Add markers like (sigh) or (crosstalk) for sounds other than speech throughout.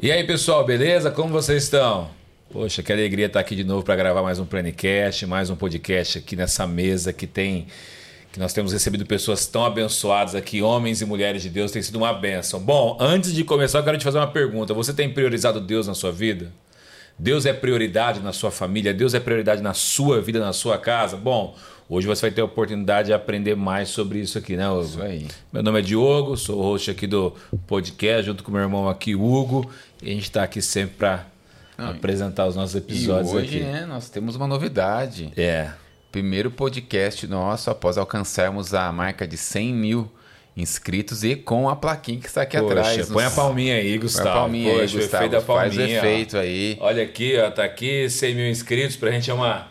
E aí, pessoal, beleza? Como vocês estão? Poxa, que alegria estar aqui de novo para gravar mais um Planicast, mais um podcast aqui nessa mesa que tem que nós temos recebido pessoas tão abençoadas aqui, homens e mulheres de Deus, tem sido uma benção. Bom, antes de começar, eu quero te fazer uma pergunta. Você tem priorizado Deus na sua vida? Deus é prioridade na sua família? Deus é prioridade na sua vida, na sua casa? Bom, hoje você vai ter a oportunidade de aprender mais sobre isso aqui, né, Hugo? Isso aí. Meu nome é Diogo, sou host aqui do podcast, junto com meu irmão aqui, Hugo. E a gente está aqui sempre para apresentar os nossos episódios hoje, aqui. né, nós temos uma novidade. É. Primeiro podcast nosso após alcançarmos a marca de 100 mil inscritos e com a plaquinha que está aqui Poxa, atrás. põe a Nos- palminha aí, Põe Gustavo. a palminha Poxa, aí, o Gustavo. efeito da Faz o palminha, ó. efeito aí. Olha aqui, ó, tá aqui 100 mil inscritos. Pra gente é uma,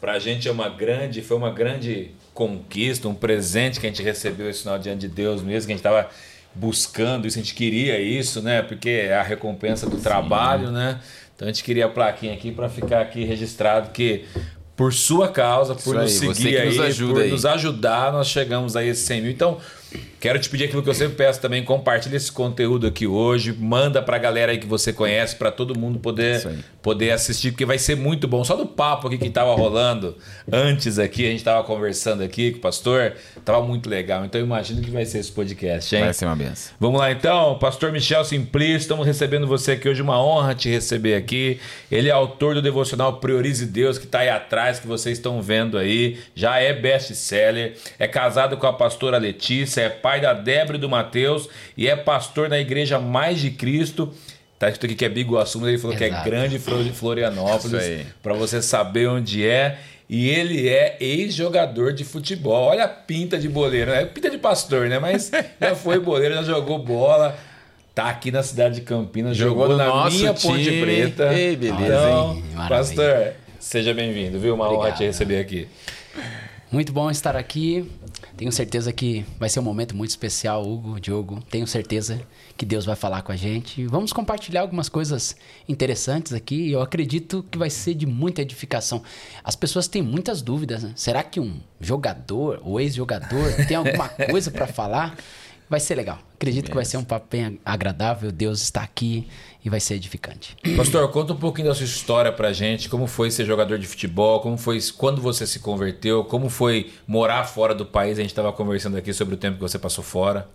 pra gente é uma grande, foi uma grande conquista, um presente que a gente recebeu esse final diante de Deus mesmo, que a gente tava buscando isso, a gente queria isso, né? Porque é a recompensa do trabalho, né? Então a gente queria a plaquinha aqui pra ficar aqui registrado que por sua causa, por Isso nos aí, seguir aí, nos por aí. nos ajudar, nós chegamos a esses 100 mil. Então, quero te pedir aquilo que eu sempre peço também, compartilha esse conteúdo aqui hoje, manda pra galera aí que você conhece, pra todo mundo poder, poder assistir, porque vai ser muito bom. Só do papo aqui que tava rolando antes aqui, a gente tava conversando aqui com o pastor, tava muito legal. Então, eu imagino que vai ser esse podcast, hein? Vai ser uma benção. Vamos lá então, Pastor Michel Simplício, estamos recebendo você aqui hoje, uma honra te receber aqui. Ele é autor do devocional Priorize Deus, que está aí atrás, que vocês estão vendo aí. Já é best-seller, é casado com a pastora Letícia, é pai da Débora e do Mateus e é pastor na Igreja Mais de Cristo. Tá escrito aqui que é Biguaçu, mas ele falou que é Exato. grande Flor- Florianópolis, para você saber onde é. E ele é ex-jogador de futebol. Olha a pinta de boleiro, né? Pinta de pastor, né? Mas já foi boleiro, já jogou bola. Tá aqui na cidade de Campinas, Jogou jogou, na nosso minha Ponte time. Preta. Ei, beleza, então, hein? Maravilha. pastor, seja bem-vindo, viu? Uma honra Obrigado. te receber aqui. Muito bom estar aqui. Tenho certeza que vai ser um momento muito especial, Hugo, Diogo. Tenho certeza que Deus vai falar com a gente. Vamos compartilhar algumas coisas interessantes aqui. Eu acredito que vai ser de muita edificação. As pessoas têm muitas dúvidas. Né? Será que um jogador ou ex-jogador tem alguma (laughs) coisa para falar? Vai ser legal. Acredito que vai ser um papo bem agradável. Deus está aqui e vai ser edificante. Pastor, conta um pouquinho da sua história pra gente. Como foi ser jogador de futebol? Como foi quando você se converteu? Como foi morar fora do país? A gente estava conversando aqui sobre o tempo que você passou fora.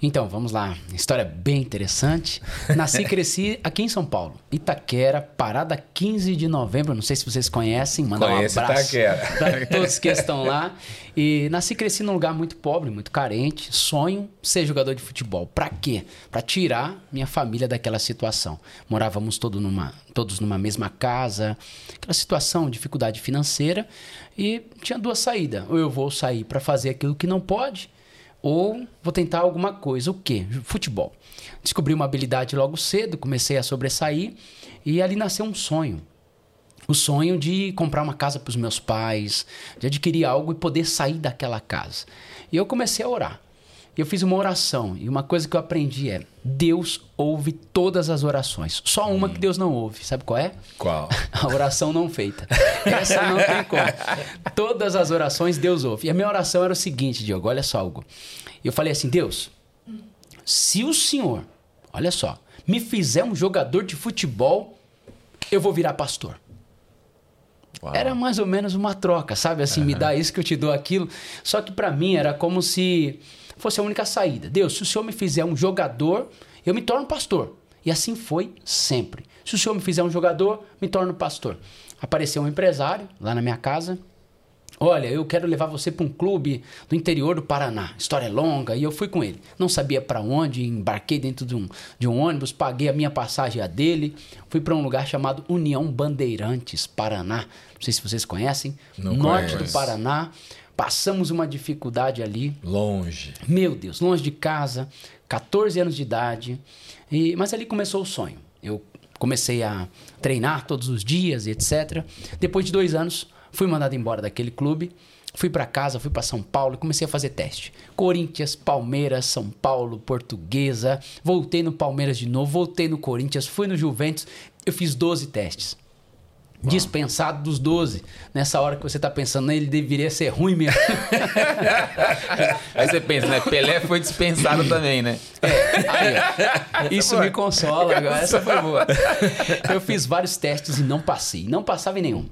Então, vamos lá. História bem interessante. Nasci e (laughs) cresci aqui em São Paulo. Itaquera, parada 15 de novembro. Não sei se vocês conhecem. Manda Conheço um abraço para todos que estão lá. E nasci e cresci num lugar muito pobre, muito carente. Sonho ser jogador de futebol. Pra quê? Pra tirar minha família daquela situação. Morávamos todo numa, todos numa mesma casa. Aquela situação, dificuldade financeira. E tinha duas saídas. Ou eu vou sair pra fazer aquilo que não pode ou vou tentar alguma coisa. O quê? Futebol. Descobri uma habilidade logo cedo, comecei a sobressair e ali nasceu um sonho. O sonho de comprar uma casa para os meus pais, de adquirir algo e poder sair daquela casa. E eu comecei a orar. Eu fiz uma oração e uma coisa que eu aprendi é: Deus ouve todas as orações. Só uma que Deus não ouve. Sabe qual é? Qual? (laughs) A oração não feita. Essa não tem como. Todas as orações Deus ouve. E a minha oração era o seguinte, Diogo, olha só algo. Eu falei assim, Deus, se o Senhor, olha só, me fizer um jogador de futebol, eu vou virar pastor. Uau. Era mais ou menos uma troca, sabe? Assim, me dá isso que eu te dou aquilo. Só que pra mim era como se fosse a única saída. Deus, se o Senhor me fizer um jogador, eu me torno pastor. E assim foi sempre. Se o Senhor me fizer um jogador, me torno pastor. Apareceu um empresário lá na minha casa. Olha, eu quero levar você para um clube do interior do Paraná. História é longa e eu fui com ele. Não sabia para onde, embarquei dentro de um, de um ônibus, paguei a minha passagem a dele. Fui para um lugar chamado União Bandeirantes, Paraná. Não sei se vocês conhecem. Não Norte conheço. do Paraná. Passamos uma dificuldade ali. Longe. Meu Deus, longe de casa, 14 anos de idade. E, mas ali começou o sonho. Eu comecei a treinar todos os dias e etc. Depois de dois anos, fui mandado embora daquele clube. Fui para casa, fui para São Paulo e comecei a fazer teste. Corinthians, Palmeiras, São Paulo, Portuguesa. Voltei no Palmeiras de novo, voltei no Corinthians, fui no Juventus. Eu fiz 12 testes. Dispensado dos 12. Nessa hora que você tá pensando, ele deveria ser ruim mesmo. (laughs) Aí você pensa, né? Pelé foi dispensado também, né? É, Aí, isso me consola agora. Essa foi boa. Eu fiz vários testes e não passei. Não passava em nenhum.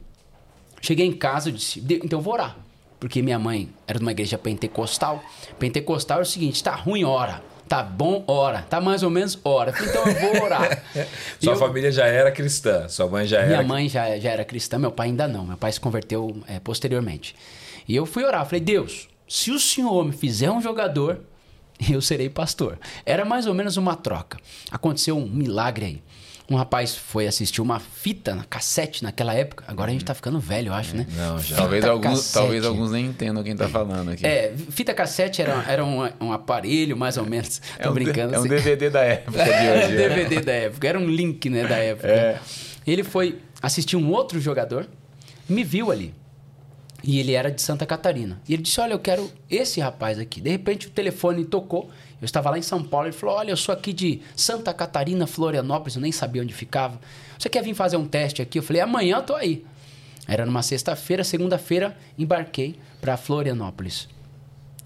Cheguei em casa e disse, então eu vou orar. Porque minha mãe era de uma igreja pentecostal. Pentecostal é o seguinte, tá ruim, ora. Tá bom, ora. Tá mais ou menos, ora. Então eu vou orar. (laughs) Sua eu, família já era cristã, sua mãe já era. Minha mãe já, já era cristã, meu pai ainda não. Meu pai se converteu é, posteriormente. E eu fui orar. Falei, Deus, se o senhor me fizer um jogador, (laughs) eu serei pastor. Era mais ou menos uma troca. Aconteceu um milagre aí. Um rapaz foi assistir uma fita na cassete naquela época. Agora a gente tá ficando velho, eu acho, né? Não, já. Talvez alguns, talvez alguns nem entendam quem tá falando aqui. É, fita cassete era, era um, um aparelho, mais ou menos. Tô um, D- brincando. é um assim. DVD da época de É, (laughs) hoje. é. DVD da época. Era um link, né, da época. É. Ele foi assistir um outro jogador, me viu ali. E ele era de Santa Catarina. E ele disse: Olha, eu quero esse rapaz aqui. De repente o telefone tocou. Eu estava lá em São Paulo. Ele falou: Olha, eu sou aqui de Santa Catarina, Florianópolis. Eu nem sabia onde ficava. Você quer vir fazer um teste aqui? Eu falei: Amanhã eu tô aí. Era numa sexta-feira. Segunda-feira embarquei para Florianópolis.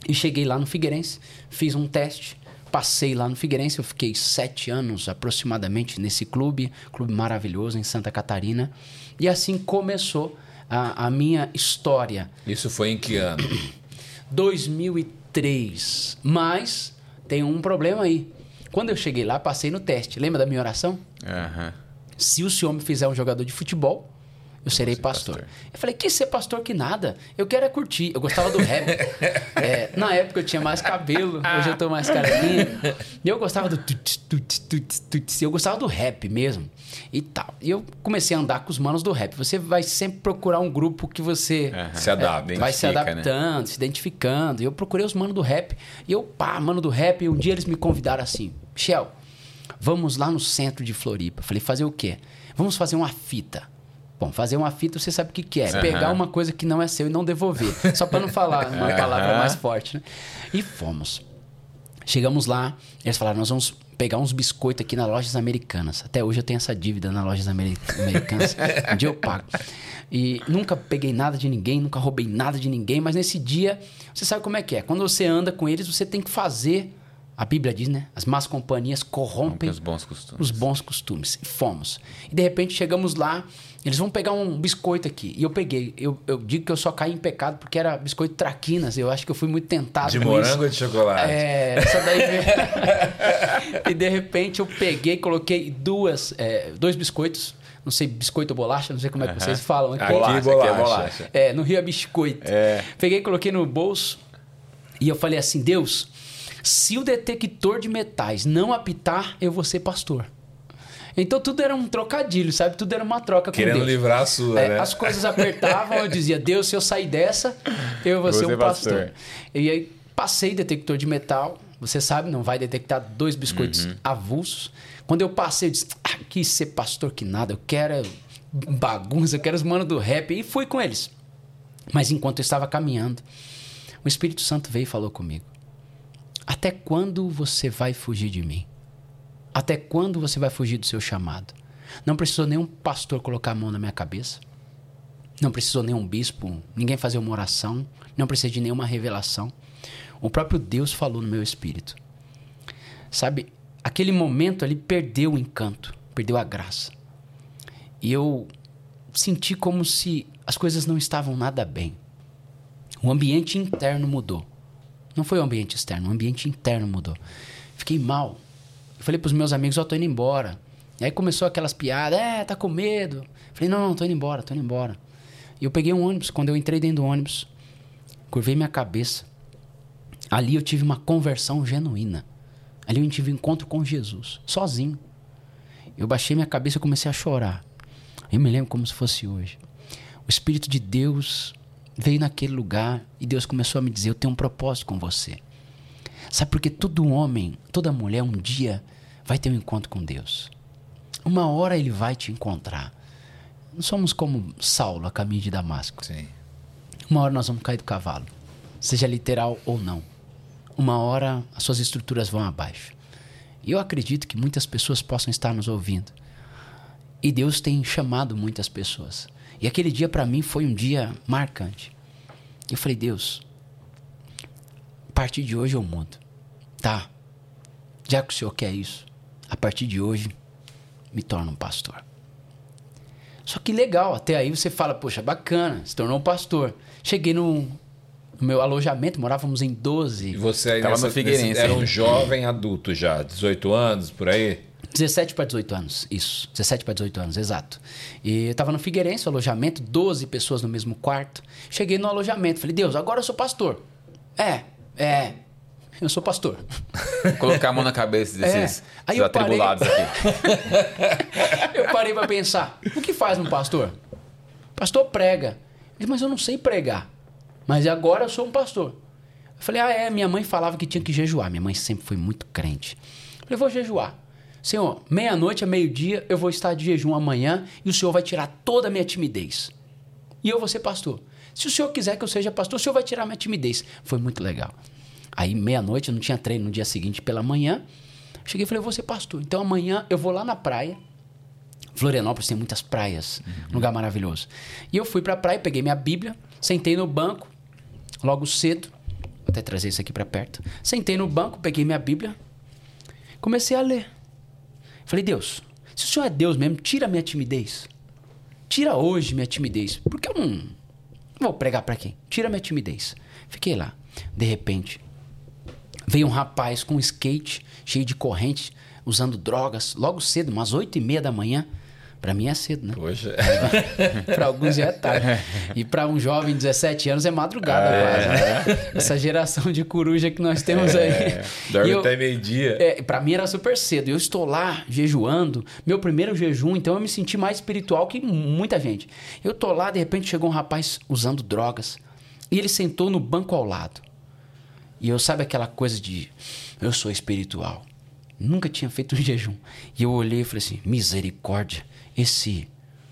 E cheguei lá no Figueirense, fiz um teste, passei lá no Figueirense, eu fiquei sete anos aproximadamente nesse clube, clube maravilhoso em Santa Catarina. E assim começou a, a minha história. Isso foi em que ano? (clears throat) 2003. Mas tem um problema aí. Quando eu cheguei lá, passei no teste. Lembra da minha oração? Aham. Se o senhor me fizer um jogador de futebol, eu serei ser pastor. pastor. Eu falei, que ser pastor que nada. Eu quero é curtir. Eu gostava do rap. (laughs) É, na época eu tinha mais cabelo, hoje eu tô mais carequinha. E eu gostava do tuts, tuts, tuts, tuts. Eu gostava do rap mesmo. E tal. E eu comecei a andar com os manos do rap. Você vai sempre procurar um grupo que você Aham. Se adapta. É, vai se né? adaptando, se identificando. E eu procurei os manos do rap. E eu, pá, mano do rap. E um dia eles me convidaram assim: Shell, vamos lá no centro de Floripa. Falei, fazer o quê? Vamos fazer uma fita. Bom, fazer uma fita você sabe o que, que é. Aham. Pegar uma coisa que não é seu e não devolver. Só para não falar (laughs) uma palavra mais forte, né? E fomos. Chegamos lá, eles falaram, nós vamos pegar uns biscoitos aqui nas lojas americanas. Até hoje eu tenho essa dívida nas lojas ameri- americanas. um dia eu pago. E nunca peguei nada de ninguém, nunca roubei nada de ninguém, mas nesse dia, você sabe como é que é. Quando você anda com eles, você tem que fazer. A Bíblia diz, né? As más companhias corrompem Os bons costumes. os bons costumes. E fomos. E de repente chegamos lá, eles vão pegar um biscoito aqui. E eu peguei. Eu, eu digo que eu só caí em pecado porque era biscoito traquinas. Eu acho que eu fui muito tentado De com morango isso. ou de chocolate? É, essa daí veio- (laughs) E de repente eu peguei, coloquei duas, é, dois biscoitos. Não sei, biscoito ou bolacha, não sei como é que Aham. vocês falam aqui. Aqui, Bolacha, bolacha. aqui é bolacha. É, no Rio é biscoito. É. Peguei, coloquei no bolso e eu falei assim: Deus, se o detector de metais não apitar, eu vou ser pastor. Então tudo era um trocadilho, sabe? Tudo era uma troca com Querendo Deus. livrar a sua, É, né? As coisas apertavam, eu dizia, Deus, se eu sair dessa, eu vou Vou ser um pastor. pastor. E aí passei detector de metal, você sabe, não vai detectar dois biscoitos Uhum. avulsos. Quando eu passei, eu disse, ah, que ser pastor que nada, eu quero bagunça, eu quero os manos do rap. E fui com eles. Mas enquanto eu estava caminhando, o Espírito Santo veio e falou comigo: Até quando você vai fugir de mim? Até quando você vai fugir do seu chamado? Não precisou nenhum pastor colocar a mão na minha cabeça. Não precisou nenhum bispo, ninguém fazer uma oração. Não precisei de nenhuma revelação. O próprio Deus falou no meu espírito. Sabe, aquele momento ali perdeu o encanto, perdeu a graça. E eu senti como se as coisas não estavam nada bem. O ambiente interno mudou. Não foi o ambiente externo, o ambiente interno mudou. Fiquei mal. Eu falei pros meus amigos, ó, tô indo embora. E aí começou aquelas piadas, é, tá com medo. Falei, não, não, tô indo embora, tô indo embora. E eu peguei um ônibus, quando eu entrei dentro do ônibus, curvei minha cabeça. Ali eu tive uma conversão genuína. Ali eu tive um encontro com Jesus, sozinho. Eu baixei minha cabeça e comecei a chorar. Eu me lembro como se fosse hoje. O Espírito de Deus veio naquele lugar e Deus começou a me dizer: Eu tenho um propósito com você. Sabe por que todo homem, toda mulher, um dia vai ter um encontro com Deus. Uma hora ele vai te encontrar. Não somos como Saulo a caminho de Damasco. Sim. Uma hora nós vamos cair do cavalo, seja literal ou não. Uma hora as suas estruturas vão abaixo. E eu acredito que muitas pessoas possam estar nos ouvindo. E Deus tem chamado muitas pessoas. E aquele dia para mim foi um dia marcante. Eu falei, Deus, a partir de hoje eu mudo. Tá. Já que o senhor quer isso, a partir de hoje, me torna um pastor. Só que legal, até aí você fala, poxa, bacana, se tornou um pastor. Cheguei no, no meu alojamento, morávamos em 12. E você aí nessa, no Figueirense nesse- era um jovem adulto já, 18 anos, por aí? 17 para 18 anos, isso. 17 para 18 anos, exato. E eu tava no Figueirense, alojamento, 12 pessoas no mesmo quarto. Cheguei no alojamento, falei, Deus, agora eu sou pastor. É, é, eu sou pastor. (laughs) Colocar a mão na cabeça desses, É. desses eu parei- atribulados aqui. (laughs) Eu parei para pensar, o que faz um pastor? Pastor prega. Ele, mas eu não sei pregar. Mas agora eu sou um pastor. Eu falei, ah, é, minha mãe falava que tinha que jejuar. Minha mãe sempre foi muito crente. Eu falei, vou jejuar. Senhor, meia-noite a meio-dia eu vou estar de jejum amanhã e o senhor vai tirar toda a minha timidez. E eu vou ser pastor. Se o senhor quiser que eu seja pastor, o senhor vai tirar minha timidez. Foi muito legal. Aí, meia-noite, eu não tinha treino no dia seguinte pela manhã. Cheguei e falei, eu vou ser pastor. Então amanhã eu vou lá na praia. Florianópolis tem muitas praias, um lugar maravilhoso. E eu fui pra praia, peguei minha Bíblia, sentei no banco, logo cedo. Vou até trazer isso aqui pra perto. Sentei no banco, peguei minha Bíblia, comecei a ler. Falei, Deus, se o Senhor é Deus mesmo, tira minha timidez. Tira hoje minha timidez. Porque eu não vou pregar pra quem? Tira minha timidez. Fiquei lá. De repente, veio um rapaz com um skate, cheio de corrente, usando drogas, logo cedo, umas oito e meia da manhã. Pra mim é cedo, né? Poxa. (laughs) para alguns já é tarde. E para um jovem de 17 anos é madrugada quase, né? Essa geração de coruja que nós temos aí. Dorme E eu- até meio-dia. é, para mim era super cedo. Eu estou lá jejuando, meu primeiro jejum, então eu me senti mais espiritual que muita gente. Eu tô lá, de repente chegou um rapaz usando drogas e ele sentou no banco ao lado. E eu sabe aquela coisa de eu sou espiritual. Nunca tinha feito um (laughs) jejum. E eu olhei e falei assim: misericórdia, esse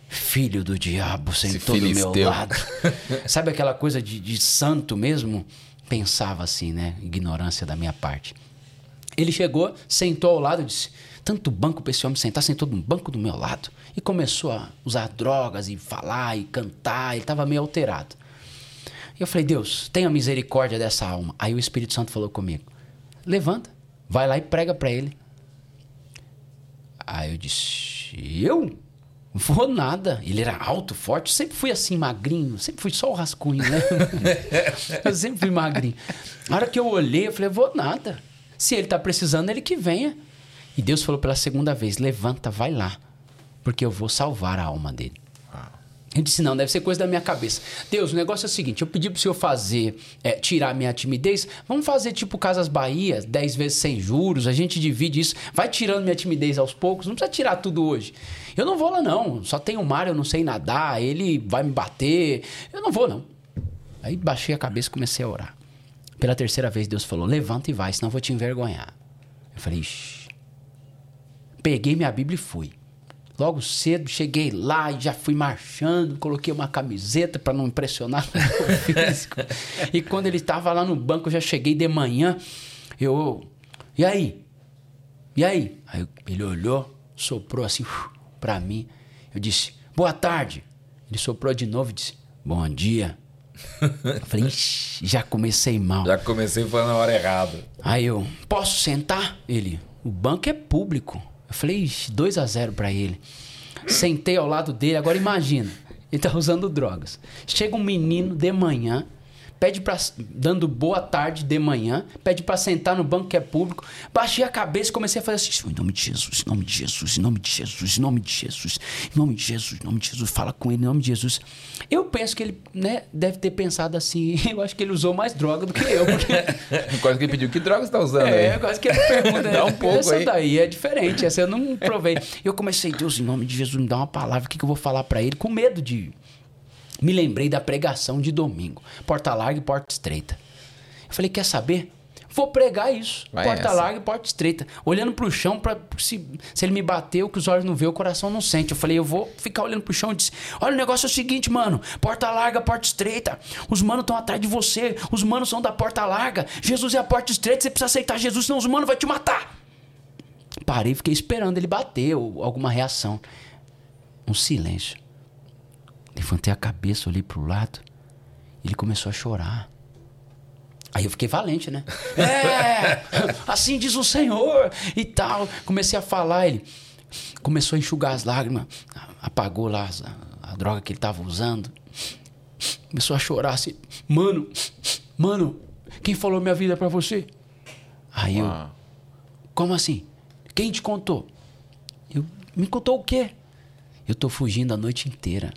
filho do diabo sentou do meu lado. (laughs) sabe aquela coisa de, de santo mesmo? Pensava assim, né? Ignorância da minha parte. Ele chegou, sentou ao lado e disse: Tanto banco para esse homem sentar, sentou no banco do meu lado. E começou a usar drogas e falar e cantar. Ele estava meio alterado. E eu falei: Deus, tenha misericórdia dessa alma. Aí o Espírito Santo falou comigo: Levanta, vai lá e prega para ele. Aí eu disse: Eu? Vou nada. Ele era alto, forte. Sempre fui assim, magrinho. Sempre fui só o rascunho, né? (laughs) eu sempre fui magrinho. Na hora que eu olhei, eu falei: Vou nada. Se ele tá precisando, ele que venha. E Deus falou pela segunda vez: Levanta, vai lá. Porque eu vou salvar a alma dele. Eu disse, não, deve ser coisa da minha cabeça. Deus, o negócio é o seguinte, eu pedi pro senhor fazer, é, tirar minha timidez, vamos fazer tipo Casas Bahia, 10 vezes sem juros, a gente divide isso, vai tirando minha timidez aos poucos, não precisa tirar tudo hoje. Eu não vou lá não, só tem o mar, eu não sei nadar, ele vai me bater, eu não vou não. Aí baixei a cabeça e comecei a orar. Pela terceira vez Deus falou, levanta e vai, senão eu vou te envergonhar. Eu falei, Ixi. Peguei minha Bíblia e fui. Logo cedo cheguei lá e já fui marchando, coloquei uma camiseta para não impressionar (laughs) o físico. E quando ele estava lá no banco, eu já cheguei de manhã. Eu, e aí? E aí? Aí ele olhou, soprou assim para mim. Eu disse: "Boa tarde". Ele soprou de novo e disse: "Bom dia". Eu falei: "Ixi, já comecei mal". Já comecei falando na hora errada. Aí eu, posso sentar? Ele, o banco é público. Eu falei, "Ixi, 2 a 0 pra ele. Sentei ao lado dele, agora imagina, ele tá usando drogas. Chega um menino de manhã, pede para dando boa tarde de manhã, pede pra sentar no banco que é público. Baixei a cabeça e comecei a fazer assim, em nome de Jesus, em nome de Jesus, em nome de Jesus, em nome de Jesus, em nome de Jesus, em nome de Jesus, fala com ele em nome de Jesus. Eu penso que ele, né, deve ter pensado assim, (laughs) eu acho que ele usou mais droga do que eu, porque (laughs) Quase que ele pediu, que droga você tá usando é, aí? quase que ele pergunta. (laughs) Dá um pouco essa aí. daí é diferente, essa eu não provei. Eu comecei, Deus, em nome de Jesus, me dá uma palavra, o que, que eu vou falar pra ele? Com medo de... Me lembrei da pregação de domingo. Porta larga e porta estreita. Eu falei, quer saber? Vou pregar isso. Vai porta essa. larga e porta estreita. Olhando pro chão, pra, se, se ele me bateu, que os olhos não vê, o coração não sente. Eu falei, eu vou ficar olhando pro chão e disse: Olha, o negócio é o seguinte, mano. Porta larga, porta estreita. Os manos estão atrás de você. Os manos são da porta larga. Jesus é a porta estreita. Você precisa aceitar Jesus, senão os manos vão te matar. Parei fiquei esperando ele bater ou alguma reação. Um silêncio. Levantei a cabeça, olhei pro lado. Ele começou a chorar. Aí eu fiquei valente, né? (laughs) É, assim diz o Senhor e tal. Comecei a falar, ele começou a enxugar as lágrimas, apagou lá a, a droga que ele tava usando. Começou a chorar assim, mano, mano, quem falou minha vida para você? Aí eu, como assim? Quem te contou? Eu, me contou o quê? Eu tô fugindo a noite inteira.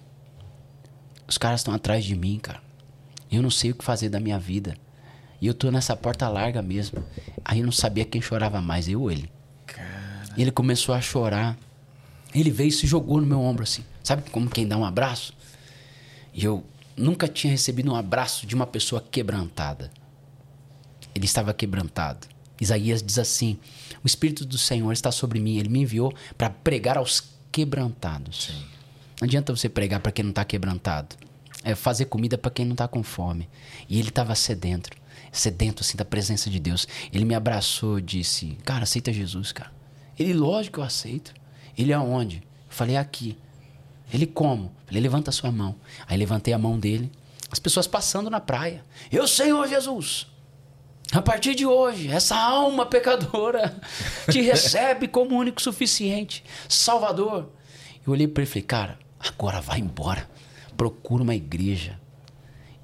Os caras estão atrás de mim, cara. Eu não sei o que fazer da minha vida. E eu tô nessa porta larga mesmo. Aí eu não sabia quem chorava mais, eu ou ele. Cara... Ele começou a chorar. Ele veio e se jogou no meu ombro assim. Sabe como quem dá um abraço? E eu nunca tinha recebido um abraço de uma pessoa quebrantada. Ele estava quebrantado. Isaías diz assim: O Espírito do Senhor está sobre mim. Ele me enviou para pregar aos quebrantados. Sim. Não adianta você pregar para quem não está quebrantado. É fazer comida para quem não está com fome. E ele estava sedento, sedento assim da presença de Deus. Ele me abraçou, disse: "Cara, aceita Jesus, cara". Ele, lógico, eu aceito. Ele aonde? Eu falei: "Aqui". Ele como? Falei: "Levanta a sua mão". Aí levantei a mão dele. As pessoas passando na praia. Eu, Senhor Jesus, a partir de hoje, essa alma pecadora te (laughs) recebe como único suficiente, Salvador. Eu olhei para ele e falei, cara, agora vai embora. Procura uma igreja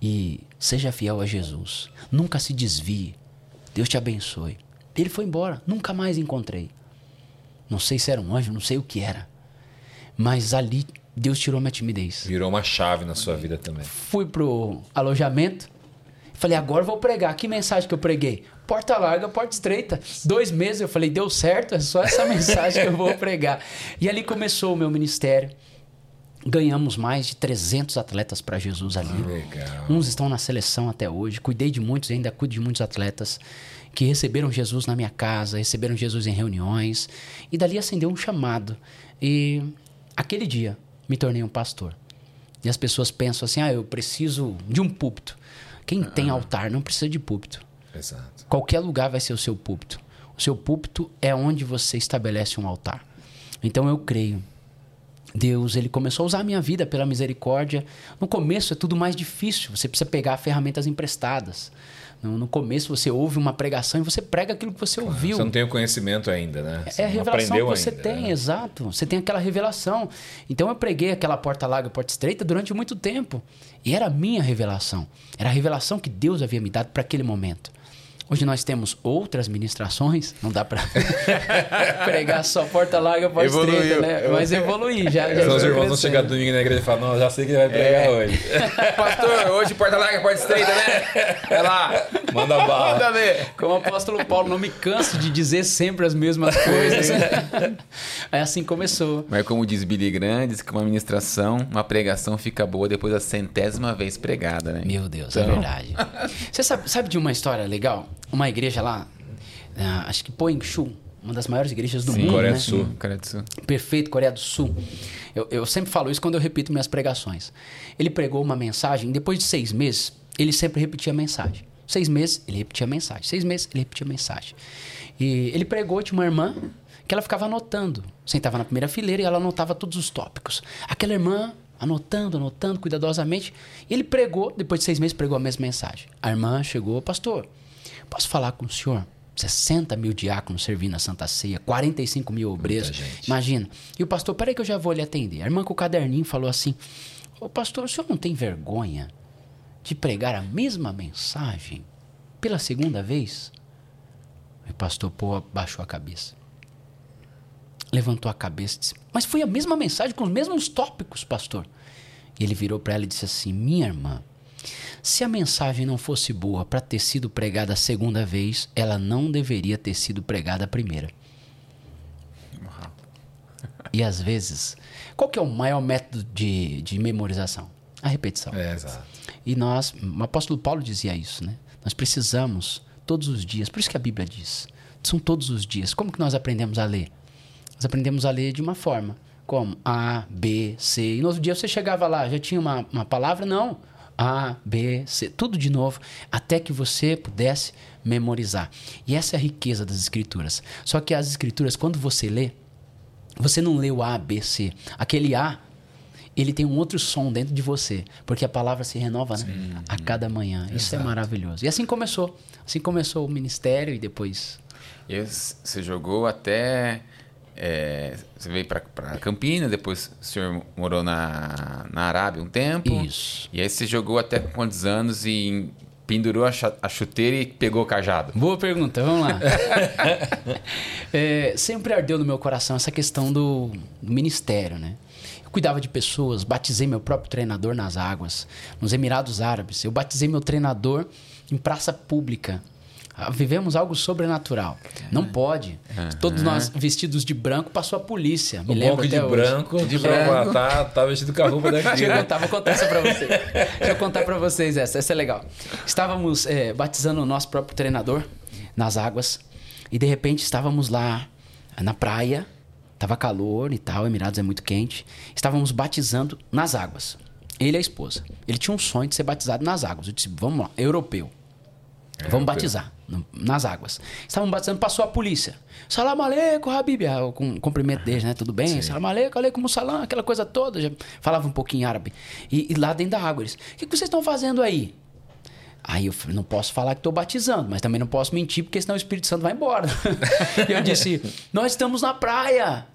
e seja fiel a Jesus. Nunca se desvie. Deus te abençoe. Ele foi embora, nunca mais encontrei. Não sei se era um anjo, não sei o que era. Mas ali Deus tirou minha timidez. Virou uma chave na sua vida também. Fui pro alojamento Falei, agora vou pregar. Que mensagem que eu preguei? Porta larga, porta estreita. Dois meses eu falei, deu certo, é só essa (laughs) mensagem que eu vou pregar. E ali começou o meu ministério. Ganhamos mais de 300 atletas para Jesus ali. Ah, legal. Uns estão na seleção até hoje. Cuidei de muitos, ainda cuido de muitos atletas que receberam Jesus na minha casa, receberam Jesus em reuniões. E dali acendeu um chamado. E aquele dia me tornei um pastor. E as pessoas pensam assim: ah, eu preciso de um púlpito. Quem tem altar não precisa de púlpito. Exato. Qualquer lugar vai ser o seu púlpito. O seu púlpito é onde você estabelece um altar. Então eu creio. Deus, ele começou a usar a minha vida pela misericórdia. No começo é tudo mais difícil. Você precisa pegar ferramentas emprestadas. No, começo você ouve uma pregação e você prega aquilo que você ouviu. Você não tem o conhecimento ainda, né? Você é a revelação que você ainda, tem, né? exato. Você tem aquela revelação. Então eu preguei aquela porta larga, porta estreita durante muito tempo. E era a minha revelação. Era a revelação que Deus havia me dado para aquele momento. Hoje nós temos outras ministrações, não dá para (laughs) pregar só porta larga, porta Evoluiu. estreita, né? Mas evoluir já. já os irmãos não chegam domingo na igreja e falam, não, já sei que vai pregar é. hoje. (laughs) Pastor, hoje porta larga, porta estreita, né? É lá. Manda bala. Manda ver. Como o apóstolo Paulo, não me canso de dizer sempre as mesmas coisas. (laughs) é assim começou. Mas como diz Billy Grandes, que uma ministração, uma pregação fica boa depois da centésima vez pregada, né? Meu Deus, é então... é verdade. Você sabe, sabe de uma história legal? Uma igreja lá, uh, acho que Poingshu, uma das maiores igrejas do Sim, mundo. Coreia né? do Sul. Coreia do Sul. Perfeito, Coreia do Sul. Eu, eu sempre falo isso quando eu repito minhas pregações. Ele pregou uma mensagem, depois de seis meses, ele sempre repetia a mensagem. Seis meses, ele repetia a mensagem. Seis meses, ele repetia a mensagem. E ele pregou, tinha uma irmã que ela ficava anotando. Sentava na primeira fileira e ela anotava todos os tópicos. Aquela irmã anotando, anotando cuidadosamente. E ele pregou, depois de seis meses, pregou a mesma mensagem. A irmã chegou, pastor, Posso falar com o senhor? 60 mil diáconos servindo a Santa Ceia, 45 mil obreiros. Imagina. E o pastor, peraí que eu já vou lhe atender. A irmã com o caderninho falou assim: Ô pastor, o senhor não tem vergonha de pregar a mesma mensagem pela segunda vez? E o pastor pô, baixou a cabeça. Levantou a cabeça e disse: Mas foi a mesma mensagem com os mesmos tópicos, pastor. E ele virou para ela e disse assim: Minha irmã, se a mensagem não fosse boa para ter sido pregada a segunda vez, ela não deveria ter sido pregada a primeira. E às vezes, qual que é o maior método de, de memorização? A repetição. É, exato. E nós, o apóstolo Paulo dizia isso, né? Nós precisamos todos os dias, por isso que a Bíblia diz, são todos os dias. Como que nós aprendemos a ler? Nós aprendemos a ler de uma forma, como A, B, C. E no outro dia você chegava lá, já tinha uma, uma palavra? Não. A, B, C, tudo de novo, até que você pudesse memorizar. E essa é a riqueza das escrituras. Só que as escrituras, quando você lê, você não lê o A, B, C. Aquele A, ele tem um outro som dentro de você, porque a palavra se renova, né? A cada manhã. Isso é maravilhoso. E assim começou. Assim começou o ministério e depois E você jogou até. É, você veio pra Campinas, depois o senhor morou na, na Arábia um tempo. Isso. E aí você jogou até quantos anos e pendurou a, a chuteira e pegou o cajado? Boa pergunta, vamos lá. (laughs) É, sempre ardeu no meu coração essa questão do, do ministério, né? Eu cuidava de pessoas, batizei meu próprio treinador nas águas, nos Emirados Árabes. Eu batizei meu treinador em praça pública. Vivemos algo sobrenatural. Não pode. Todos nós vestidos de branco, passou a polícia. Me O lembro de hoje. branco, De só branco. Tá, tá vestido com a roupa Deixa daqui. (laughs) eu contar, vou contar essa pra vocês. Deixa eu contar pra vocês essa, essa é legal. Estávamos é, batizando o nosso próprio treinador nas águas e de repente estávamos lá na praia, tava calor e tal, Emirados é muito quente. Estávamos batizando nas águas. Ele e a esposa. Ele tinha um sonho de ser batizado nas águas. Eu disse, vamos lá, europeu. Vamos batizar no- nas águas. Estavam batizando, passou a polícia. Salam aleikum, Habib. Ah, o cum- cumprimento deles, né? Tudo bem? Salam aleikum, aleikum salam, aquela coisa toda. Já falava um pouquinho árabe. E, e lá dentro da água eles, o que, que vocês estão fazendo aí? Aí eu falei, não posso falar que estou batizando, mas também não posso mentir, porque senão o Espírito Santo vai embora. (laughs) e eu disse, nós estamos na praia.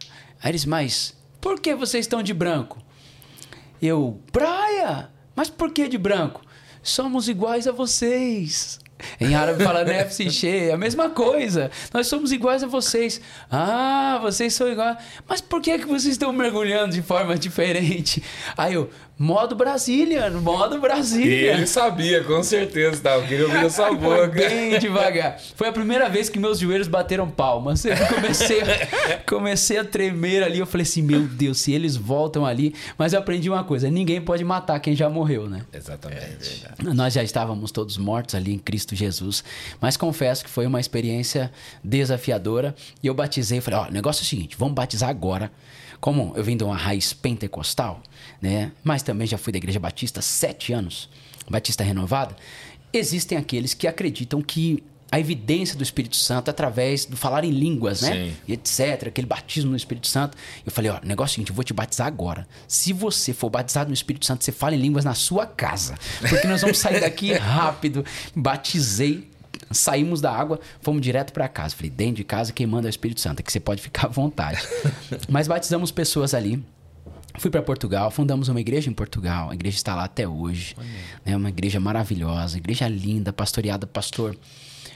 Aí eles, mas por que vocês estão de branco? Eu, praia? Mas por que de branco? Somos iguais a vocês. Em árabe fala nefse cheia, a mesma coisa. Nós somos iguais a vocês. Ah, vocês são iguais. Mas por que, que vocês estão mergulhando de forma (laughs) diferente? Aí eu, modo Brasília, modo E Brasília. ele sabia, com certeza, tá? Eu queria ouvir essa Foi boca. bem devagar. Foi a primeira vez que meus joelhos bateram palmas. Eu comecei, (laughs) comecei a tremer ali. Eu falei assim: meu Deus, se eles voltam ali. Mas eu aprendi uma coisa: ninguém pode matar quem já morreu, né? Exatamente. Nós já estávamos todos mortos ali em Cristo Jesus, mas confesso que foi uma experiência desafiadora e eu batizei, falei, ó, o negócio é o seguinte, vamos batizar agora. Como eu vim de uma raiz pentecostal, né, mas também já fui da Igreja Batista há sete anos, Batista Renovada, existem aqueles que acreditam que a evidência do Espírito Santo através do falar em línguas, né? Sim. e etc, aquele batismo no Espírito Santo. Eu falei, ó, negócio é o seguinte, eu vou te batizar agora. Se você for batizado no Espírito Santo, você fala em línguas na sua casa. Porque nós vamos sair daqui (laughs) rápido. Batizei, saímos da água, fomos direto para casa. Falei, dentro de casa, quem manda é o Espírito Santo, é que você pode ficar à vontade. (laughs) Mas batizamos pessoas ali. Fui para Portugal, fundamos uma igreja em Portugal. A igreja está lá até hoje. É uma igreja maravilhosa, igreja linda, pastoreada pastor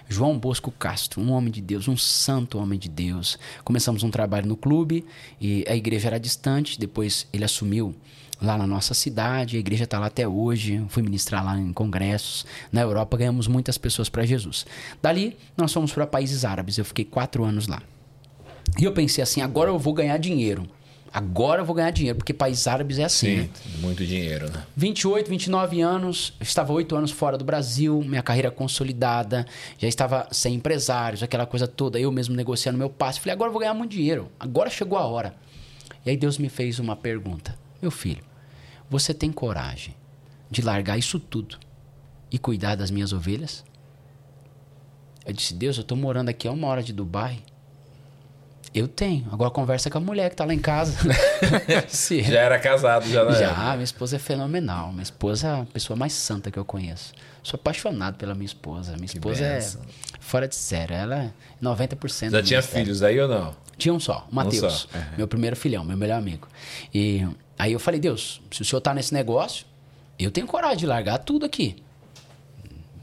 João Bosco Castro, um homem de Deus, um santo homem de Deus. Começamos um trabalho no clube e a igreja era distante. Depois ele assumiu lá na nossa cidade. A igreja está lá até hoje. Fui ministrar lá em congressos. Na Europa ganhamos muitas pessoas para Jesus. Dali nós fomos para países árabes. Eu fiquei quatro anos lá. E eu pensei assim: agora eu vou ganhar dinheiro. Agora eu vou ganhar dinheiro, porque países árabes é assim. né? Sim, muito dinheiro, né? 28, 29 anos, estava oito anos fora do Brasil, minha carreira consolidada, já estava sem empresários, aquela coisa toda, eu mesmo negociando meu passe. Falei, agora eu vou ganhar muito dinheiro, agora chegou a hora. E aí Deus me fez uma pergunta: Meu filho, você tem coragem de largar isso tudo e cuidar das minhas ovelhas? Eu disse, Deus, eu estou morando aqui a uma hora de Dubai. Eu tenho. Agora conversa com a mulher que está lá em casa. (laughs) Já era casado, já, né? já, minha esposa é fenomenal. Minha esposa é a pessoa mais santa que eu conheço. Sou apaixonado pela minha esposa. Minha esposa é fora de sério. Ela é 90% Já tinha filhos aí ou não? Tinha um só, o Matheus. só. Meu primeiro filhão, meu melhor amigo. E aí eu falei, Deus, se o senhor tá nesse negócio, eu tenho coragem de largar tudo aqui.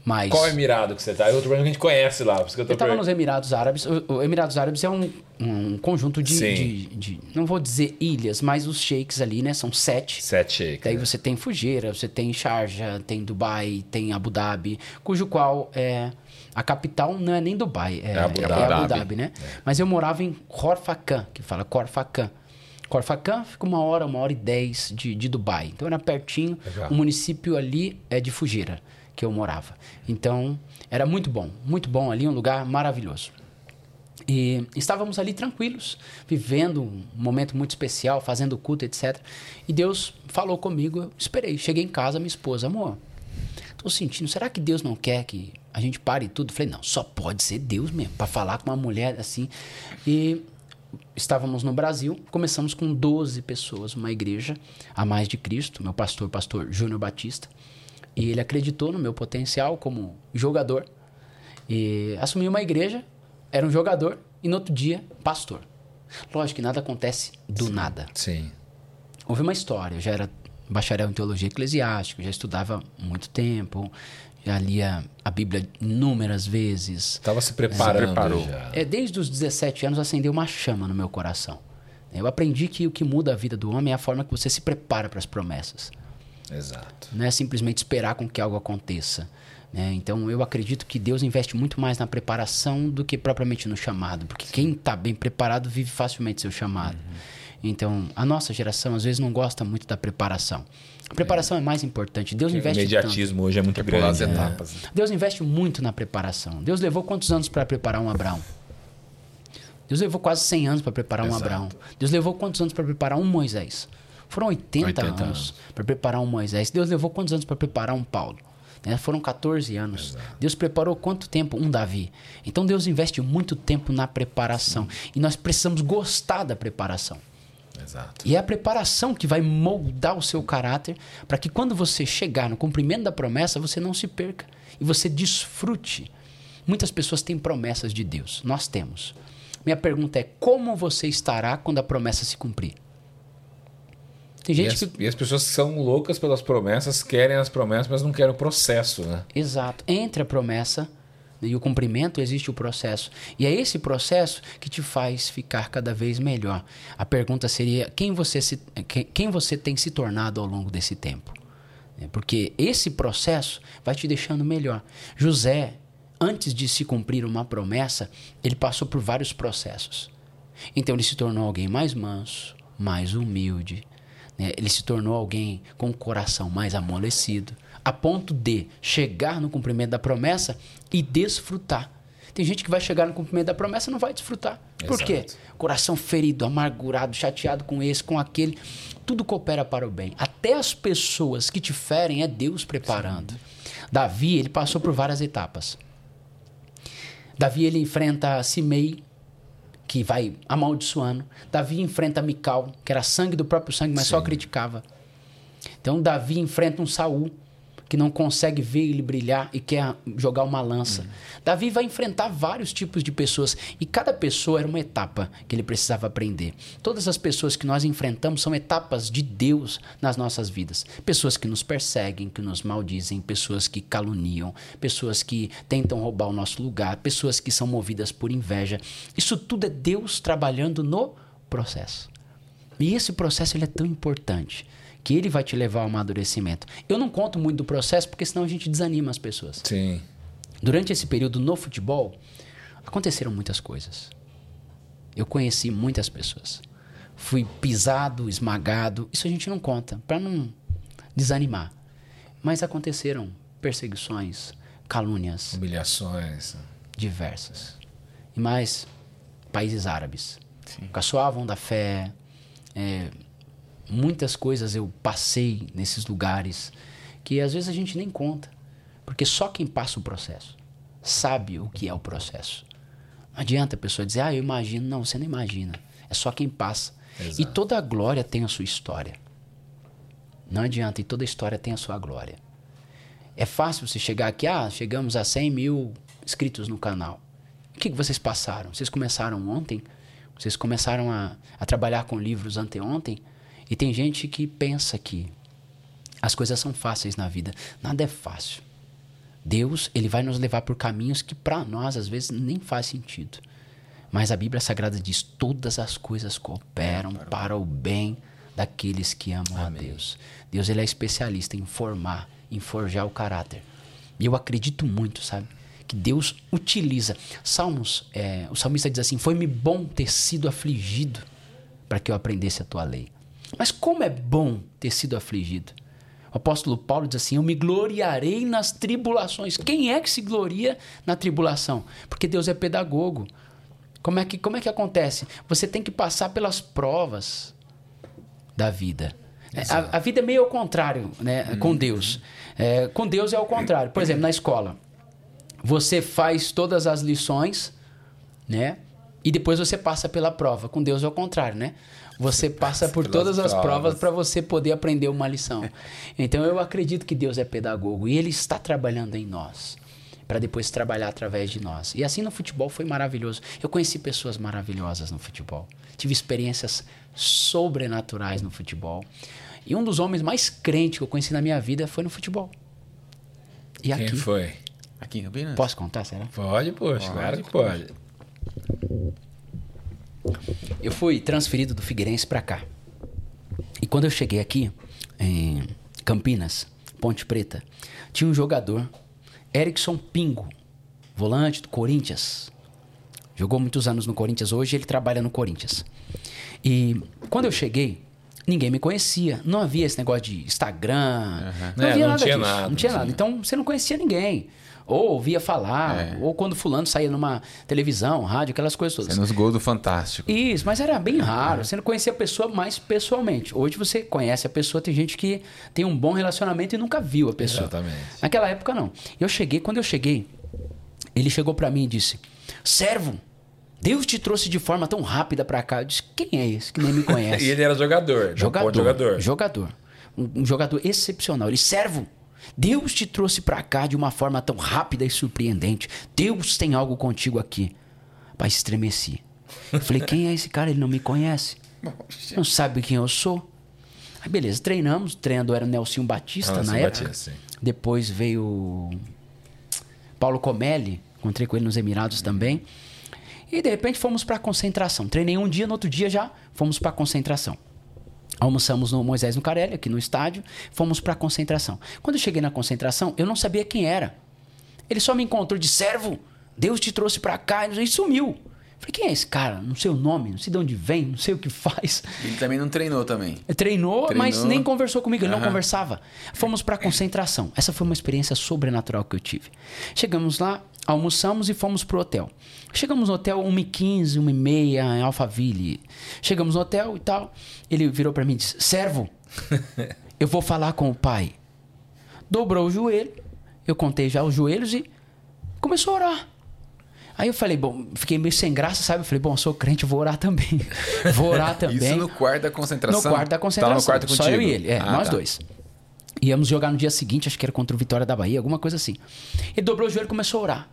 Mas. Qual Emirado que você tá? É outro problema que a gente conhece lá. Por isso que eu tô Eu estava per- nos Emirados Árabes. O, Emirados Árabes é um, um conjunto de, de- de- Não vou dizer ilhas, mas os sheiks ali, né? São sete. Sete shakes. Daí né? você tem Fujeira, você tem Sharjah, tem Dubai, tem Abu Dhabi, cujo qual é a capital não é nem Dubai, é, É Abu é Dhabi. Abu Dhabi, né? Mas eu morava em Corfacan, que fala Corfacan. Corfacan fica uma hora, uma hora e dez de, de Dubai. Então era pertinho. Legal. O município ali é de Fujeira, que eu morava. Então era muito bom, muito bom ali, um lugar maravilhoso. E estávamos ali tranquilos, vivendo um momento muito especial, fazendo culto, etc. E Deus falou comigo, eu esperei. Cheguei em casa, minha esposa, amor, tô sentindo, será que Deus não quer que a gente pare tudo? Falei, não, só pode ser Deus mesmo, para falar com uma mulher assim. E estávamos no Brasil, começamos com 12 pessoas, uma igreja a mais de Cristo, meu pastor, pastor Júnior Batista. E ele acreditou no meu potencial como jogador e assumiu uma igreja, era um jogador e no outro dia, pastor. Lógico que nada acontece do nada. Sim. Houve uma história, eu já era bacharel em teologia eclesiástica, já estudava muito tempo, já lia a Bíblia inúmeras vezes. Estava se preparando Se. É, desde os 17 anos acendeu uma chama no meu coração. Eu aprendi que o que muda a vida do homem é a forma que você se prepara para as promessas. Exato. Não é simplesmente esperar com que algo aconteça. né? Então eu acredito que Deus investe muito mais na preparação do que propriamente no chamado. Porque quem está bem preparado vive facilmente seu chamado. Então a nossa geração às vezes não gosta muito da preparação. A preparação é, mais importante. Deus O investe tanto. imediatismo hoje é muito Quer pular as grande. né? etapas. Deus investe muito na preparação. Deus levou quantos anos para preparar um Abraão? Deus levou quase 100 anos para preparar um Exato. Abraão. Deus levou quantos anos para preparar um Moisés? Foram 80, 80 anos anos. para preparar um Moisés. Deus levou quantos anos para preparar um Paulo? Né? Foram 14 anos. Deus preparou quanto tempo? Um Davi. Então Deus investe muito tempo na preparação. E nós precisamos gostar da preparação. Exato. E é a preparação que vai moldar o seu caráter para que quando você chegar no cumprimento da promessa, você não se perca e você desfrute. Muitas pessoas têm promessas de Deus. Nós temos. Minha pergunta é: como você estará quando a promessa se cumprir? Tem E gente as, que. e as pessoas que são loucas pelas promessas, querem as promessas, mas não querem o processo, né? Exato. Entre a promessa e o cumprimento existe o processo. E é esse processo que te faz ficar cada vez melhor. A pergunta seria: quem você, se, quem, quem você tem se tornado ao longo desse tempo? É, Porque esse processo vai te deixando melhor. José, antes de se cumprir uma promessa, ele passou por vários processos. Então ele se tornou alguém mais manso, mais humilde. Né? Ele se tornou alguém com o coração mais amolecido, a ponto de chegar no cumprimento da promessa e desfrutar. Tem gente que vai chegar no cumprimento da promessa e não vai desfrutar. Por quê? Exato. Coração ferido, amargurado, chateado com esse, com aquele. Tudo coopera para o bem. Até as pessoas que te ferem é Deus preparando. Davi, ele passou por várias etapas. Davi, ele enfrenta Simei, que vai amaldiçoando. Davi enfrenta Mical, que era sangue do próprio sangue, mas só Sim. criticava. Então Davi enfrenta um Saul que não consegue ver ele brilhar e quer jogar uma lança. Davi vai enfrentar vários tipos de pessoas e cada pessoa era uma etapa que ele precisava aprender. Todas as pessoas que nós enfrentamos são etapas de Deus nas nossas vidas. Pessoas que nos perseguem, que nos maldizem, pessoas que caluniam, pessoas que tentam roubar o nosso lugar, pessoas que são movidas por inveja. Isso tudo é Deus trabalhando no processo. E esse processo ele é tão importante que ele vai te levar ao amadurecimento. Eu não conto muito do processo porque senão a gente desanima as pessoas. Sim. Durante esse período no futebol, aconteceram muitas coisas. Eu conheci muitas pessoas. Fui pisado, esmagado. Isso a gente não conta, para não desanimar. Mas aconteceram perseguições, calúnias Humilhações. diversas. E mais, países árabes. Sim. Caçoavam da fé. é, muitas coisas eu passei nesses lugares que às vezes a gente nem conta. Porque só quem passa o processo sabe o que é o processo. Não adianta a pessoa dizer, ah, eu imagino. Não, você não imagina. É só quem passa. E Exato. toda a glória tem a sua história. Não adianta, e toda história tem a sua glória. É fácil você chegar aqui, ah, chegamos a 100 mil inscritos no canal. O que, que vocês passaram? Vocês começaram ontem? Vocês começaram a, a trabalhar com livros anteontem? E tem gente que pensa que as coisas são fáceis na vida. Nada é fácil. Deus, ele vai nos levar por caminhos que para nós às vezes nem faz sentido. Mas a Bíblia Sagrada diz: todas as coisas cooperam para o bem daqueles que amam a Deus. Deus ele é especialista em formar, em forjar o caráter. E eu acredito muito, sabe? Que Deus utiliza. Salmos, é, o salmista diz assim: Foi-me bom ter sido afligido para que eu aprendesse a tua lei. Mas como é bom ter sido afligido? O apóstolo Paulo diz assim: Eu me gloriarei nas tribulações. Quem é que se gloria na tribulação? Porque Deus é pedagogo. Como é que, como é que acontece? Você tem que passar pelas provas da vida. É, A, a vida é meio ao contrário, né? Com Deus. É, com Deus é ao contrário. Por exemplo, na escola, você faz todas as lições, né? E depois você passa pela prova. Com Deus é o contrário, né? Você passa por todas as provas. para você poder aprender uma lição. Então eu acredito que Deus é pedagogo e Ele está trabalhando em nós para depois trabalhar através de nós. E assim no futebol foi maravilhoso. Eu conheci pessoas maravilhosas no futebol. Tive experiências sobrenaturais no futebol. E um dos homens mais crentes que eu conheci na minha vida foi no futebol. E Quem aqui. foi? Aqui em Campinas? Posso contar, será? Pode, poxa, claro que pode. Eu fui transferido do Figueirense para cá. E quando eu cheguei aqui, em Campinas, Ponte Preta, tinha um jogador, Erickson Pingo, volante do Corinthians. Jogou muitos anos no Corinthians, hoje ele trabalha no Corinthians. E quando eu cheguei, ninguém me conhecia. Não havia esse negócio de Instagram. Não É, havia não nada tinha disso. nada, não tinha nada. Então você não conhecia ninguém. Ou ouvia falar, É. ou quando fulano saía numa televisão, rádio, aquelas coisas todas. É nos gols do Fantástico. Isso, mas era bem raro. Você não conhecia a pessoa mais pessoalmente. Hoje você conhece a pessoa, tem gente que tem um bom relacionamento e nunca viu a pessoa. Exatamente. Naquela época, não. Eu cheguei, quando eu cheguei, ele chegou pra mim e disse: Servo, Deus te trouxe de forma tão rápida pra cá. Eu disse: Quem é esse que nem me (laughs) conhece? E ele era jogador. Jogador. Jogador. jogador. Jogador. Um, um jogador excepcional. Ele, servo, Deus te trouxe pra cá de uma forma tão rápida e surpreendente. Deus tem algo contigo aqui. Pai, estremeci. Eu Falei, quem é esse cara? Ele não me conhece. Não sabe quem eu sou. Aí, beleza, treinamos. O treinador era o Nelson Batista Ah, na Nelson época. Batista. Depois veio Paulo Comelli. Encontrei com ele nos Emirados também. E de repente fomos pra concentração. Treinei um dia, no outro dia já fomos pra concentração. Almoçamos no Moisés no Carelli, aqui no estádio, fomos pra concentração. Quando eu cheguei na concentração, eu não sabia quem era. Ele só me encontrou de servo, Deus te trouxe pra cá e sumiu. Falei, quem é esse cara? Não sei o nome, não sei de onde vem, não sei o que faz. Ele também não treinou também. Treinou, Treinou. mas nem conversou comigo, ele não Aham. conversava. Fomos pra concentração. Essa foi uma experiência sobrenatural que eu tive. Chegamos lá, almoçamos e fomos pro hotel. Chegamos no hotel 1h15, 1h30, em Alphaville. Chegamos no hotel e tal. Ele virou pra mim e disse: Servo, (laughs) eu vou falar com o pai. Dobrou o joelho, eu contei já os joelhos e começou a orar. Aí eu falei, bom, fiquei meio sem graça, sabe? Eu falei, bom, eu sou crente, vou orar também. (laughs) vou orar também. Isso no quarto da concentração? No quarto da concentração. Tava no quarto Só contigo? eu e ele, é, Ah, nós tá. dois. Íamos jogar no dia seguinte, acho que era contra o Vitória da Bahia, alguma coisa assim. Ele dobrou o joelho e começou a orar.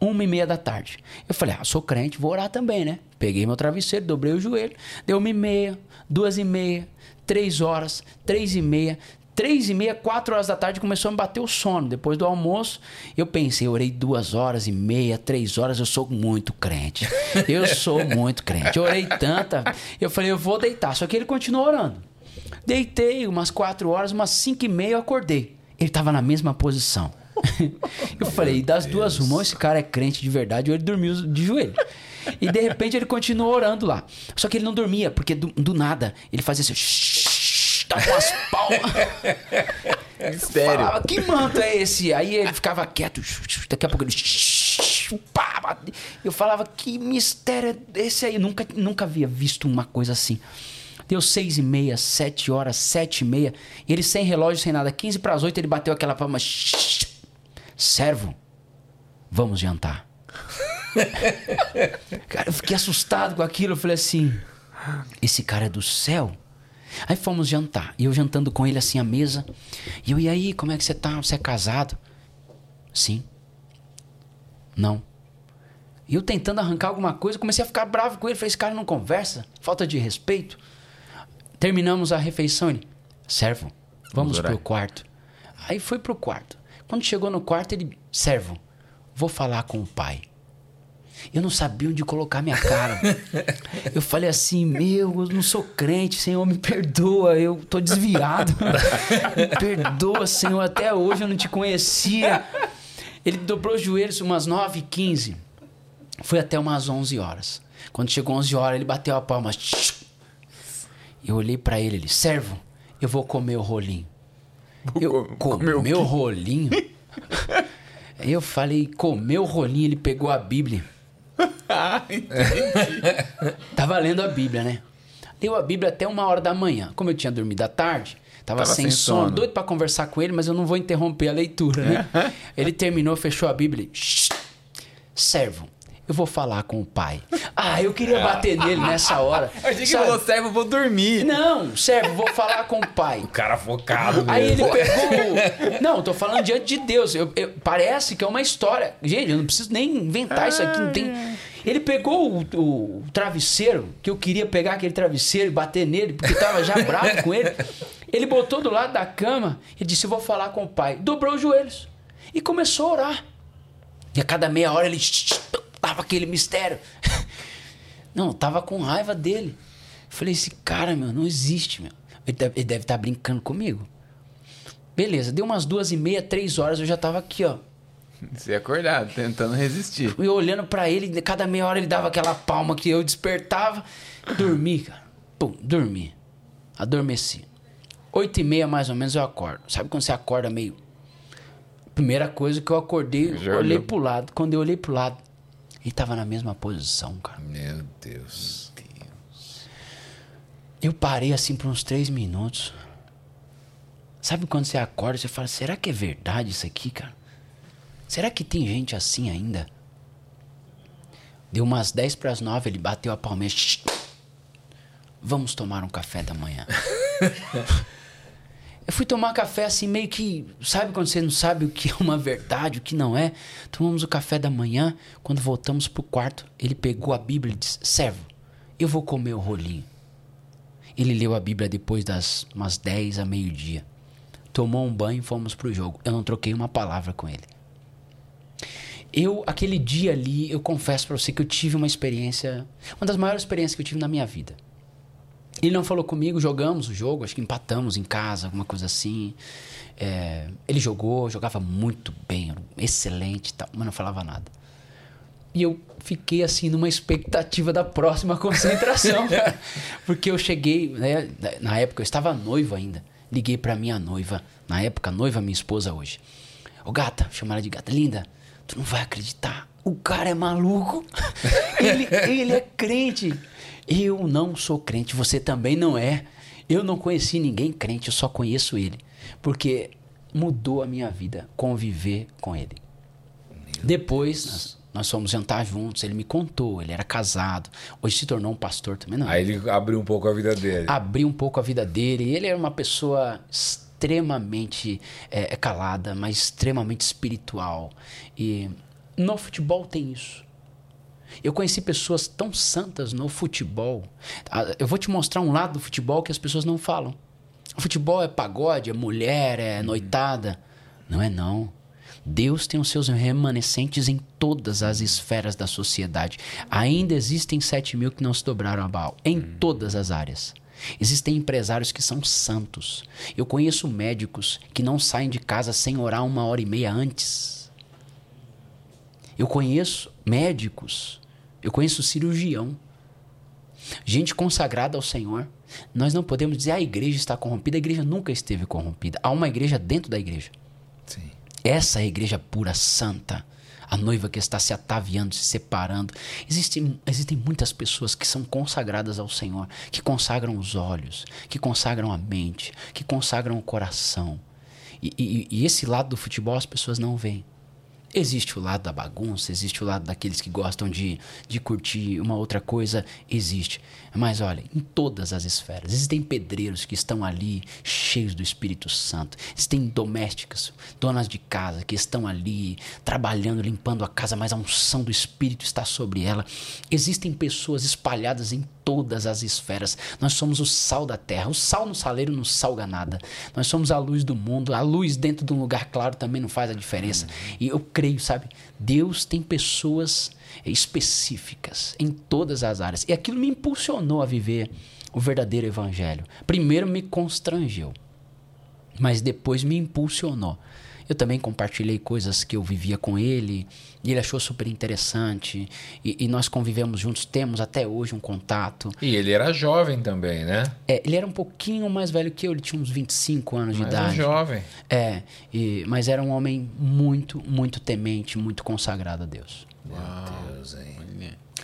Uma e meia da tarde. Eu falei, ah, sou crente, vou orar também, né? Peguei meu travesseiro, dobrei o joelho, deu uma e meia, duas e meia, três horas, três e meia, três e meia, quatro horas da tarde começou a me bater o sono. Depois do almoço, eu pensei, orei duas horas e meia, três horas, eu sou muito crente. Eu sou muito crente. Eu orei tanta, eu falei, eu vou deitar. Só que ele continuou orando. Deitei umas quatro horas, umas cinco e meia eu acordei. Ele estava na mesma posição. (laughs) eu falei, das duas uma, ou esse cara é crente de verdade ou ele dormiu de joelho. E de repente ele continuou orando lá. Só que ele não dormia, porque do, do nada ele fazia assim, (laughs) "Shhh", dava umas palmas. (laughs) Mistério. Falava, que manto é esse? Aí ele ficava quieto. Daqui a pouco ele. pá, bate. Eu falava, que mistério é esse aí? Nunca, nunca havia visto uma coisa assim. Deu seis e meia, sete horas, sete e meia. E ele sem relógio, sem nada. 15 para as oito, ele bateu aquela palma. Servo, vamos jantar. (laughs) cara, eu fiquei assustado com aquilo. Eu falei assim: esse cara é do céu? Aí fomos jantar. E eu jantando com ele assim à mesa. E eu, e aí, como é que você tá? Você é casado? Sim. Não. E eu tentando arrancar alguma coisa, comecei a ficar bravo com ele. Falei, esse cara não conversa, falta de respeito. Terminamos a refeição. Ele, servo, vamos, Vamos orar." pro quarto. Aí foi pro quarto. Quando chegou no quarto, ele, servo, vou falar com o pai. Eu não sabia onde colocar minha cara. (laughs) Eu falei assim, meu, eu não sou crente, Senhor, me perdoa, eu tô desviado. (laughs) Me perdoa, Senhor, até hoje eu não te conhecia. Ele dobrou os joelhos umas 9h15. Foi até umas 11 horas. Quando chegou 11 horas, ele bateu a palma. Eu olhei pra ele, ele, servo, eu vou comer o rolinho. Eu, Co- comer o comer rolinho? (laughs) Eu falei, comeu o rolinho, ele pegou a Bíblia. (laughs) Tava lendo a Bíblia, né? Leu a Bíblia até uma hora da manhã. Como eu tinha dormido à tarde, tava, Tava sem, sem sono, sono. doido pra conversar com ele, mas eu não vou interromper a leitura, né? (laughs) ele terminou, fechou a Bíblia. "Shh, Servo, Eu vou falar com o pai. (laughs) Ah, eu queria bater nele nessa hora. (laughs) Eu achei que sabe? falou, servo, eu vou dormir. Não, servo, vou falar com o pai. O cara focado mesmo. Aí ele pegou. (laughs) Não, eu tô falando diante de Deus. Eu- eu- parece que é uma história. Gente, eu não preciso nem inventar isso aqui. Não tem. Ele pegou o, o travesseiro, que eu queria pegar aquele travesseiro e bater nele, porque eu tava já bravo com ele. Ele botou do lado da cama e disse: Eu vou falar com o pai. Dobrou os joelhos e começou a orar. E a cada meia hora ele tava aquele mistério. (laughs) Não, eu tava com raiva dele. Falei, esse cara, meu, não existe, meu. Ele deve, estar brincando comigo. Beleza, deu umas duas e meia, três horas, eu já tava aqui, ó. Você ia acordado, tentando resistir. E olhando pra ele, cada meia hora ele dava aquela palma que eu despertava. Dormi, cara. Pum, dormi. Adormeci. Oito e meia, mais ou menos, eu acordo. Sabe quando você acorda meio... Primeira coisa que eu acordei, eu olhei olhou. pro lado. Quando eu olhei pro lado, ele tava na mesma posição, cara. Meu Deus. Eu parei assim por uns três minutos. Sabe quando você acorda e você fala, será que é verdade isso aqui, cara? Será que tem gente assim ainda? Deu umas 10 para as 9, ele bateu a palmeira. "Shh, Vamos tomar um café da manhã. (laughs) Eu fui tomar café assim, meio que. Sabe quando você não sabe o que é uma verdade, o que não é? Tomamos o café da manhã. Quando voltamos pro quarto, ele pegou a Bíblia e disse: Servo, eu vou comer o rolinho. Ele leu a Bíblia depois das umas 10 a meio-dia. Tomou um banho e fomos pro jogo. Eu não troquei uma palavra com ele. Eu, aquele dia ali, eu confesso pra você que eu tive uma experiência, uma das maiores experiências que eu tive na minha vida. Ele não falou comigo, jogamos o jogo, acho que empatamos em casa, alguma coisa assim. É, ele jogou, jogava muito bem, excelente e tal, mas não falava nada. E eu fiquei assim numa expectativa da próxima (laughs) concentração. (laughs) Porque eu cheguei, né, na época eu estava noivo ainda. Liguei pra minha noiva, na época, noiva minha esposa hoje. Ô gata, chama ela de gata, linda, tu não vai acreditar. O cara é maluco. (laughs) ele, ele é crente. Eu não sou crente, você também não é. Eu não conheci ninguém crente, eu só conheço ele. Porque mudou a minha vida conviver com ele. Depois, nós, nós fomos jantar juntos, ele me contou, ele era casado, hoje se tornou um pastor também, não. Aí ele abriu um pouco a vida dele. Abriu um pouco a vida dele, ele era uma pessoa extremamente é, calada, mas extremamente espiritual. E no futebol tem isso. Eu conheci pessoas tão santas no futebol. Ah, Eu vou te mostrar um lado do futebol que as pessoas não falam. O futebol é pagode, é mulher, é noitada. Não é não. Deus tem os seus remanescentes em todas as esferas da sociedade. Ainda existem 7 mil que não se dobraram a Baal. Em todas as áreas. Existem empresários que são santos. Eu conheço médicos que não saem de casa sem orar uma hora e meia antes. Eu conheço médicos. Eu conheço cirurgião. Gente consagrada ao Senhor. Nós não podemos dizer "Ah, a igreja está corrompida. A igreja nunca esteve corrompida. Há uma igreja dentro da igreja. Sim. Essa é a igreja pura, santa. A noiva que está se ataviando, se separando. Existem, existem muitas pessoas que são consagradas ao Senhor, que consagram os olhos, que consagram a mente, que consagram o coração. E, e- e esse lado do futebol as pessoas não veem. Existe o lado da bagunça, existe o lado daqueles que gostam de, de curtir uma outra coisa, existe. Mas olha, em todas as esferas, existem pedreiros que estão ali cheios do Espírito Santo, existem domésticas, donas de casa que estão ali trabalhando, limpando a casa, mas a unção do Espírito está sobre ela. Existem pessoas espalhadas em todas as esferas. Nós somos o sal da terra. O sal no saleiro não salga nada. Nós somos a luz do mundo. A luz dentro de um lugar claro também não faz a diferença. E eu creio, sabe? Deus tem pessoas específicas em todas as áreas. E aquilo me impulsionou a viver o verdadeiro evangelho. Primeiro me constrangeu, mas depois me impulsionou. Eu também compartilhei coisas que eu vivia com ele, e ele achou super interessante, e, e nós convivemos juntos, temos até hoje um contato. E ele era jovem também, né? É, ele era um pouquinho mais velho que eu, ele tinha uns 25 anos de Mas era idade. jovem. É, e- mas era um homem muito, muito temente, muito consagrado a Deus. Meu Deus, hein?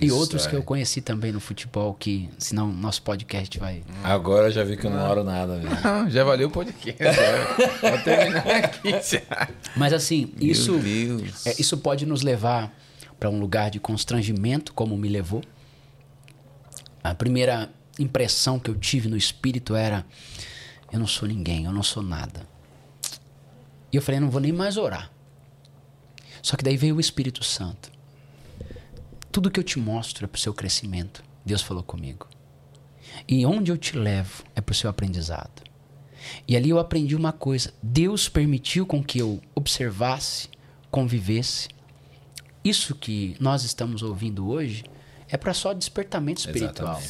E outros que eu conheci também no futebol, que senão nosso podcast vai. Agora eu já vi que eu não oro nada mesmo. Não, já valeu o podcast. (laughs) Vou terminar aqui já. Mas assim, isso, Meu é, isso pode nos levar para um lugar de constrangimento, como me levou. A primeira impressão que eu tive no espírito era: eu não sou ninguém, eu não sou nada. E eu falei: não vou nem mais orar. Só que daí veio o Espírito Santo. Tudo que eu te mostro é para o seu crescimento. Deus falou comigo. E onde eu te levo é para o seu aprendizado. E ali eu aprendi uma coisa: Deus permitiu com que eu observasse, convivesse. Isso que nós estamos ouvindo hoje é para só despertamento espiritual.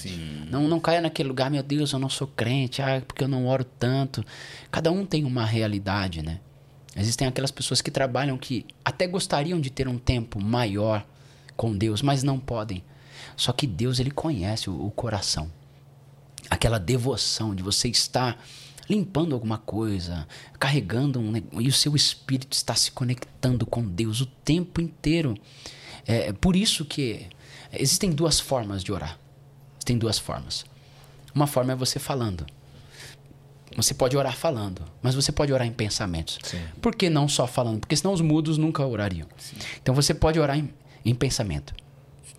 Não, não caia naquele lugar, meu Deus, eu não sou crente, ah, porque eu não oro tanto. Cada um tem uma realidade, né? Existem aquelas pessoas que trabalham que até gostariam de ter um tempo maior com Deus, mas não podem. Só que Deus ele conhece o, o coração. Aquela devoção de você estar limpando alguma coisa, carregando um e o seu espírito está se conectando com Deus o tempo inteiro. É por isso que existem duas formas de orar. Tem duas formas. Uma forma é você falando. Você pode orar falando, mas você pode orar em pensamentos. Sim. Por que não só falando? Porque senão os mudos nunca orariam. Sim. Então você pode orar em, em pensamento.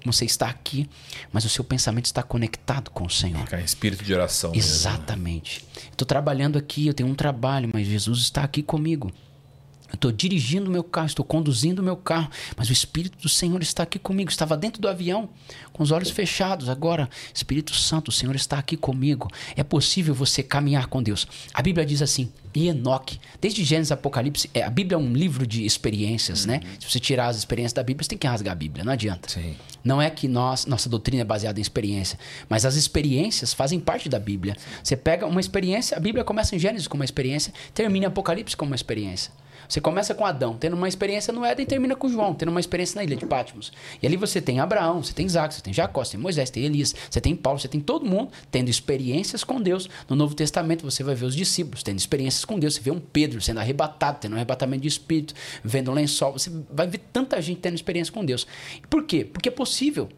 Você está aqui, mas o seu pensamento está conectado com o Senhor. É espírito de oração. Exatamente. Estou trabalhando aqui, eu tenho um trabalho, mas Jesus está aqui comigo. Eu estou dirigindo o meu carro, estou conduzindo o meu carro, mas o Espírito do Senhor está aqui comigo. Estava dentro do avião, com os olhos fechados. Agora, Espírito Santo, o Senhor está aqui comigo. É possível você caminhar com Deus. A Bíblia diz assim: e Enoque, desde Gênesis Apocalipse, é, a Bíblia é um livro de experiências, né? uhum. né? Se você tirar as experiências da Bíblia, você tem que rasgar a Bíblia, não adianta. Sim. Não é que nós, nossa doutrina é baseada em experiência, mas as experiências fazem parte da Bíblia. Você pega uma experiência, a Bíblia começa em Gênesis com uma experiência, termina em Apocalipse com uma experiência. Você começa com Adão, tendo uma experiência no Éden, e termina com João, tendo uma experiência na ilha de Patmos. E ali você tem Abraão, você tem Isaac, você tem Jacó, você tem Moisés, você tem Elias, você tem Paulo, você tem todo mundo tendo experiências com Deus. No Novo Testamento você vai ver os discípulos tendo experiências com Deus. Você vê um Pedro sendo arrebatado, tendo um arrebatamento de espírito, vendo um lençol. Você vai ver tanta gente tendo experiência com Deus. Por quê? Porque é possível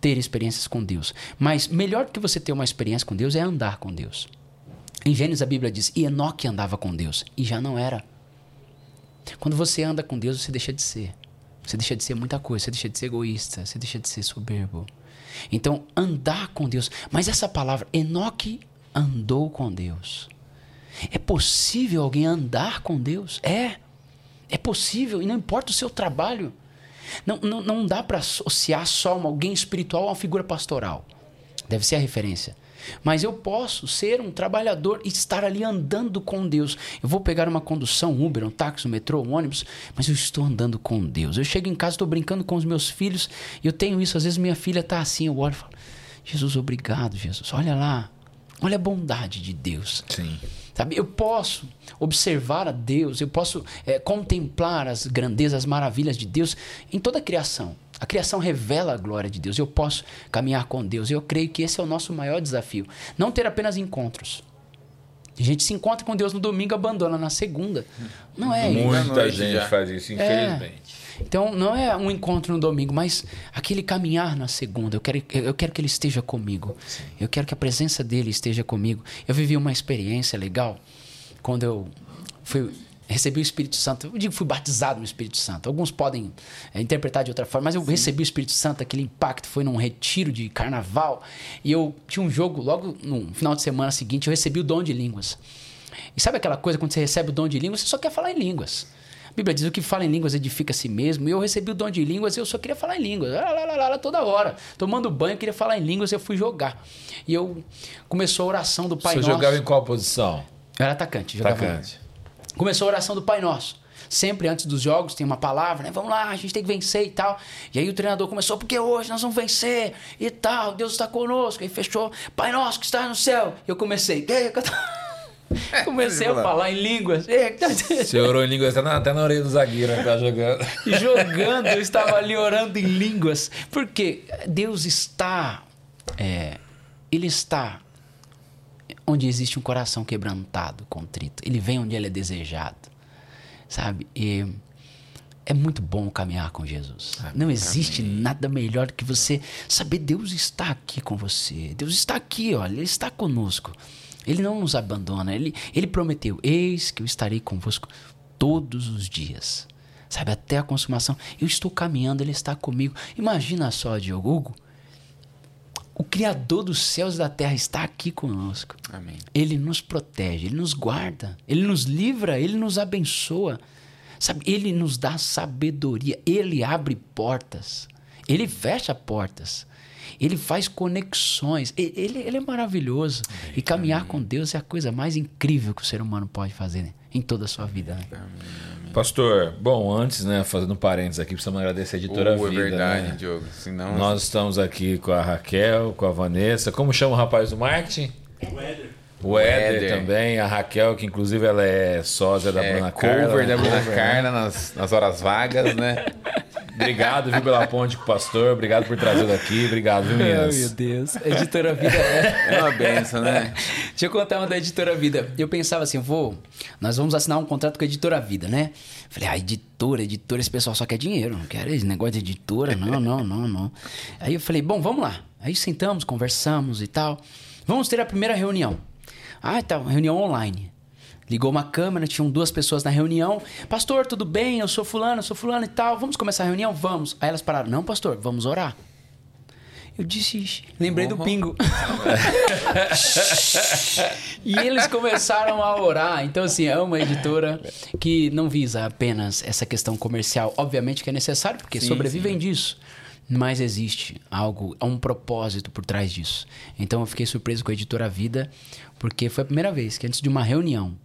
ter experiências com Deus. Mas melhor do que você ter uma experiência com Deus é andar com Deus. Em Gênesis a Bíblia diz: E Enoque andava com Deus. E já não era. Quando você anda com Deus, você deixa de ser. Você deixa de ser muita coisa, você deixa de ser egoísta, você deixa de ser soberbo. Então, andar com Deus. Mas essa palavra, Enoque andou com Deus. É possível alguém andar com Deus? É. É possível, e não importa o seu trabalho. Não, não, não dá para associar só alguém espiritual a uma figura pastoral. Deve ser a referência. Mas eu posso ser um trabalhador e estar ali andando com Deus. Eu vou pegar uma condução, um Uber, um táxi, um metrô, um ônibus, mas eu estou andando com Deus. Eu chego em casa, estou brincando com os meus filhos e eu tenho isso. Às vezes minha filha está assim, eu olho e falo: Jesus, obrigado, Jesus. Olha lá, olha a bondade de Deus. Sim. Sabe, eu posso observar a Deus, eu posso é, contemplar as grandezas, as maravilhas de Deus em toda a criação. A criação revela a glória de Deus. Eu posso caminhar com Deus. Eu creio que esse é o nosso maior desafio. Não ter apenas encontros. A gente se encontra com Deus no domingo, abandona na segunda. Não é Muita gente já. faz isso, é. infelizmente. É. Então, não é um encontro no domingo, mas aquele caminhar na segunda. Eu quero, eu quero que ele esteja comigo. Sim. Eu quero que a presença dele esteja comigo. Eu vivi uma experiência legal quando eu fui recebi o Espírito Santo. Eu digo fui batizado no Espírito Santo. Alguns podem é, interpretar de outra forma, mas eu Sim. recebi o Espírito Santo, aquele impacto foi num retiro de carnaval. E eu tinha um jogo logo no final de semana seguinte, eu recebi o dom de línguas. E sabe aquela coisa quando você recebe o dom de línguas, você só quer falar em línguas. A Bíblia diz o que fala em línguas edifica a si mesmo. E eu recebi o dom de línguas e eu só queria falar em línguas. Lá, lá, lá, lá, toda hora. Tomando banho, eu queria falar em línguas e eu fui jogar. E eu começou a oração do Pai Nosso. Você jogava em qual posição? Eu era atacante. Jogava atacante. Começou a oração do Pai Nosso. Sempre antes dos jogos tem uma palavra, né? Vamos lá, a gente tem que vencer e tal. E aí o treinador começou, porque hoje nós vamos vencer e tal, Deus está conosco. Aí fechou, Pai Nosso que está no céu. E eu comecei, (laughs) comecei a falar em línguas. (laughs) Você orou em línguas até na, até na orelha do zagueiro, né? Tá jogando. (laughs) jogando, eu estava ali orando em línguas. Porque Deus está, é, Ele está onde existe um coração quebrantado, contrito. Ele vem onde ele é desejado, sabe? E é muito bom caminhar com Jesus. Amém. Não existe Amém. nada melhor do que você saber Deus está aqui com você. Deus está aqui, olha, ele está conosco. Ele não nos abandona. Ele, ele prometeu: Eis que eu estarei convosco todos os dias. sabe, até a consumação. Eu estou caminhando, Ele está comigo. Imagina só, Diogo Hugo, o Criador dos céus e da terra está aqui conosco. Amém. Ele nos protege, Ele nos guarda, Ele nos livra, Ele nos abençoa. Sabe, Ele nos dá sabedoria, Ele abre portas, Ele fecha portas. Ele faz conexões. Ele, ele é maravilhoso. e caminhar com Deus é a coisa mais incrível que o ser humano pode fazer né? em toda a sua vida. Né? Pastor, bom, antes, né, fazendo um parênteses aqui, precisamos agradecer a editora é Vida. verdade, né? Diogo. Senão, Nós estamos aqui com a Raquel, com a Vanessa. Como chama o rapaz do marketing? O Éder Éder. também, a Raquel, que inclusive ela é sósia da é Bruna cover Carla. da né? Bruna Cover, né? Carla nas, nas horas vagas, né? Obrigado, viu, pela ponte com o pastor. Obrigado por trazê-lo aqui. Obrigado, viu, Ai, meu meninas? Deus. Editora Vida é. É uma benção, né? (laughs) Deixa eu contar uma da Editora Vida. Eu pensava assim, vou, nós vamos assinar um contrato com a Editora Vida, né? Falei, ah, editora, editora, esse pessoal só quer dinheiro, não quer esse negócio de editora, não, não, não, não. Aí eu falei, bom, vamos lá. Aí sentamos, conversamos e tal. Vamos ter a primeira reunião. Ah, tá, reunião online. Ligou uma câmera, tinham duas pessoas na reunião. Pastor, tudo bem? Eu sou fulano, eu sou fulano e tal. Vamos começar a reunião? Vamos. Aí elas pararam. Não, pastor, vamos orar. Eu disse, lembrei do pingo. (laughs) e eles começaram a orar. Então, assim, é uma editora que não visa apenas essa questão comercial. Obviamente que é necessário, porque Sim, sobrevivem disso. Mas existe algo, há um propósito por trás disso. Então eu fiquei surpreso com a editora Vida, porque foi a primeira vez que antes de uma reunião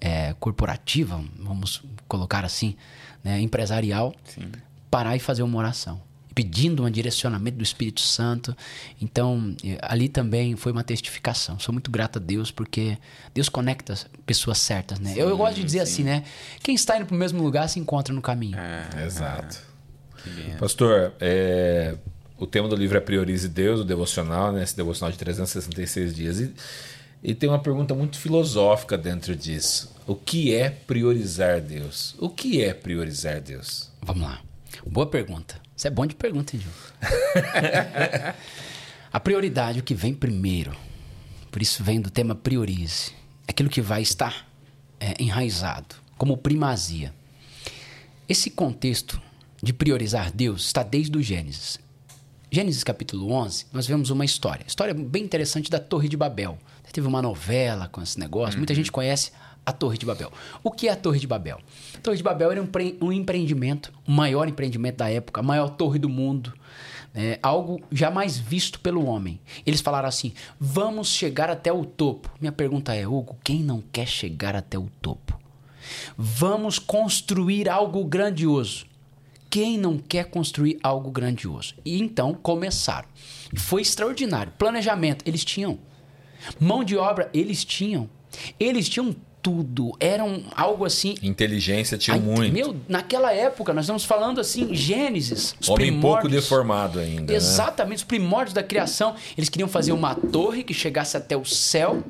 é, corporativa, vamos colocar assim, né, empresarial, parar e fazer uma oração. Pedindo um direcionamento do Espírito Santo. Então, ali também foi uma testificação. Sou muito grato a Deus, porque Deus conecta as pessoas certas, né? eu, eu gosto de dizer assim, né? Quem está indo para o mesmo lugar se encontra no caminho. Exato. Que benção. Pastor, é, o tema do livro é Priorize Deus, o devocional, né? Esse devocional de 366 dias. E, e tem uma pergunta muito filosófica dentro disso. O que é priorizar Deus? O que é priorizar Deus? Vamos lá. Boa pergunta. Você é bom de pergunta, Gil? (laughs) a prioridade, o que vem primeiro, por isso vem do tema priorize, é aquilo que vai estar é, enraizado, como primazia. Esse contexto de priorizar Deus está desde o Gênesis. Gênesis capítulo 11, nós vemos uma história. História bem interessante da Torre de Babel. Teve uma novela com esse negócio, muita gente conhece a Torre de Babel. O que é a Torre de Babel? A Torre de Babel era um, um empreendimento, o maior empreendimento da época, a maior torre do mundo. né? algo jamais visto pelo homem. Eles falaram assim: vamos chegar até o topo. Minha pergunta é, Hugo, quem não quer chegar até o topo? Vamos construir algo grandioso. Quem não quer construir algo grandioso? E então começaram. Foi extraordinário. Planejamento, eles tinham. Mão de obra, eles tinham. Eles tinham tudo. Eram algo assim. Inteligência tinha Ai, muito. Meu, naquela época, nós estamos falando assim, Gênesis. Os Homem pouco deformado ainda. né? Exatamente, os primórdios da criação. Eles queriam fazer uma torre que chegasse até o céu,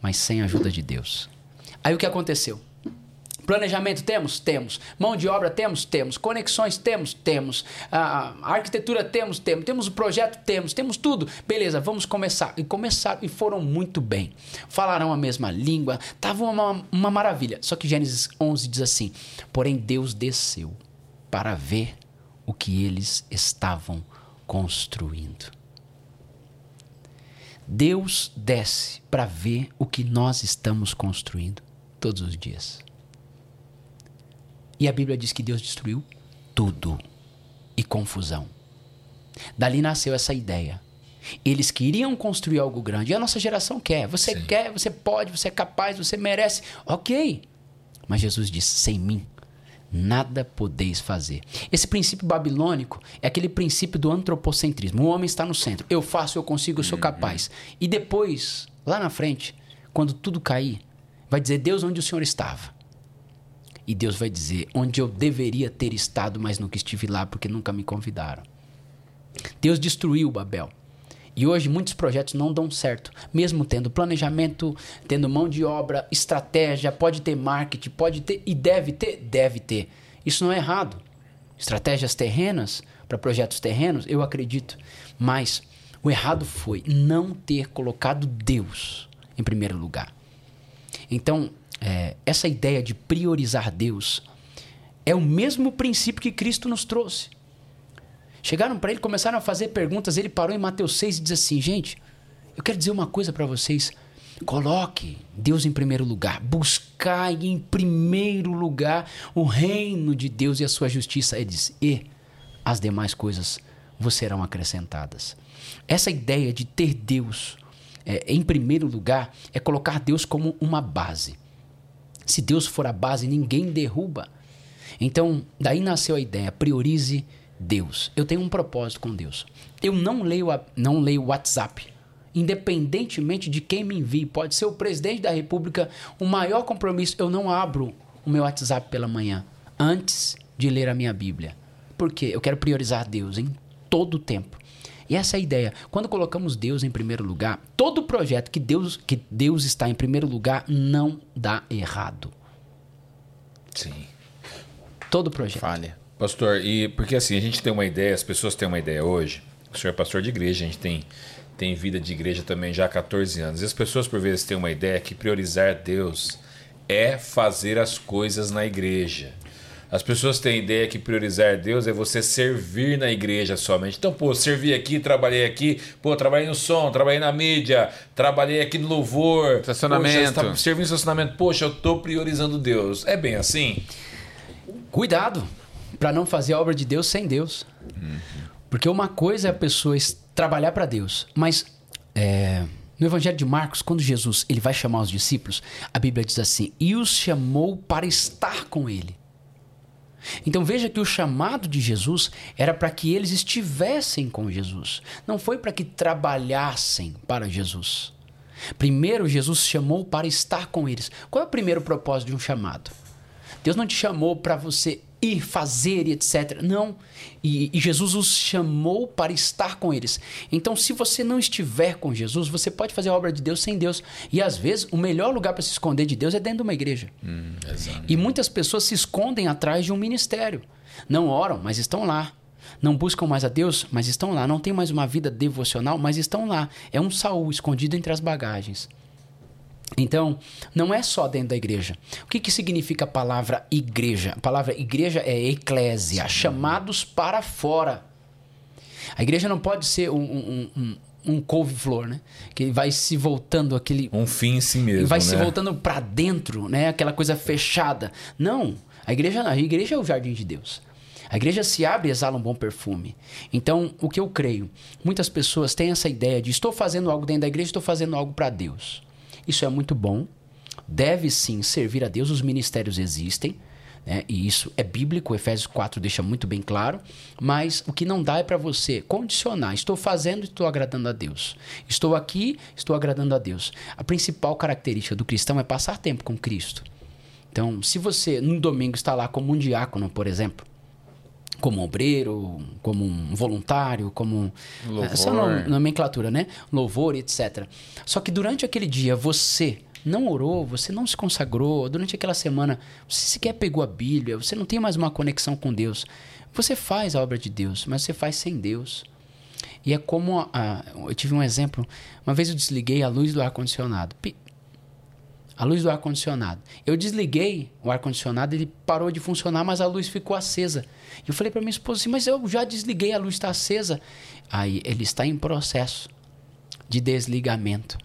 mas sem a ajuda de Deus. Aí o que aconteceu? Planejamento temos? Temos. Mão de obra temos? Temos. Conexões temos? Temos. Ah, arquitetura temos? Temos. Temos o projeto? Temos. Temos tudo. Beleza, vamos começar. E começaram e foram muito bem. Falaram a mesma língua. Tava uma, uma maravilha. Só que Gênesis 11 diz assim: Porém, Deus desceu para ver o que eles estavam construindo. Deus desce para ver o que nós estamos construindo todos os dias. E a Bíblia diz que Deus destruiu tudo e confusão. Dali nasceu essa ideia. Eles queriam construir algo grande. E a nossa geração quer. Você Sim. quer, você pode, você é capaz, você merece. Ok. Mas Jesus disse: sem mim, nada podeis fazer. Esse princípio babilônico é aquele princípio do antropocentrismo. O homem está no centro. Eu faço, eu consigo, eu sou capaz. E depois, lá na frente, quando tudo cair, vai dizer: Deus, onde o Senhor estava? E Deus vai dizer: onde eu deveria ter estado, mas nunca estive lá porque nunca me convidaram. Deus destruiu Babel. E hoje muitos projetos não dão certo, mesmo tendo planejamento, tendo mão de obra, estratégia, pode ter marketing, pode ter e deve ter, deve ter. Isso não é errado. Estratégias terrenas para projetos terrenos, eu acredito, mas o errado foi não ter colocado Deus em primeiro lugar. Então, é, essa ideia de priorizar Deus É o mesmo princípio que Cristo nos trouxe. Chegaram para ele, começaram a fazer perguntas. Ele parou em Mateus 6 e diz assim: Gente, eu quero dizer uma coisa para vocês. Coloque Deus em primeiro lugar. Buscai em primeiro lugar o reino de Deus e a sua justiça. Ele diz: E as demais coisas vos serão acrescentadas. Essa ideia de ter Deus é, em primeiro lugar é colocar Deus como uma base. Se Deus for a base, ninguém derruba. Então, daí nasceu a ideia: priorize Deus. Eu tenho um propósito com Deus. Eu não leio não leio WhatsApp. Independentemente de quem me envie, pode ser o presidente da República, o maior compromisso, eu não abro o meu WhatsApp pela manhã antes de ler a minha Bíblia. Por quê? Eu quero priorizar Deus em todo o tempo. E essa é a ideia. Quando colocamos Deus em primeiro lugar, todo projeto que Deus, que Deus está em primeiro lugar não dá errado. Sim. Todo projeto. Falha. Pastor, e porque assim, a gente tem uma ideia, as pessoas têm uma ideia hoje. O senhor é pastor de igreja, a gente tem, tem vida de igreja também já há 14 anos. E as pessoas, por vezes, têm uma ideia que priorizar Deus é fazer as coisas na igreja. As pessoas têm a ideia que priorizar Deus é você servir na igreja somente. Então, pô, servi aqui, trabalhei aqui, pô, trabalhei no som, trabalhei na mídia, trabalhei aqui no louvor. Estacionamento. Poxa, servi no estacionamento. Poxa, eu tô priorizando Deus. É bem assim? Cuidado para não fazer a obra de Deus sem Deus. Uhum. Porque uma coisa é a pessoa trabalhar para Deus, mas é, no Evangelho de Marcos, quando Jesus ele vai chamar os discípulos, a Bíblia diz assim: e os chamou para estar com ele. Então veja que o chamado de Jesus era para que eles estivessem com Jesus, não foi para que trabalhassem para Jesus. Primeiro, Jesus chamou para estar com eles. Qual é o primeiro propósito de um chamado? Deus não te chamou para você ir fazer e etc. Não. E, e, Jesus os chamou para estar com eles. Então, se você não estiver com Jesus, você pode fazer a obra de Deus sem Deus. E às vezes, o melhor lugar para se esconder de Deus é dentro de uma igreja. Hum, e muitas pessoas se escondem atrás de um ministério. Não oram, mas estão lá. Não buscam mais a Deus, mas estão lá. Não tem mais uma vida devocional, mas estão lá. É um Saul escondido entre as bagagens. Então, não é só dentro da igreja. O que, que significa a palavra igreja? A palavra igreja é eclésia, chamados para fora. A igreja não pode ser um, um, um, um couve-flor, né? Que vai se voltando aquele... Um fim em si mesmo, Vai né? se voltando para dentro, né? Aquela coisa fechada. Não, a igreja, a igreja é o jardim de Deus. A igreja se abre e exala um bom perfume. Então, o que eu creio, muitas pessoas têm essa ideia de estou fazendo algo dentro da igreja, estou fazendo algo para Deus. Isso é muito bom. Deve sim servir a Deus, os ministérios existem. Né? E isso é bíblico, Efésios 4 deixa muito bem claro. Mas o que não dá é para você condicionar: estou fazendo, estou agradando a Deus. Estou aqui, estou agradando a Deus. A principal característica do cristão é passar tempo com Cristo. Então, se você no domingo está lá como um diácono, por exemplo, como obreiro, como um voluntário, como Louvor. essa nomenclatura, né? Louvor, etc. Só que durante aquele dia você não orou, você não se consagrou, durante aquela semana você sequer pegou a Bíblia, você não tem mais uma conexão com Deus. Você faz a obra de Deus, mas você faz sem Deus. E é como a, eu tive um exemplo. Uma vez eu desliguei a luz do ar condicionado a luz do ar-condicionado. Eu desliguei o ar-condicionado, ele parou de funcionar, mas a luz ficou acesa. Eu falei para minha esposa assim, mas eu já desliguei, a luz está acesa. Aí ele está em processo de desligamento.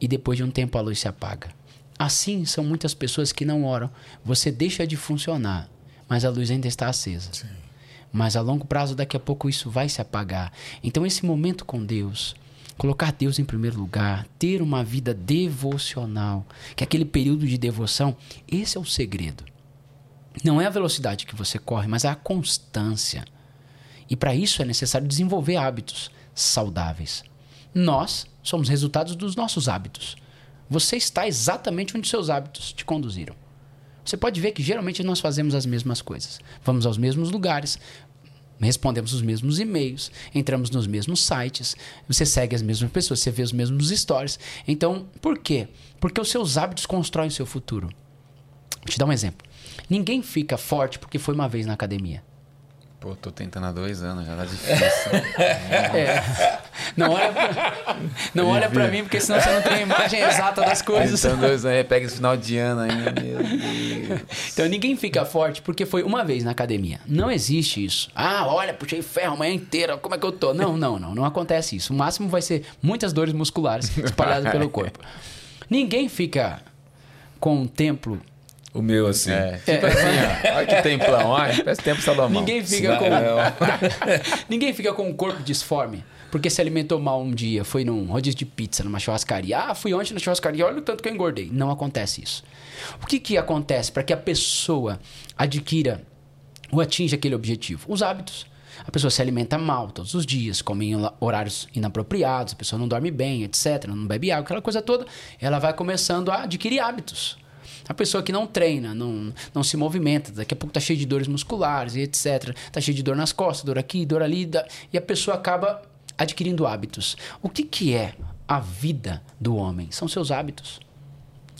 E depois de um tempo a luz se apaga. Assim são muitas pessoas que não oram. Você deixa de funcionar, mas a luz ainda está acesa. Sim. Mas a longo prazo, daqui a pouco, isso vai se apagar. Então, esse momento com Deus, colocar Deus em primeiro lugar, ter uma vida devocional, que é aquele período de devoção, esse é o segredo. Não é a velocidade que você corre, mas é a constância. E para isso é necessário desenvolver hábitos saudáveis. Nós somos resultados dos nossos hábitos. Você está exatamente onde seus hábitos te conduziram. Você pode ver que geralmente nós fazemos as mesmas coisas. Vamos aos mesmos lugares, respondemos os mesmos e-mails, entramos nos mesmos sites, você segue as mesmas pessoas, você vê os mesmos stories. Então, por quê? Porque os seus hábitos constroem o seu futuro. Vou te dar um exemplo. Ninguém fica forte porque foi uma vez na academia. Pô, tô tentando há dois anos, já tá difícil. (laughs) É. Não olha pra, não olha pra mim, porque senão você não tem a imagem exata das coisas. Tentando dois anos, aí pega esse final de ano ainda, meu Deus. Então ninguém fica forte porque foi uma vez na academia. Não existe isso. Ah, olha, puxei ferro a manhã inteira, como é que eu tô? Não, não, não. Não acontece isso. O máximo vai ser muitas dores musculares espalhadas pelo corpo. (laughs) Ninguém fica com um templo. O meu, assim. É, tipo assim, ó. Olha que templão, olha. Parece tempo Salomão. Ninguém fica com. (laughs) Ninguém fica com um corpo disforme. Porque se alimentou mal um dia, foi num rodízio de pizza, numa churrascaria. Ah, fui ontem na churrascaria, olha o tanto que eu engordei. Não acontece isso. O que, que acontece para que a pessoa adquira ou atinja aquele objetivo? Os hábitos. A pessoa se alimenta mal todos os dias, come em horários inapropriados, a pessoa não dorme bem, etc., não bebe água, aquela coisa toda. Ela vai começando a adquirir hábitos. A pessoa que não treina, não, não se movimenta, daqui a pouco tá cheio de dores musculares e etc. Tá cheio de dor nas costas, dor aqui, dor ali, e a pessoa acaba adquirindo hábitos. O que, que é a vida do homem? São seus hábitos.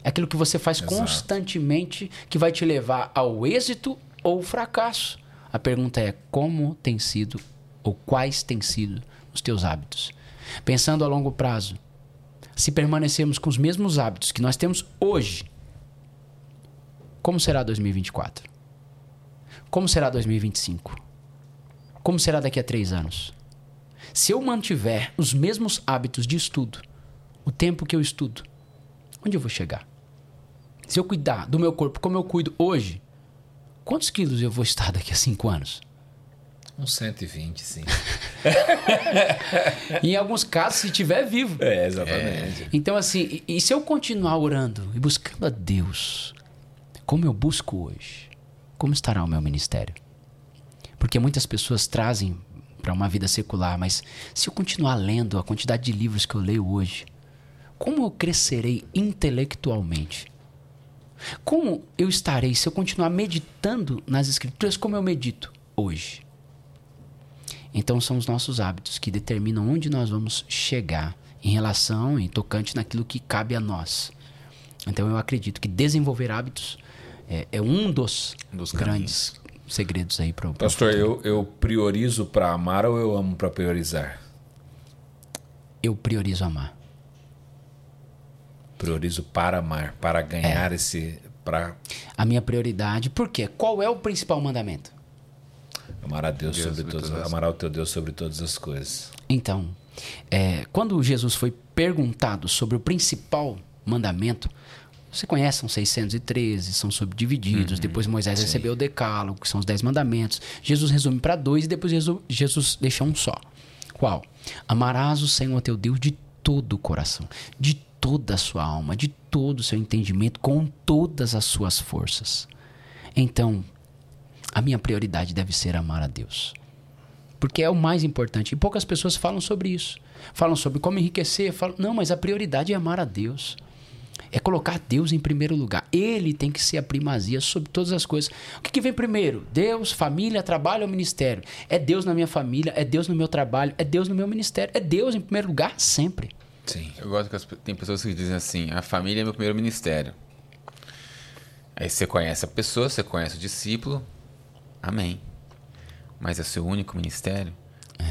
É aquilo que você faz Exato. constantemente que vai te levar ao êxito ou fracasso. A pergunta é como tem sido ou quais têm sido os teus hábitos. Pensando a longo prazo, se permanecermos com os mesmos hábitos que nós temos hoje, como será 2024? Como será 2025? Como será daqui a três anos? Se eu mantiver os mesmos hábitos de estudo, o tempo que eu estudo, onde eu vou chegar? Se eu cuidar do meu corpo como eu cuido hoje, quantos quilos eu vou estar daqui a cinco anos? Uns 120, sim. (laughs) em alguns casos, se estiver vivo. É, exatamente. É. Então, assim, e, e se eu continuar orando e buscando a Deus, como eu busco hoje, como estará o meu ministério? Porque muitas pessoas trazem para uma vida secular, mas se eu continuar lendo a quantidade de livros que eu leio hoje, como eu crescerei intelectualmente? Como eu estarei se eu continuar meditando nas escrituras como eu medito hoje? Então são os nossos hábitos que determinam onde nós vamos chegar em relação e tocante naquilo que cabe a nós. Então eu acredito que desenvolver hábitos é, é um dos, dos grandes segredos aí para o Pastor, eu, eu priorizo para amar ou eu amo para priorizar? Eu priorizo amar. Priorizo para amar, para ganhar É. esse. Para A minha prioridade, por quê? Qual é o principal mandamento? amar a Deus, Deus sobre sobre todas, todas as- amar ao teu Deus sobre todas as coisas. Então, é, quando Jesus foi perguntado sobre o principal mandamento, você conhece, são 613, são subdivididos. Depois Moisés recebeu o decálogo, que são os 10 mandamentos. Jesus resume para dois e depois Jesus, Jesus deixa um só. Qual? Amarás o Senhor teu Deus de todo o coração, de toda a sua alma, de todo o seu entendimento, com todas as suas forças. Então, a minha prioridade deve ser amar a Deus. Porque é o mais importante. E poucas pessoas falam sobre isso. Falam sobre como enriquecer. Falam, não, mas a prioridade é amar a Deus. É colocar Deus em primeiro lugar. Ele tem que ser a primazia sobre todas as coisas. O que, que vem primeiro? Deus, família, trabalho ou ministério? É Deus na minha família, é Deus no meu trabalho, é Deus no meu ministério. É Deus em primeiro lugar sempre. Sim. Eu gosto que as tem pessoas que dizem assim: a família é meu primeiro ministério. Aí você conhece a pessoa, você conhece o discípulo, amém. Mas é seu único ministério?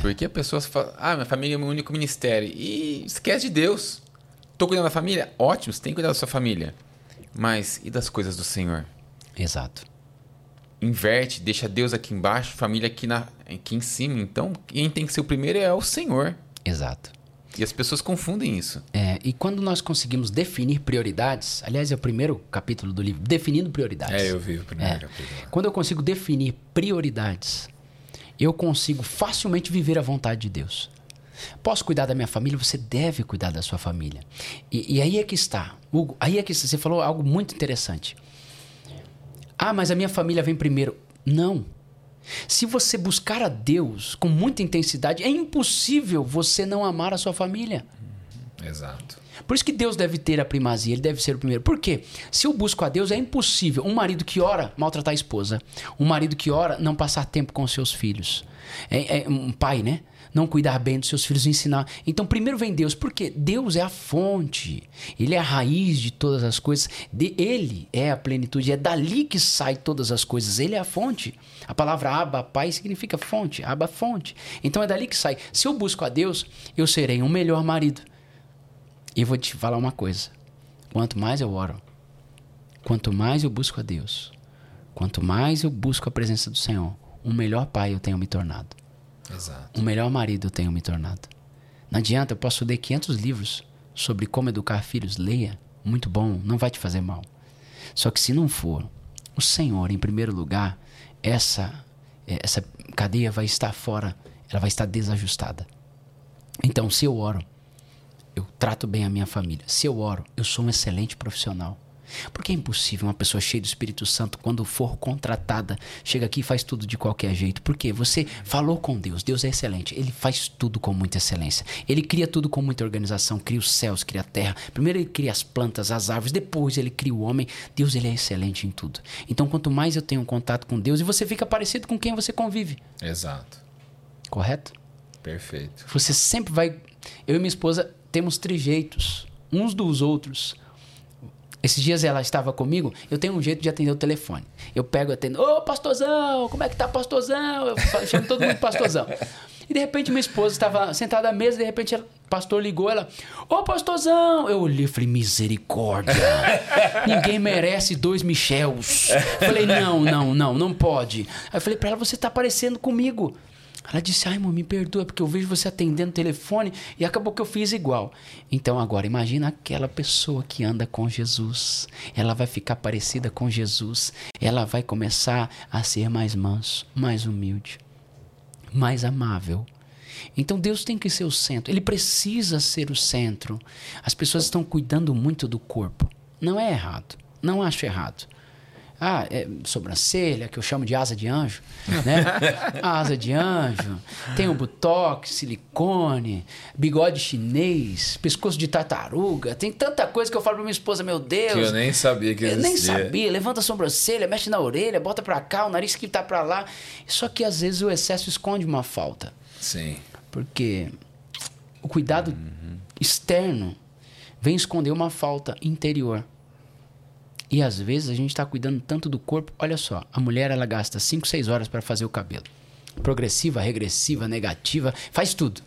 Porque a pessoa fala: ah, minha família é meu único ministério. E esquece de Deus. Tô cuidando da família? Ótimo, você tem que cuidar da sua família. Mas e das coisas do Senhor? Exato. Inverte, deixa Deus aqui embaixo, família aqui, na, aqui em cima. Então, quem tem que ser o primeiro é o Senhor. Exato. E as pessoas confundem isso. É, e quando nós conseguimos definir prioridades, aliás, é o primeiro capítulo do livro, definindo prioridades. É, eu vi o primeiro É. capítulo. Quando eu consigo definir prioridades, eu consigo facilmente viver a vontade de Deus. Posso cuidar da minha família? Você deve cuidar da sua família. E, e aí é que está. Hugo, aí é que está. Você falou algo muito interessante. Ah, mas a minha família vem primeiro. Não. Se você buscar a Deus com muita intensidade, é impossível você não amar a sua família. Exato. Por isso que Deus deve ter a primazia, ele deve ser o primeiro. Por quê? Se eu busco a Deus, é impossível um marido que ora maltratar a esposa. Um marido que ora não passar tempo com seus filhos. É, é um pai, né? Não cuidar bem dos seus filhos, ensinar. Então, primeiro vem Deus, porque Deus é a fonte, Ele é a raiz de todas as coisas, de, Ele é a plenitude, é dali que sai todas as coisas, Ele é a fonte. A palavra Abba, Pai, significa fonte, Abba, fonte. Então é dali que sai. Se eu busco a Deus, eu serei um melhor marido. E vou te falar uma coisa: quanto mais eu oro, quanto mais eu busco a Deus, quanto mais eu busco a presença do Senhor, um melhor pai eu tenho me tornado. Exato. Um melhor marido eu tenho me tornado. Não adianta, eu posso ler 500 livros sobre como educar filhos. Leia, muito bom, não vai te fazer mal. Só que se não for o Senhor em primeiro lugar, essa essa cadeia vai estar fora, ela vai estar desajustada. Então, se eu oro, eu trato bem a minha família. Se eu oro, eu sou um excelente profissional. Porque é impossível uma pessoa cheia do Espírito Santo, quando for contratada, chega aqui e faz tudo de qualquer jeito. Porque você falou com Deus, Deus é excelente, ele faz tudo com muita excelência. Ele cria tudo com muita organização, cria os céus, cria a terra. Primeiro ele cria as plantas, as árvores, depois ele cria o homem. Deus ele é excelente em tudo. Então quanto mais eu tenho contato com Deus, e você fica parecido com quem você convive. Exato. Correto? Perfeito. Você sempre vai. Eu e minha esposa temos trejeitos uns dos outros. Esses dias ela estava comigo, eu tenho um jeito de atender o telefone. Eu pego e atendo, ô pastorzão, como é que tá pastorzão? Eu chamo todo mundo pastorzão. E de repente minha esposa estava sentada à mesa, de repente o pastor ligou, ela, ô pastorzão! Eu olhei e falei, misericórdia, ninguém merece dois Michels. Falei, não, não, não, não pode. Aí eu falei pra ela, você tá parecendo comigo. Ela disse, ai, irmão, me perdoa, porque eu vejo você atendendo o telefone e acabou que eu fiz igual. Então agora, imagina aquela pessoa que anda com Jesus. Ela vai ficar parecida com Jesus. Ela vai começar a ser mais manso, mais humilde, mais amável. Então Deus tem que ser o centro. Ele precisa ser o centro. As pessoas estão cuidando muito do corpo. Não é errado. Não acho errado. Ah, é sobrancelha, que eu chamo de asa de anjo, né? (laughs) Asa de anjo. Tem o botox, silicone, bigode chinês, pescoço de tartaruga. Tem tanta coisa que eu falo pra minha esposa, meu Deus. Que eu nem sabia que Eu nem existia. sabia. Levanta a sobrancelha, mexe na orelha, bota pra cá, o nariz que tá pra lá. Só que às vezes o excesso esconde uma falta. Sim. Porque o cuidado externo vem esconder uma falta interior. E às vezes a gente está cuidando tanto do corpo. Olha só, a mulher ela gasta 5, 6 horas para fazer o cabelo. Progressiva, regressiva, negativa, faz tudo.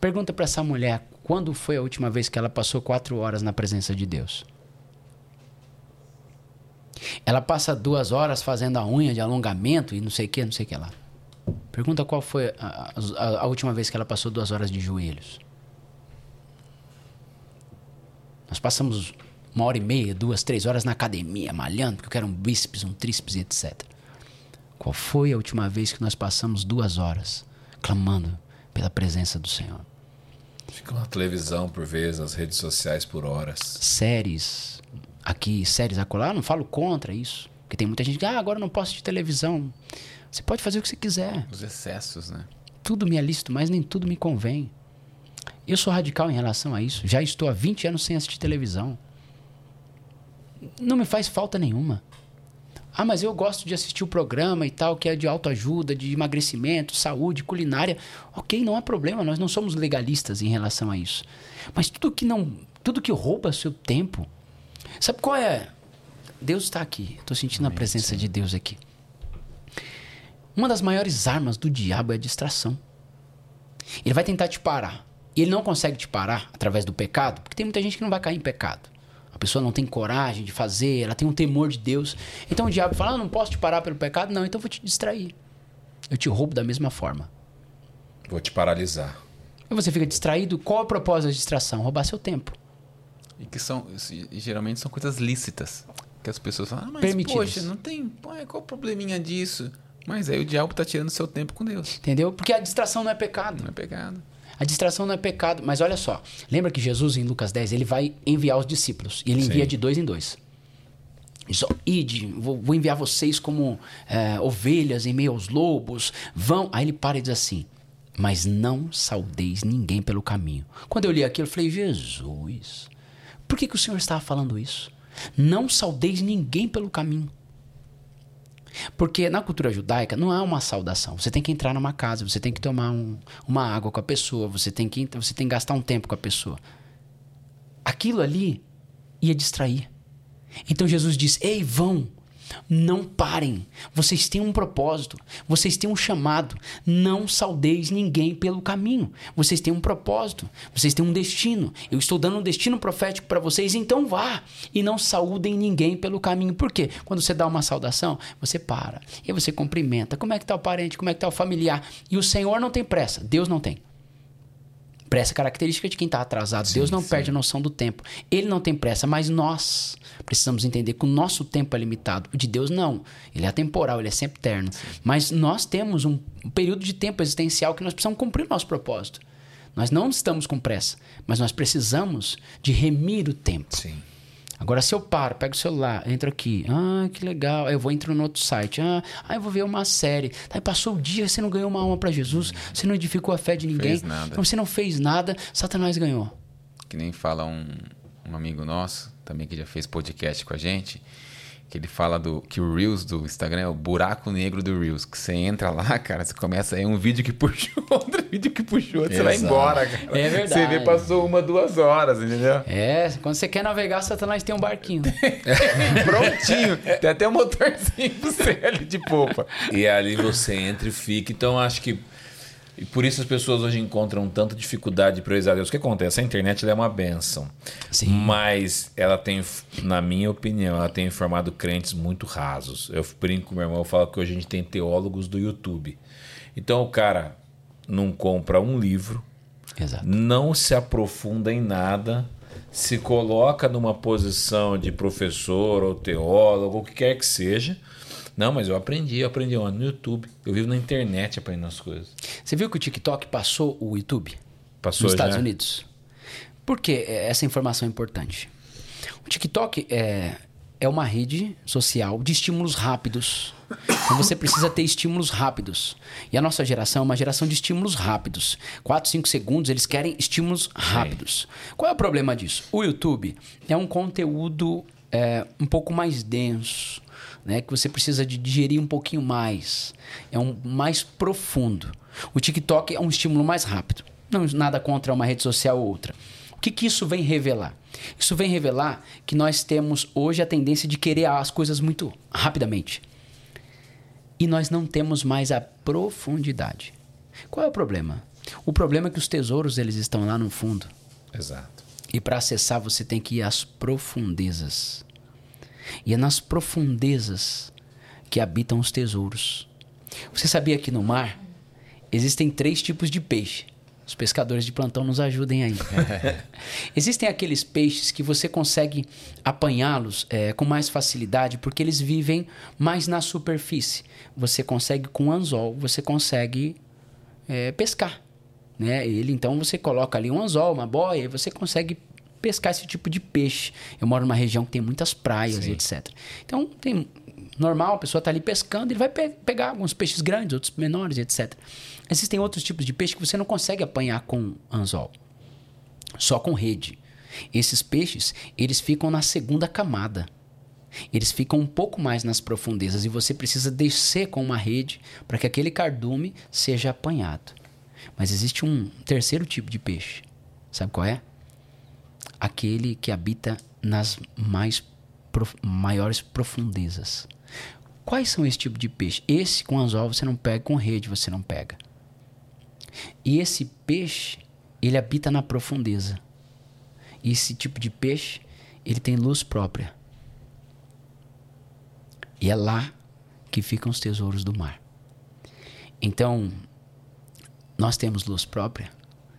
Pergunta para essa mulher quando foi a última vez que ela passou 4 horas na presença de Deus. Ela passa duas horas fazendo a unha de alongamento e não sei o que, não sei o que lá. Pergunta qual foi a, a- a última vez que ela passou duas horas de joelhos. Nós passamos uma hora e meia, duas, três horas na academia, malhando, porque eu quero um bíceps, um tríceps, etc. Qual foi a última vez que nós passamos duas horas clamando pela presença do Senhor? Fica na televisão por vezes, nas redes sociais por horas. Séries aqui, séries acolá, não falo contra isso. Porque tem muita gente que, ah, agora eu não posso de televisão. Você pode fazer o que você quiser. Os excessos, né? tudo me é lícito, mas nem tudo me convém. Eu sou radical em relação a isso. Já estou há 20 anos sem assistir televisão. Não me faz falta nenhuma. Ah, mas eu gosto de assistir o programa e tal, que é de autoajuda, de emagrecimento, saúde, culinária. Ok, não há problema, nós não somos legalistas em relação a isso. Mas tudo que não. Tudo que rouba seu tempo. Sabe qual é? Deus está aqui. Estou sentindo a presença de Deus aqui. Uma das maiores armas do diabo é a distração. Ele vai tentar te parar. E ele não consegue te parar através do pecado, porque tem muita gente que não vai cair em pecado. A pessoa não tem coragem de fazer, ela tem um temor de Deus. Então o diabo fala: ah, não posso te parar pelo pecado? Não, então eu vou te distrair. Eu te roubo da mesma forma. Vou te paralisar. E você fica distraído. Qual é o propósito da distração? Roubar seu tempo. E que são, geralmente são coisas lícitas. Que as pessoas falam, ah, mas Permitidas. poxa, não tem. Qual o probleminha disso? Mas aí o diabo tá tirando seu tempo com Deus. Entendeu? Porque a distração não é pecado. Não é pecado. A distração não é pecado. Mas olha só. Lembra que Jesus, em Lucas 10, ele vai enviar os discípulos. E ele envia Sim. de dois em dois. Diz, ó, Ide, vou, vou enviar vocês como é, ovelhas em meio aos lobos. Vão. Aí ele para e diz assim: mas não saudeis ninguém pelo caminho. Quando eu li aquilo, eu falei, Jesus, por que, que o Senhor estava falando isso? Não saudeis ninguém pelo caminho. Porque na cultura judaica não é uma saudação. Você tem que entrar numa casa, você tem que tomar um, uma água com a pessoa, você tem, que, você tem que gastar um tempo com a pessoa. Aquilo ali ia distrair. Então Jesus diz: Ei, vão, não parem. Vocês têm um propósito. Vocês têm um chamado. Não saudeis ninguém pelo caminho. Vocês têm um propósito. Vocês têm um destino. Eu estou dando um destino profético para vocês, então vá. E não saudem ninguém pelo caminho. Por quê? Quando você dá uma saudação, você para. E você cumprimenta. Como é que está o parente? Como é que está o familiar? E o Senhor não tem pressa. Deus não tem. Pressa é característica de quem está atrasado. Sim, Deus não sim. perde a noção do tempo. Ele não tem pressa, mas nós precisamos entender que o nosso tempo é limitado. O de Deus não. Ele é atemporal, ele é sempre eterno. Sim. Mas nós temos um período de tempo existencial que nós precisamos cumprir o nosso propósito. Nós não estamos com pressa, mas nós precisamos de remir o tempo. Sim. Agora, se eu paro, pego o celular, entro aqui, ah, que legal, aí eu vou entro no outro site, ah, aí eu vou ver uma série. Aí passou o dia, você não ganhou uma alma para Jesus, você não edificou a fé de ninguém. Fez nada. Então, você não fez nada, Satanás ganhou. Que nem fala um, um amigo nosso, também que já fez podcast com a gente, que ele fala do que o Reels do Instagram é o buraco negro do Reels, que você entra lá, (laughs) cara, você começa é um vídeo que puxou, (laughs) outro vídeo que puxou, você vai embora, cara. É verdade. Você vê passou uma, duas horas, entendeu? É, quando você quer navegar, Satanás tem um barquinho. (laughs) Prontinho, tem até um motorzinho pro você ali de popa. E ali você entra e fica, então acho que e por isso as pessoas hoje encontram tanta dificuldade de priorizar Deus. O que acontece? A internet é uma benção. Sim. Mas ela tem, na minha opinião, ela tem formado crentes muito rasos. Eu brinco com meu irmão, eu falo que hoje a gente tem teólogos do YouTube. Então o cara não compra um livro, Exato. não se aprofunda em nada, se coloca numa posição de professor ou teólogo, o que quer que seja não, mas eu aprendi, eu aprendi onde? No YouTube. Eu vivo na internet aprendendo as coisas. Você viu que o TikTok passou o YouTube? Passou Nos já? Estados Unidos. Por que essa informação é importante? O TikTok é, é uma rede social de estímulos rápidos. Então você precisa ter estímulos rápidos. E a nossa geração é uma geração de estímulos rápidos. 4, 5 segundos, eles querem estímulos rápidos. Qual é o problema disso? O YouTube é um conteúdo é, um pouco mais denso né, que você precisa de digerir um pouquinho mais. É um mais profundo. O TikTok é um estímulo mais rápido. Não nada contra uma rede social ou outra. O que, que isso vem revelar? Isso vem revelar que nós temos hoje a tendência de querer as coisas muito rapidamente. E nós não temos mais a profundidade. Qual é o problema? O problema é que os tesouros eles estão lá no fundo. Exato. E para acessar você tem que ir às profundezas. E é nas profundezas que habitam os tesouros. Você sabia que no mar existem três tipos de peixe? Os pescadores de plantão nos ajudem aí. (laughs) existem aqueles peixes que você consegue apanhá-los é, com mais facilidade porque eles vivem mais na superfície. Você consegue com anzol, você consegue é, pescar. Né? Ele então você coloca ali um anzol, uma boia, e você consegue pescar esse tipo de peixe. Eu moro numa região que tem muitas praias Sim. e etc. Então, tem normal, a pessoa está ali pescando, ele vai pe pegar alguns peixes grandes, outros menores, etc. Existem outros tipos de peixe que você não consegue apanhar com anzol, só com rede. Esses peixes, eles ficam na segunda camada. Eles ficam um pouco mais nas profundezas e você precisa descer com uma rede para que aquele cardume seja apanhado. Mas existe um terceiro tipo de peixe. Sabe qual é? Aquele que habita nas mais prof... maiores profundezas. Quais são esse tipo de peixe? Esse com anzol você não pega, com rede você não pega. E esse peixe, ele habita na profundeza. E esse tipo de peixe, ele tem luz própria. E é lá que ficam os tesouros do mar. Então, nós temos luz própria,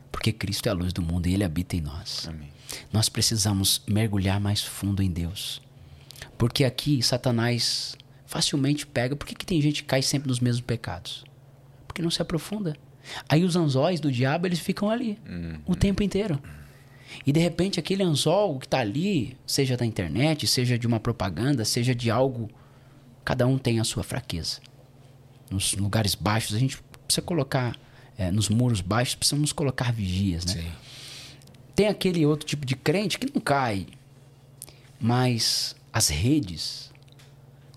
porque Cristo é a luz do mundo e ele habita em nós. Amém. Nós precisamos mergulhar mais fundo em Deus. Porque aqui Satanás facilmente pega. Por que, que tem gente que cai sempre nos mesmos pecados? Porque não se aprofunda. Aí os anzóis do diabo eles ficam ali uhum. o tempo inteiro. E de repente aquele anzol que está ali, seja da internet, seja de uma propaganda, seja de algo, cada um tem a sua fraqueza. Nos lugares baixos a gente precisa colocar é, nos muros baixos, precisamos colocar vigias, né? Sim. Tem aquele outro tipo de crente que não cai, mas as redes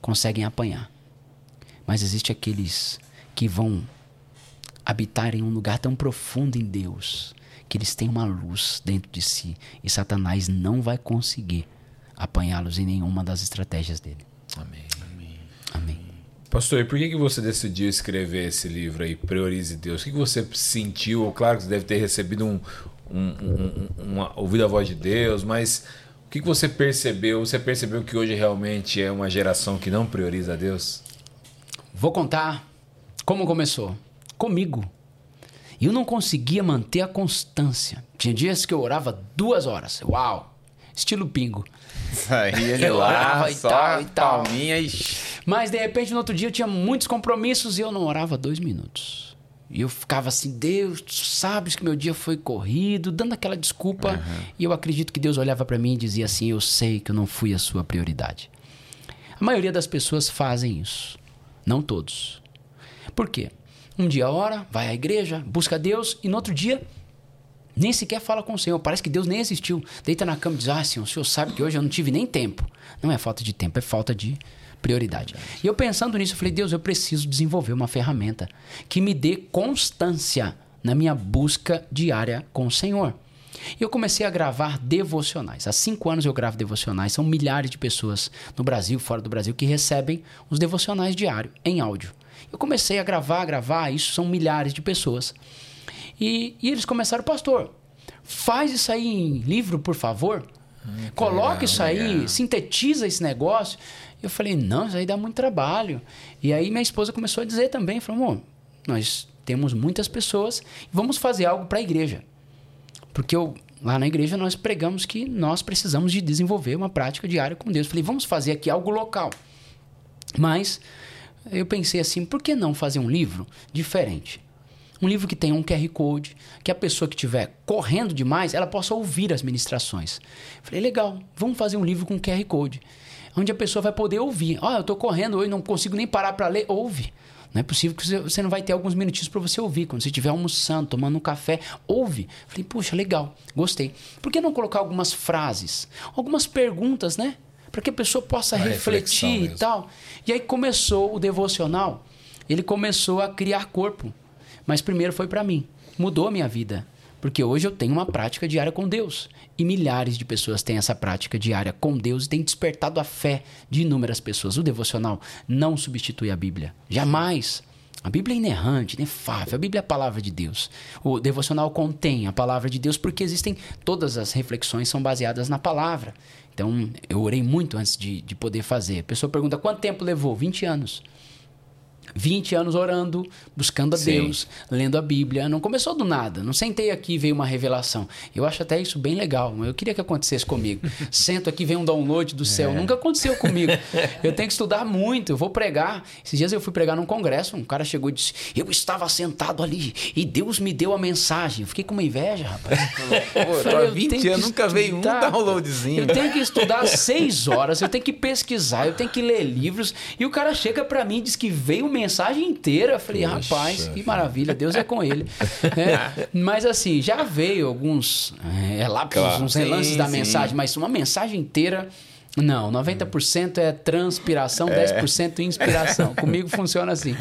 conseguem apanhar. Mas existe aqueles que vão habitar em um lugar tão profundo em Deus que eles têm uma luz dentro de si e Satanás não vai conseguir apanhá-los em nenhuma das estratégias dele. Amém. Amém. Pastor, e por que, que você decidiu escrever esse livro aí, Priorize Deus? O que, que você sentiu? Claro que você deve ter recebido um, um, um, um uma, ouvido a voz de Deus, mas o que, que você percebeu? Você percebeu que hoje realmente é uma geração que não prioriza a Deus? Vou contar como começou. Comigo. Eu não conseguia manter a constância. Tinha dias que eu orava duas horas. Uau! Estilo pingo. Saía (laughs) de lá, orava e só tal, e tal. palminha e... Mas de repente no outro dia eu tinha muitos compromissos e eu não orava dois minutos. E eu ficava assim, Deus, tu sabes que meu dia foi corrido, dando aquela desculpa. E eu acredito que Deus olhava para mim e dizia assim: Eu sei que eu não fui a sua prioridade. A maioria das pessoas fazem isso. Não todos. Por quê? Um dia ora, vai à igreja, busca Deus e no outro dia nem sequer fala com o Senhor. Parece que Deus nem existiu. Deita na cama e diz: Ah, Senhor, o Senhor sabe que hoje eu não tive nem tempo. Não é falta de tempo, é falta de prioridade. E eu pensando nisso, eu falei: Deus, eu preciso desenvolver uma ferramenta que me dê constância na minha busca diária com o Senhor. E eu comecei a gravar devocionais. Há cinco anos eu gravo devocionais. São milhares de pessoas no Brasil, fora do Brasil, que recebem os devocionais diários em áudio. Eu comecei a gravar, gravar, isso são milhares de pessoas. E, e eles começaram, pastor, faz isso aí em livro, por favor. Coloca isso aí, sintetiza esse negócio. Eu falei, não, isso aí dá muito trabalho. E aí minha esposa começou a dizer também, falou, nós temos muitas pessoas, vamos fazer algo para a igreja. Porque eu, lá na igreja nós pregamos que nós precisamos de desenvolver uma prática diária com Deus. Eu falei, vamos fazer aqui algo local. Mas eu pensei assim, por que não fazer um livro diferente? Um livro que tenha um QR Code, que a pessoa que estiver correndo demais, ela possa ouvir as ministrações. Falei, legal, vamos fazer um livro com QR Code, onde a pessoa vai poder ouvir. Ó, eu estou correndo hoje, não consigo nem parar para ler, ouve. Não é possível que você- não vai ter alguns minutinhos para você ouvir. Quando você estiver almoçando, tomando um café, ouve. Falei, puxa, legal, gostei. Por que não colocar algumas frases, algumas perguntas, né? Para que a pessoa possa Uma refletir e tal. E aí começou o devocional. Ele começou a criar corpo. Mas primeiro foi para mim. Mudou a minha vida. Porque hoje eu tenho uma prática diária com Deus. E milhares de pessoas têm essa prática diária com Deus e tem despertado a fé de inúmeras pessoas. O devocional não substitui a Bíblia. Jamais. A Bíblia é inerrante, inefável. A Bíblia é a palavra de Deus. O devocional contém a palavra de Deus porque existem. Todas as reflexões são baseadas na palavra. Então, eu orei muito antes de, de poder fazer. A pessoa pergunta quanto tempo levou? 20 anos. 20 anos orando, buscando a Sim. Deus, lendo a Bíblia. Não começou do nada. Não sentei aqui e veio uma revelação. Eu acho até isso bem legal. Eu queria que acontecesse comigo. (laughs) Sento aqui vem um download do céu. Nunca aconteceu comigo. Eu tenho que estudar muito. Eu vou pregar. Esses dias eu fui pregar num congresso. Um cara chegou e disse: Eu estava sentado ali e Deus me deu a mensagem. Eu fiquei com uma inveja, rapaz. (laughs) Pô, tô Falei, há eu 20 tenho que anos, nunca veio um downloadzinho. Eu tenho que estudar seis horas, eu tenho que pesquisar, eu tenho que ler livros. E o cara chega pra mim e diz que veio mensagem inteira. Eu falei, rapaz, que maravilha, Deus é com ele. (laughs) É, mas assim, já veio alguns é, lapsos, Claro. uns relances Sim, da sim. mensagem, mas uma mensagem inteira. Não, 90% é transpiração, 10% inspiração. (laughs) Comigo funciona assim.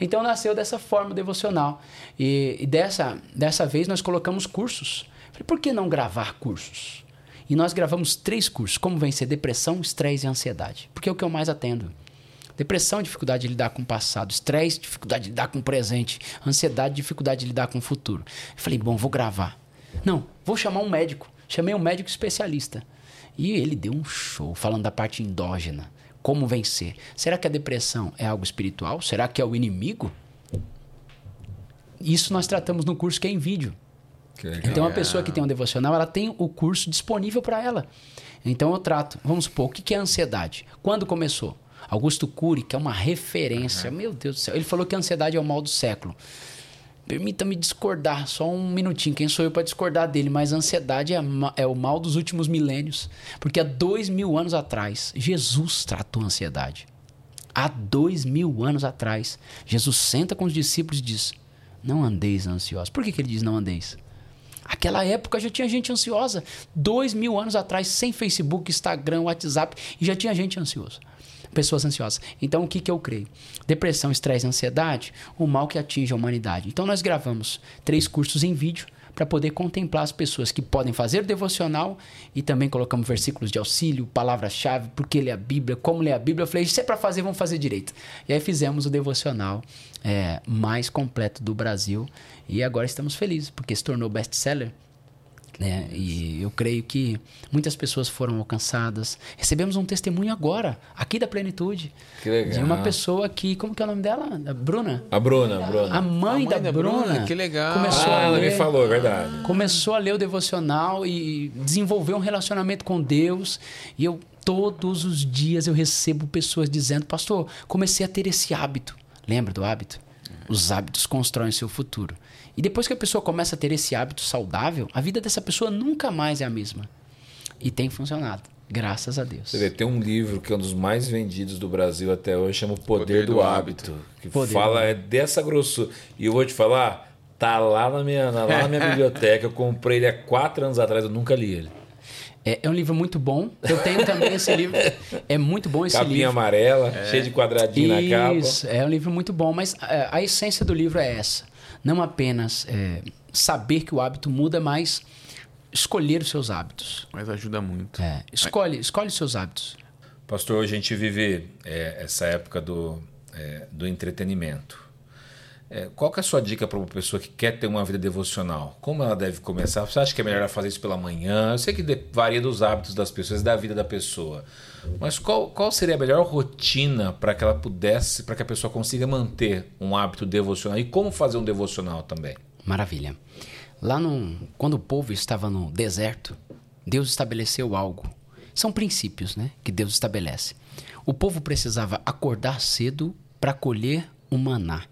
Então nasceu dessa forma devocional. E, e dessa, dessa vez nós colocamos cursos. Falei, por que não gravar cursos? E nós gravamos três cursos: como vencer depressão, estresse e ansiedade. Porque é o que eu mais atendo. Depressão, dificuldade de lidar com o passado. Estresse, dificuldade de lidar com o presente. Ansiedade, dificuldade de lidar com o futuro. Eu falei, bom, vou gravar. Não, vou chamar um médico. Chamei um médico especialista. E ele deu um show falando da parte endógena. Como vencer. Será que a depressão é algo espiritual? Será que é o inimigo? Isso nós tratamos no curso que é em vídeo. Então, a pessoa que tem um devocional, ela tem o curso disponível para ela. Então, eu trato. Vamos supor, o que que é ansiedade? Quando começou? Augusto Cury, que é uma referência. Meu Deus do céu. Ele falou que a ansiedade é o mal do século. Permita-me discordar, só um minutinho. Quem sou eu para discordar dele? Mas a ansiedade é, é o mal dos últimos milênios. Porque há dois mil anos atrás, Jesus tratou a ansiedade. Há dois mil anos atrás, Jesus senta com os discípulos e diz: Não andeis ansiosos. Por que, que ele diz não andeis? Aquela época já tinha gente ansiosa. Dois mil anos atrás, sem Facebook, Instagram, WhatsApp, e já tinha gente ansiosa. Pessoas ansiosas. Então, o que, que eu creio? Depressão, estresse e ansiedade, o mal que atinge a humanidade. Então, nós gravamos três cursos em vídeo para poder contemplar as pessoas que podem fazer devocional e também colocamos versículos de auxílio, palavras-chave, porque ler a Bíblia, como ler a Bíblia. Eu falei, se é para fazer, vamos fazer direito. E aí fizemos o devocional é, mais completo do Brasil e agora estamos felizes, porque se tornou best-seller. Né? E eu creio que muitas pessoas foram alcançadas. Recebemos um testemunho agora, aqui da Plenitude. Que legal. De uma pessoa que, como que é o nome dela? A Bruna? A Bruna, a Bruna. A mãe, A mãe da, da Bruna, Bruna, que legal. Começou Ah, a ela me ler, falou, é verdade. começou a ler o devocional e desenvolveu um relacionamento com Deus. E eu todos os dias eu recebo pessoas dizendo: "Pastor, comecei a ter esse hábito". Lembra do hábito? Os hábitos constroem seu futuro. E depois que a pessoa começa a ter esse hábito saudável, a vida dessa pessoa nunca mais é a mesma. E tem funcionado, graças a Deus. Você vê, tem um livro que é um dos mais vendidos do Brasil até hoje, chama O Poder, Poder do, do Hábito. Que Poder fala é dessa grossura. E eu vou te falar, tá lá na minha, lá na minha (laughs) biblioteca. Eu comprei ele há quatro anos atrás, eu nunca li ele. É, é um livro muito bom. Eu tenho também esse livro. (laughs) É muito bom esse Capinha livro. amarela, cheio de quadradinho na capa. Isso, é um livro muito bom, mas é, a essência do livro é essa. Não apenas é, saber que o hábito muda, mas escolher os seus hábitos. Mas ajuda muito. É, escolhe, escolhe os seus hábitos. Pastor, hoje a gente vive é, essa época do, é, do entretenimento. É, qual que é a sua dica para uma pessoa que quer ter uma vida devocional? Como ela deve começar? Você acha que é melhor ela fazer isso pela manhã? Eu sei que varia dos hábitos das pessoas, da vida da pessoa. Mas qual, qual seria a melhor rotina para que ela pudesse, para que a pessoa consiga manter um hábito devocional? E como fazer um devocional também? Maravilha. Lá no, quando o povo estava no deserto, Deus estabeleceu algo. São princípios, né, que Deus estabelece. O povo precisava acordar cedo para colher o maná.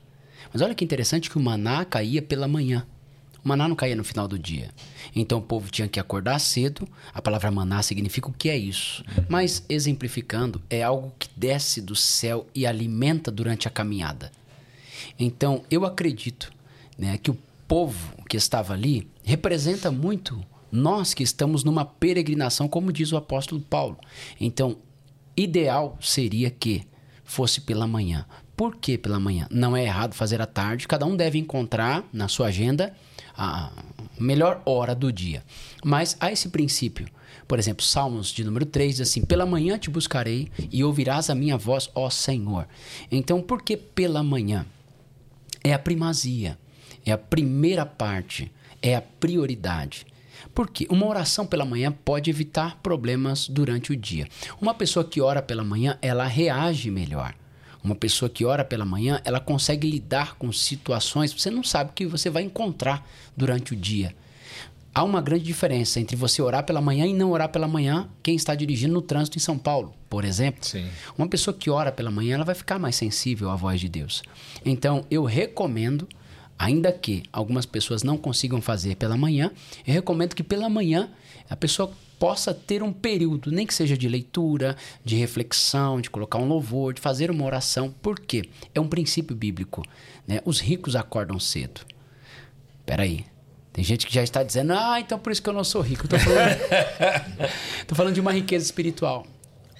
Mas olha que interessante que o maná caía pela manhã. Maná não caía no final do dia. Então o povo tinha que acordar cedo. A palavra maná significa o que é isso. Mas exemplificando, é algo que desce do céu e alimenta durante a caminhada. Então, eu acredito né, que o povo que estava ali representa muito nós que estamos numa peregrinação, como diz o apóstolo Paulo. Então, ideal seria que fosse pela manhã. Por que pela manhã? Não é errado fazer à tarde, cada um deve encontrar na sua agenda a melhor hora do dia. Mas há esse princípio. Por exemplo, Salmos de número 3 diz assim: Pela manhã te buscarei e ouvirás a minha voz, ó Senhor. Então, por que pela manhã? é a primazia, é a primeira parte, é a prioridade. Porque uma oração pela manhã pode evitar problemas durante o dia. Uma pessoa que ora pela manhã, ela reage melhor. Uma pessoa que ora pela manhã, ela consegue lidar com situações que você não sabe que você vai encontrar durante o dia. Há uma grande diferença entre você orar pela manhã e não orar pela manhã, quem está dirigindo no trânsito em São Paulo, por exemplo. Sim. Uma pessoa que ora pela manhã, ela vai ficar mais sensível à voz de Deus. Então, eu recomendo, ainda que algumas pessoas não consigam fazer pela manhã, eu recomendo que pela manhã a pessoa possa ter um período, nem que seja de leitura, de reflexão, de colocar um louvor, de fazer uma oração. Por quê? É um princípio bíblico. Né? Os ricos acordam cedo. Peraí. Tem gente que já está dizendo, ah, então por isso que eu não sou rico. Estou falando, (laughs) falando de uma riqueza espiritual.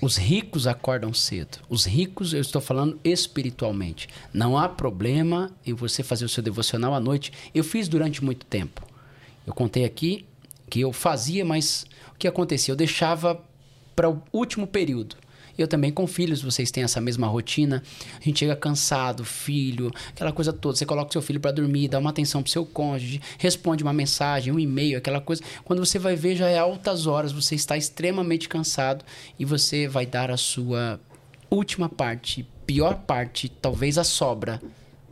Os ricos acordam cedo. Os ricos, eu estou falando espiritualmente. Não há problema em você fazer o seu devocional à noite. Eu fiz durante muito tempo. Eu contei aqui que eu fazia, mas o que acontecia? Eu deixava para o último período. Eu também com filhos, vocês têm essa mesma rotina. A gente chega cansado, filho, aquela coisa toda. Você coloca o seu filho para dormir, dá uma atenção pro seu cônjuge, responde uma mensagem, um e-mail, aquela coisa. Quando você vai ver, já é altas horas, você está extremamente cansado e você vai dar a sua última parte, pior parte, talvez a sobra,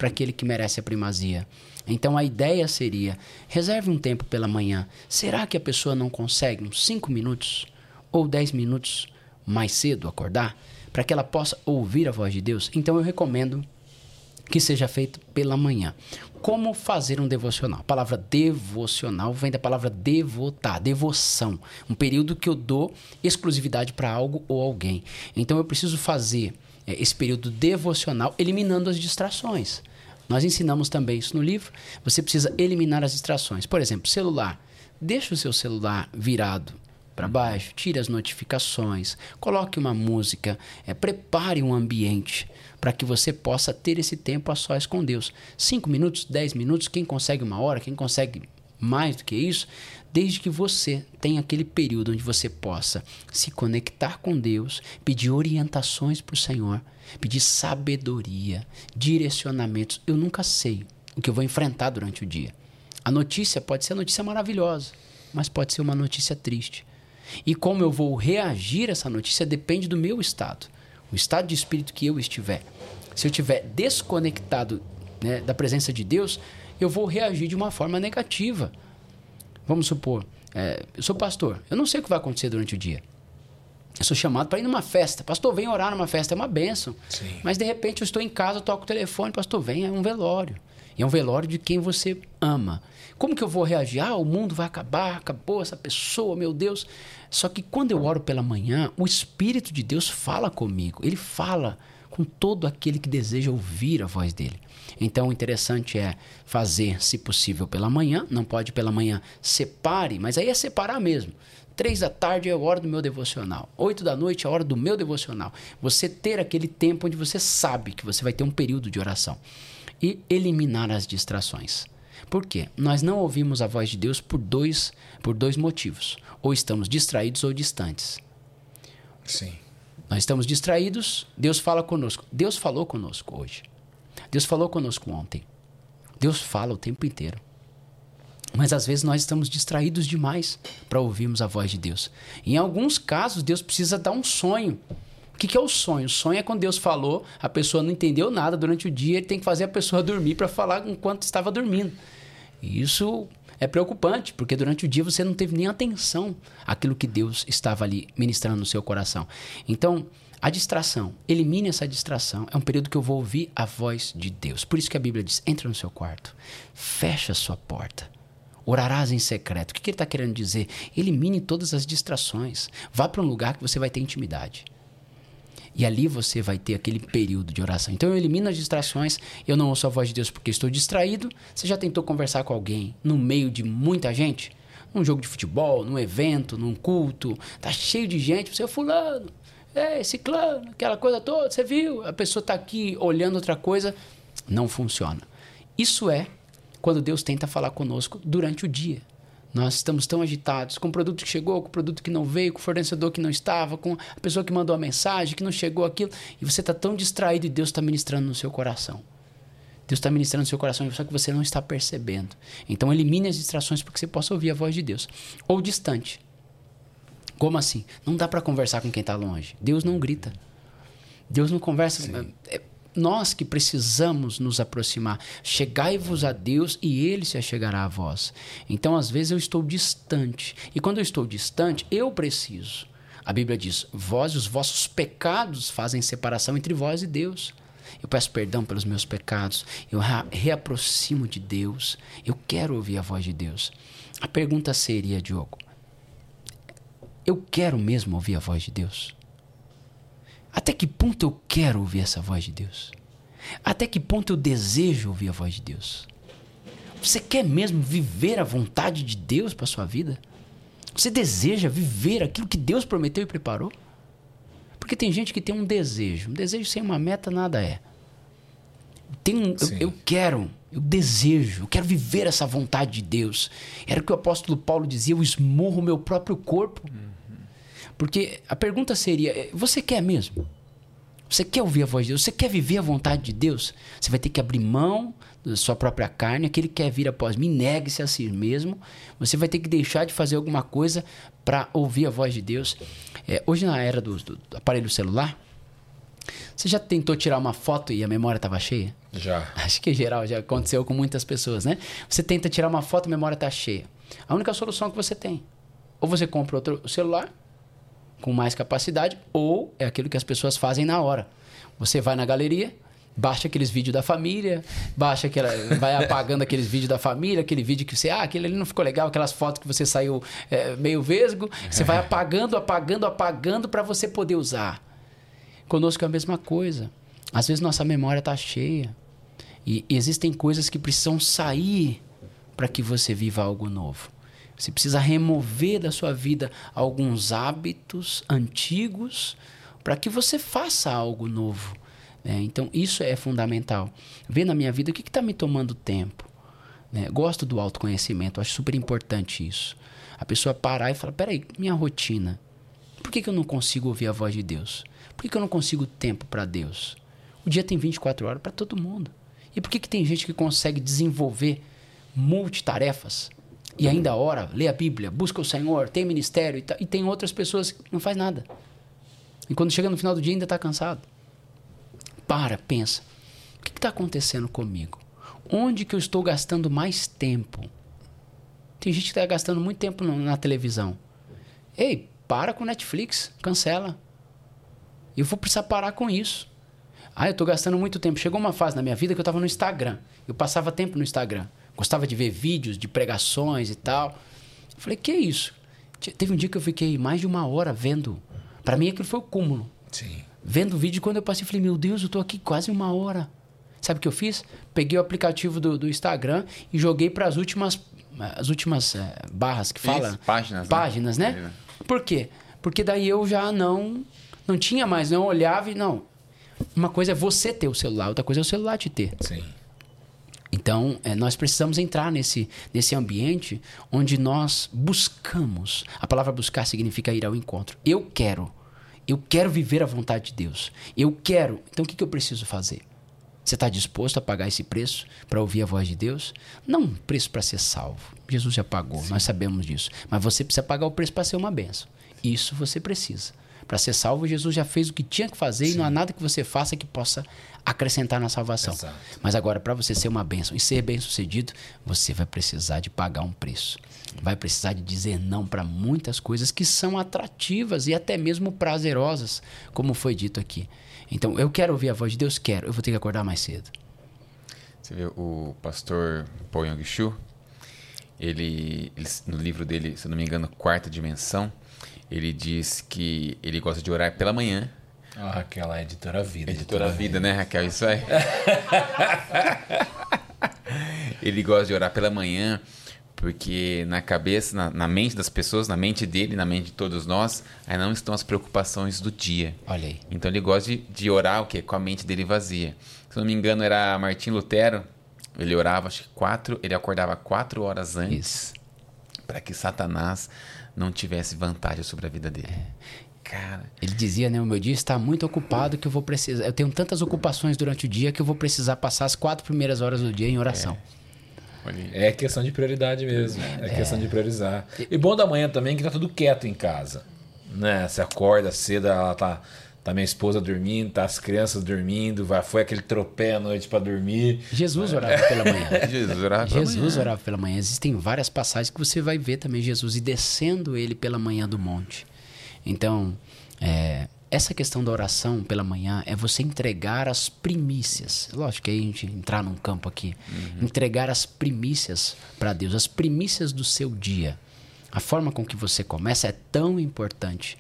para aquele que merece a primazia. Então a ideia seria: reserve um tempo pela manhã. Será que a pessoa não consegue uns 5 minutos ou 10 minutos mais cedo acordar para que ela possa ouvir a voz de Deus? Então eu recomendo que seja feito pela manhã. Como fazer um devocional? A palavra devocional vem da palavra devotar, devoção. Um período que eu dou exclusividade para algo ou alguém. Então eu preciso fazer eh, esse período devocional eliminando as distrações. Nós ensinamos também isso no livro. Você precisa eliminar as distrações. Por exemplo, celular. Deixa o seu celular virado para baixo, tire as notificações, coloque uma música, é, prepare um ambiente para que você possa ter esse tempo a sós com Deus. Cinco minutos, dez minutos, quem consegue uma hora, quem consegue mais do que isso, desde que você tenha aquele período onde você possa se conectar com Deus, pedir orientações para o Senhor, pedir sabedoria, direcionamentos. Eu nunca sei o que eu vou enfrentar durante o dia. A notícia pode ser notícia maravilhosa, mas pode ser uma notícia triste. E como eu vou reagir a essa notícia depende do meu estado, o estado de espírito que eu estiver. Se eu estiver desconectado né, da presença de Deus, eu vou reagir de uma forma negativa. Vamos supor, é, eu sou pastor, eu não sei o que vai acontecer durante o dia. Eu sou chamado para ir numa festa. Pastor, vem orar numa festa, é uma benção. Sim. Mas de repente eu estou em casa, eu toco o telefone, pastor, vem, é um velório. E é um velório de quem você ama. Como que eu vou reagir? Ah, o mundo vai acabar, acabou essa pessoa, meu Deus. Só que quando eu oro pela manhã, o Espírito de Deus fala comigo. Ele fala com todo aquele que deseja ouvir a voz dele. Então, o interessante é fazer, se possível, pela manhã. Não pode pela manhã, separe, mas aí é separar mesmo. Três da tarde é a hora do meu devocional. Oito da noite é a hora do meu devocional. Você ter aquele tempo onde você sabe que você vai ter um período de oração e eliminar as distrações. Por quê? Nós não ouvimos a voz de Deus por dois, por dois motivos. Ou estamos distraídos ou distantes. Sim. Nós estamos distraídos, Deus fala conosco. Deus falou conosco hoje. Deus falou conosco ontem. Deus fala o tempo inteiro. Mas às vezes nós estamos distraídos demais para ouvirmos a voz de Deus. Em alguns casos, Deus precisa dar um sonho o que, é o sonho? O sonho é quando Deus falou, a pessoa não entendeu nada durante o dia, ele tem que fazer a pessoa (laughs) dormir para falar enquanto estava dormindo. E isso é preocupante, porque durante o dia você não teve nem atenção àquilo que Deus estava ali ministrando no seu coração. Então, a distração, elimine essa distração. É um período que eu vou ouvir a voz de Deus. Por isso que a Bíblia diz: entra no seu quarto, fecha a sua porta. Orarás em secreto. O que, que ele está querendo dizer? Elimine todas as distrações. Vá para um lugar que você vai ter intimidade. E ali você vai ter aquele período de oração. Então eu elimino as distrações, eu não ouço a voz de Deus porque estou distraído. Você já tentou conversar com alguém no meio de muita gente? Num jogo de futebol, num evento, num culto, tá cheio de gente, você é fulano, é esse clã, aquela coisa toda, você viu? A pessoa está aqui olhando outra coisa, não funciona. Isso é quando Deus tenta falar conosco durante o dia. Nós estamos tão agitados com o produto que chegou, com o produto que não veio, com o fornecedor que não estava, com a pessoa que mandou a mensagem, que não chegou aquilo, e você está tão distraído e Deus está ministrando no seu coração. Deus está ministrando no seu coração, só que você não está percebendo. Então elimine as distrações para que você possa ouvir a voz de Deus. Ou distante. Como assim? Não dá para conversar com quem está longe. Deus não grita. Deus não conversa. É, nós que precisamos nos aproximar. Chegai-vos a Deus e ele se achegará a vós. Então, às vezes, eu estou distante. E quando eu estou distante, eu preciso. A Bíblia diz: vós e os vossos pecados fazem separação entre vós e Deus. Eu peço perdão pelos meus pecados. Eu reaproximo de Deus. Eu quero ouvir a voz de Deus. A pergunta seria, Diogo: eu quero mesmo ouvir a voz de Deus? Até que ponto eu quero ouvir essa voz de Deus? Até que ponto eu desejo ouvir a voz de Deus? Você quer mesmo viver a vontade de Deus para sua vida? Você deseja viver aquilo que Deus prometeu e preparou? Porque tem gente que tem um desejo. Um desejo sem uma meta nada é. Tem um, eu, eu, quero, eu desejo, eu quero viver essa vontade de Deus. Era o que o apóstolo Paulo dizia: eu esmurro o meu próprio corpo. Hum. Porque a pergunta seria: eh, você quer mesmo? Você quer ouvir a voz de Deus? Você quer viver a vontade de Deus? Você vai ter que abrir mão da sua própria carne. Aquele que quer vir após mim, negue-se a si mesmo. Você vai ter que deixar de fazer alguma coisa para ouvir a voz de Deus. É, hoje, na era do, do, do aparelho celular, você já tentou tirar uma foto e a memória estava cheia? Já. Acho que em geral já aconteceu com muitas pessoas, né? Você tenta tirar uma foto e a memória está cheia. A única solução que você tem. Ou você compra outro celular, com mais capacidade, ou é aquilo que as pessoas fazem na hora. Você vai na galeria, baixa aqueles vídeos da família, baixa aquela, vai apagando (laughs) aqueles vídeos da família, aquele vídeo que você, ah, aquele ali não ficou legal, aquelas fotos que você saiu é, meio vesgo, você vai apagando, apagando, apagando para você poder usar. Conosco é a mesma coisa. Às vezes nossa memória está cheia. E existem coisas que precisam sair para que você viva algo novo. Você precisa remover da sua vida alguns hábitos antigos para que você faça algo novo. Né? Então, isso é fundamental. Ver na minha vida o que está me tomando tempo. Né? Gosto do autoconhecimento, acho super importante isso. A pessoa parar e falar: peraí, minha rotina. Por que, que eu não consigo ouvir a voz de Deus? Por que, que eu não consigo tempo para Deus? O dia tem 24 horas para todo mundo. E por que, que tem gente que consegue desenvolver multitarefas e ainda ora, lê a Bíblia, busca o Senhor, tem ministério e, e tem outras pessoas que não faz nada? E quando chega no final do dia ainda está cansado. Para, pensa. O que está acontecendo comigo? Onde que eu estou gastando mais tempo? Tem gente que está gastando muito tempo na televisão. Ei, para com Netflix, cancela. Eu vou precisar parar com isso. Ah, eu estou gastando muito tempo. Chegou uma fase na minha vida que eu estava no Instagram. Eu passava tempo no Instagram. Gostava de ver vídeos de pregações e tal. Eu falei, que é isso? Teve um dia que eu fiquei mais de uma hora vendo. Para mim aquilo foi o cúmulo. Sim. Vendo o vídeo, quando eu passei, eu falei, meu Deus, eu estou aqui quase uma hora. Sabe o que eu fiz? Peguei o aplicativo do, do Instagram e joguei para as últimas, as últimas é, barras que fala. Isso, páginas. Páginas, né? né? Por quê? Porque daí eu já não não tinha mais, não olhava e não. Uma coisa é você ter o celular, outra coisa é o celular te ter. Sim. Então, é, nós precisamos entrar nesse, nesse ambiente onde nós buscamos. A palavra buscar significa ir ao encontro. Eu quero. Eu quero viver a vontade de Deus. Eu quero. Então, o que, que eu preciso fazer? Você está disposto a pagar esse preço para ouvir a voz de Deus? Não um preço para ser salvo. Jesus já pagou, Sim. nós sabemos disso. Mas você precisa pagar o preço para ser uma benção. Isso você precisa. Para ser salvo, Jesus já fez o que tinha que fazer Sim. e não há nada que você faça que possa acrescentar na salvação. Exato. Mas agora, para você ser uma bênção e ser bem sucedido, você vai precisar de pagar um preço. Vai precisar de dizer não para muitas coisas que são atrativas e até mesmo prazerosas, como foi dito aqui. Então, eu quero ouvir a voz de Deus, quero. Eu vou ter que acordar mais cedo. Você vê o pastor Paul Yong-Chu, ele, ele, no livro dele, se não me engano, Quarta Dimensão, ele diz que ele gosta de orar pela manhã. Ah, Raquel, é editora Vida. Editora, editora Vida, né, Raquel? Isso aí. (laughs) ele gosta de orar pela manhã porque na cabeça, na, na, mente das pessoas, na mente dele, na mente de todos nós, aí não estão as preocupações do dia. Olha aí. Então ele gosta de, de orar o quê? Com a mente dele vazia. Se não me engano, era Martim Lutero. Ele orava, acho que quatro, ele acordava quatro horas antes para que Satanás não tivesse vantagem sobre a vida dele. É. Cara. Ele dizia, né? O meu dia está muito ocupado que eu vou precisar. Eu tenho tantas ocupações durante o dia que eu vou precisar passar as quatro primeiras horas do dia em oração. É, é questão de prioridade mesmo. É, é questão de priorizar. E bom da manhã também que tá tudo quieto em casa. Né? Você acorda cedo, ela tá Tá minha esposa dormindo, tá as crianças dormindo, vai, foi aquele tropé à noite para dormir. Jesus orava pela manhã. (laughs) Jesus orava pela Jesus manhã. orava pela manhã. Existem várias passagens que você vai ver também Jesus e descendo ele pela manhã do monte. Então, é, essa questão da oração pela manhã é você entregar as primícias. Lógico que aí a gente entrar num campo aqui. Uhum. Entregar as primícias para Deus, as primícias do seu dia. A forma com que você começa é tão importante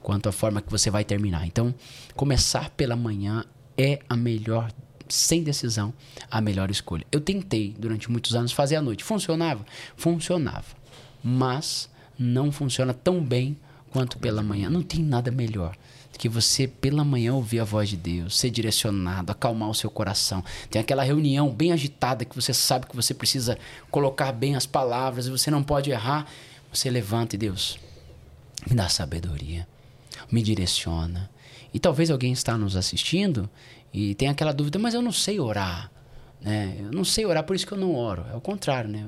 quanto à forma que você vai terminar. Então, começar pela manhã é a melhor, sem decisão, a melhor escolha. Eu tentei durante muitos anos fazer à noite. Funcionava? Funcionava. Mas não funciona tão bem quanto pela manhã. Não tem nada melhor do que você pela manhã ouvir a voz de Deus, ser direcionado, acalmar o seu coração. Tem aquela reunião bem agitada que você sabe que você precisa colocar bem as palavras e você não pode errar. Você levanta e Deus me dá sabedoria me direciona. E talvez alguém está nos assistindo e tem aquela dúvida, mas eu não sei orar. Né? Eu não sei orar, por isso que eu não oro. É o contrário, né?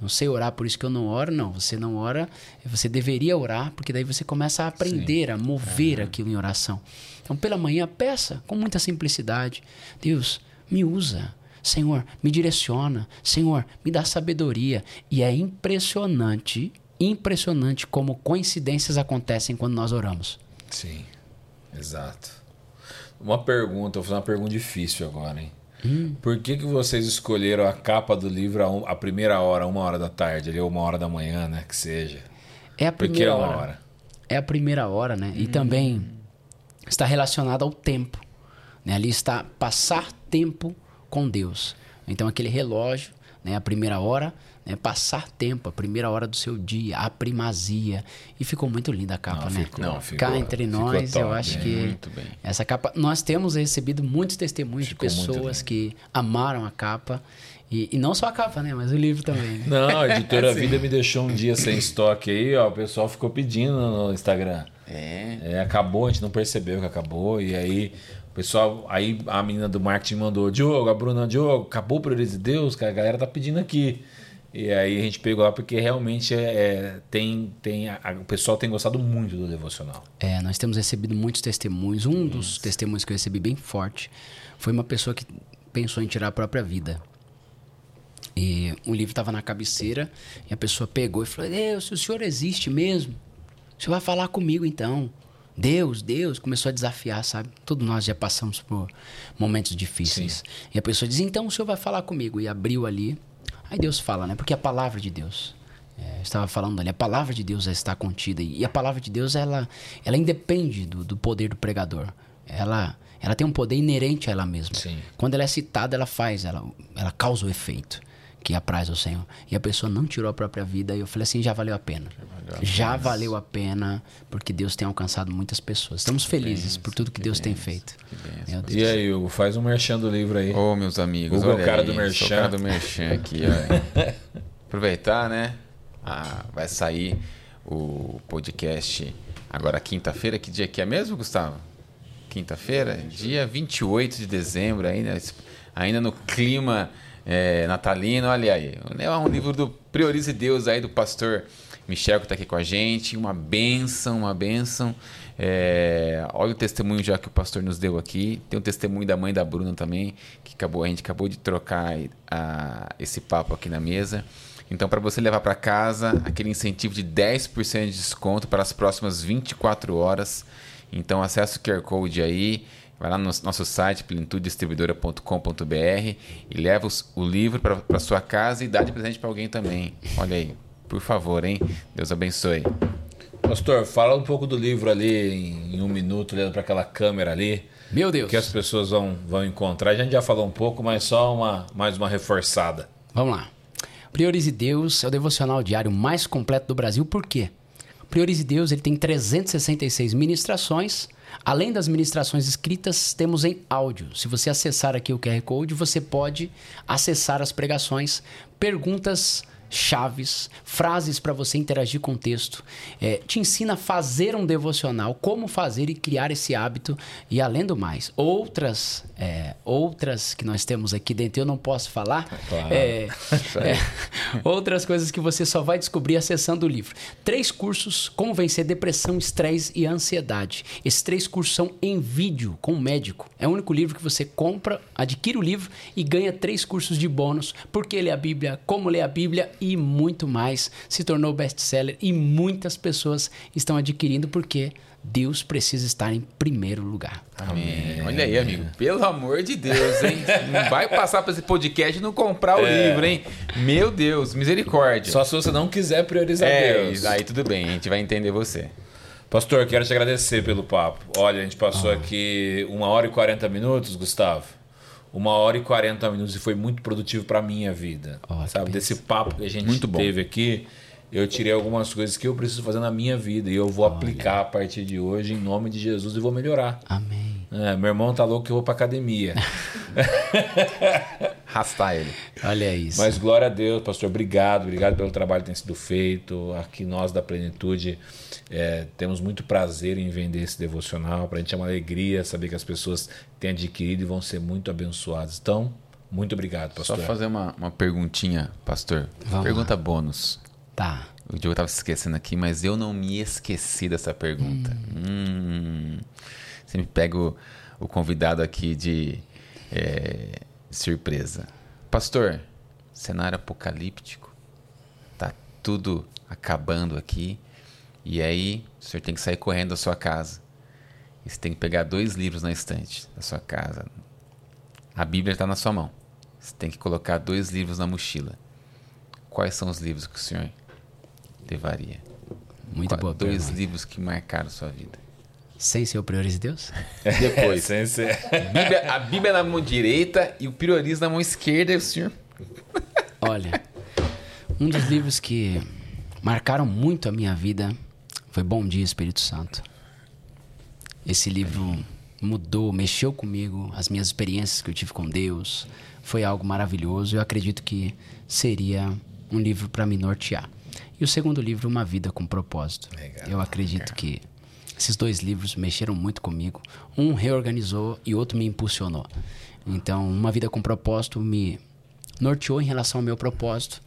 Não sei orar, por isso que eu não oro. Não, você não ora, você deveria orar, porque daí você começa a aprender, Sim. a mover uhum. aquilo em oração. Então, pela manhã, peça com muita simplicidade: Deus, me usa. Senhor, me direciona. Senhor, me dá sabedoria. E é impressionante impressionante como coincidências acontecem quando nós oramos. Sim, exato. Uma pergunta, vou fazer uma pergunta difícil agora, hein? Hum. Por que, que vocês escolheram a capa do livro a, a, primeira hora, uma hora da tarde, ali, ou uma hora da manhã, né? Que seja. É a primeira hora. hora. É a primeira hora, né? Hum. E também está relacionado ao tempo. Né? Ali está passar tempo com Deus. Então aquele relógio, né, a primeira hora, né, passar tempo, a primeira hora do seu dia, a primazia. E ficou muito linda a capa, Não, né? ficou, Não, ficou- Cá entre nós, eu top, acho hein? que Muito bem. essa capa, nós temos recebido muitos testemunhos Ficou de pessoas que amaram a capa e, e não só a capa, né, mas o livro também. né? Não, a editora (laughs) Vida me deixou um dia sem estoque aí, ó. O pessoal ficou pedindo no Instagram. É. É, acabou, a gente não percebeu que acabou. E aí, pessoal, aí a menina do marketing mandou: Diogo, a Bruna, Diogo, acabou o Priorize Deus, que a galera tá pedindo aqui. E aí a gente pegou lá porque realmente é, é, tem, tem a- a- o pessoal tem gostado muito do devocional. É, nós temos recebido muitos testemunhos. Um dos testemunhos que eu recebi bem forte foi uma pessoa que pensou em tirar a própria vida. E o livro estava na cabeceira e a pessoa pegou e falou: Deus, se o senhor existe mesmo, o senhor vai falar comigo então. Deus, Deus, começou a desafiar, sabe? Todos nós já passamos por momentos difíceis. E a pessoa diz: então o senhor vai falar comigo. E abriu ali. Aí Deus fala, né? Porque a palavra de Deus. É, eu estava falando ali, a palavra de Deus está contida. E a palavra de Deus, ela, ela independe do, do poder do pregador. Ela, ela tem um poder inerente a ela mesma. Sim. Quando ela é citada, ela faz, ela, ela causa o efeito que apraz ao Senhor. E a pessoa não tirou a própria vida. E eu falei assim, já valeu a pena. Já valeu a pena, porque Deus tem alcançado muitas pessoas. Estamos felizes por tudo que, Deus tem feito. E aí, Hugo, faz um merchan do livro aí. Ô, meus amigos, Hugo é o olha cara aí, do merchan. o cara do merchan aqui, (laughs) ó. Aproveitar, né? Ah, vai sair o podcast agora quinta-feira. Que dia que é mesmo, Gustavo? Quinta-feira? Dia 28 de dezembro, ainda, ainda no clima é, natalino. Olha aí, é um livro do Priorize Deus aí, do pastor Michel, que está aqui com a gente. Uma benção, uma benção. É, olha o testemunho já que o pastor nos deu aqui. Tem o testemunho da mãe da Bruna também, que acabou, a gente acabou de trocar a- esse papo aqui na mesa. Então, para você levar para casa, aquele incentivo de 10% de desconto para as próximas 24 horas. Então, acesse o QR Code aí, vai lá no nosso site, plenitudedistribuidora.com.br e leva os- o livro para sua casa e dá de presente para alguém também. Olha aí, por favor, hein? Deus abençoe. Pastor, fala um pouco do livro ali em, em um minuto, olhando para aquela câmera ali. Meu Deus. que as pessoas vão, vão encontrar. A gente já falou um pouco, mas só uma, mais uma reforçada. Vamos lá. Priorize Deus é o devocional diário mais completo do Brasil. Por quê? Priorize Deus ele tem 366 ministrações. Além das ministrações escritas, temos em áudio. Se você acessar aqui o QR Code, você pode acessar as pregações, perguntas chaves, frases para você interagir com o texto. É, te ensina a fazer um devocional, como fazer e criar esse hábito. E além do mais, outras, é, outras que nós temos aqui dentro, eu não posso falar. Claro. É, é, (laughs) outras coisas que você só vai descobrir acessando o livro. Três cursos: Como vencer depressão, estresse e ansiedade. Esses três cursos são em vídeo com um médico. É o único livro que você compra, adquire o livro e ganha três cursos de bônus. Por que ler a Bíblia, como ler a Bíblia e muito mais. Se tornou best-seller e muitas pessoas estão adquirindo porque Deus precisa estar em primeiro lugar. Amém. Olha aí, amigo. Pelo amor de Deus, hein? (laughs) Não vai passar para esse podcast e não comprar o livro, hein? Meu Deus, misericórdia. Só se você não quiser priorizar é, Deus. aí tudo bem, a gente vai entender você. Pastor, quero te agradecer pelo papo. Olha, a gente passou aqui uma hora e 40 minutos, Gustavo. Uma hora e 40 minutos e foi muito produtivo para minha vida. Que sabe, desse papo que a gente Muito bom. teve aqui, eu tirei algumas coisas que eu preciso fazer na minha vida e eu vou aplicar a partir de hoje em nome de Jesus e vou melhorar. Amém. É, meu irmão tá louco que eu vou pra academia. (laughs) Arrastar ele. Olha isso. Mas glória a Deus, pastor. Obrigado, obrigado pelo trabalho que tem sido feito. Aqui nós da Plenitude é, temos muito prazer em vender esse devocional. Para a gente é uma alegria saber que as pessoas têm adquirido e vão ser muito abençoadas. Então, muito obrigado, Só pastor. fazer uma, uma perguntinha, pastor. Vamos Pergunta bônus. Tá. O Diogo tava se esquecendo aqui, mas eu não me esqueci dessa pergunta. Hum. Você me pega o, o convidado aqui de é, surpresa. Pastor, cenário apocalíptico. Tá tudo acabando aqui. E aí, o senhor tem que sair correndo da sua casa. E você tem que pegar dois livros na estante da sua casa. A Bíblia está na sua mão. Você tem que colocar dois livros na mochila. Quais são os livros que o senhor levaria? Muito Qual- boa Dois pergunta. livros que marcaram sua vida. Sem ser o priorize Deus? (laughs) Depois. Sem ser. Bíblia- a Bíblia na mão direita e o priorize na mão esquerda, e o senhor. Olha, um dos livros que marcaram muito a minha vida foi Bom Dia Espírito Santo. Esse livro mudou, mexeu comigo, as minhas experiências que eu tive com Deus. Foi algo maravilhoso. Eu acredito que seria um livro para me nortear. E o segundo livro, Uma Vida com Propósito. Legal, eu acredito que esses dois livros mexeram muito comigo. Um reorganizou e outro me impulsionou. Então, Uma Vida com Propósito me norteou em relação ao meu propósito.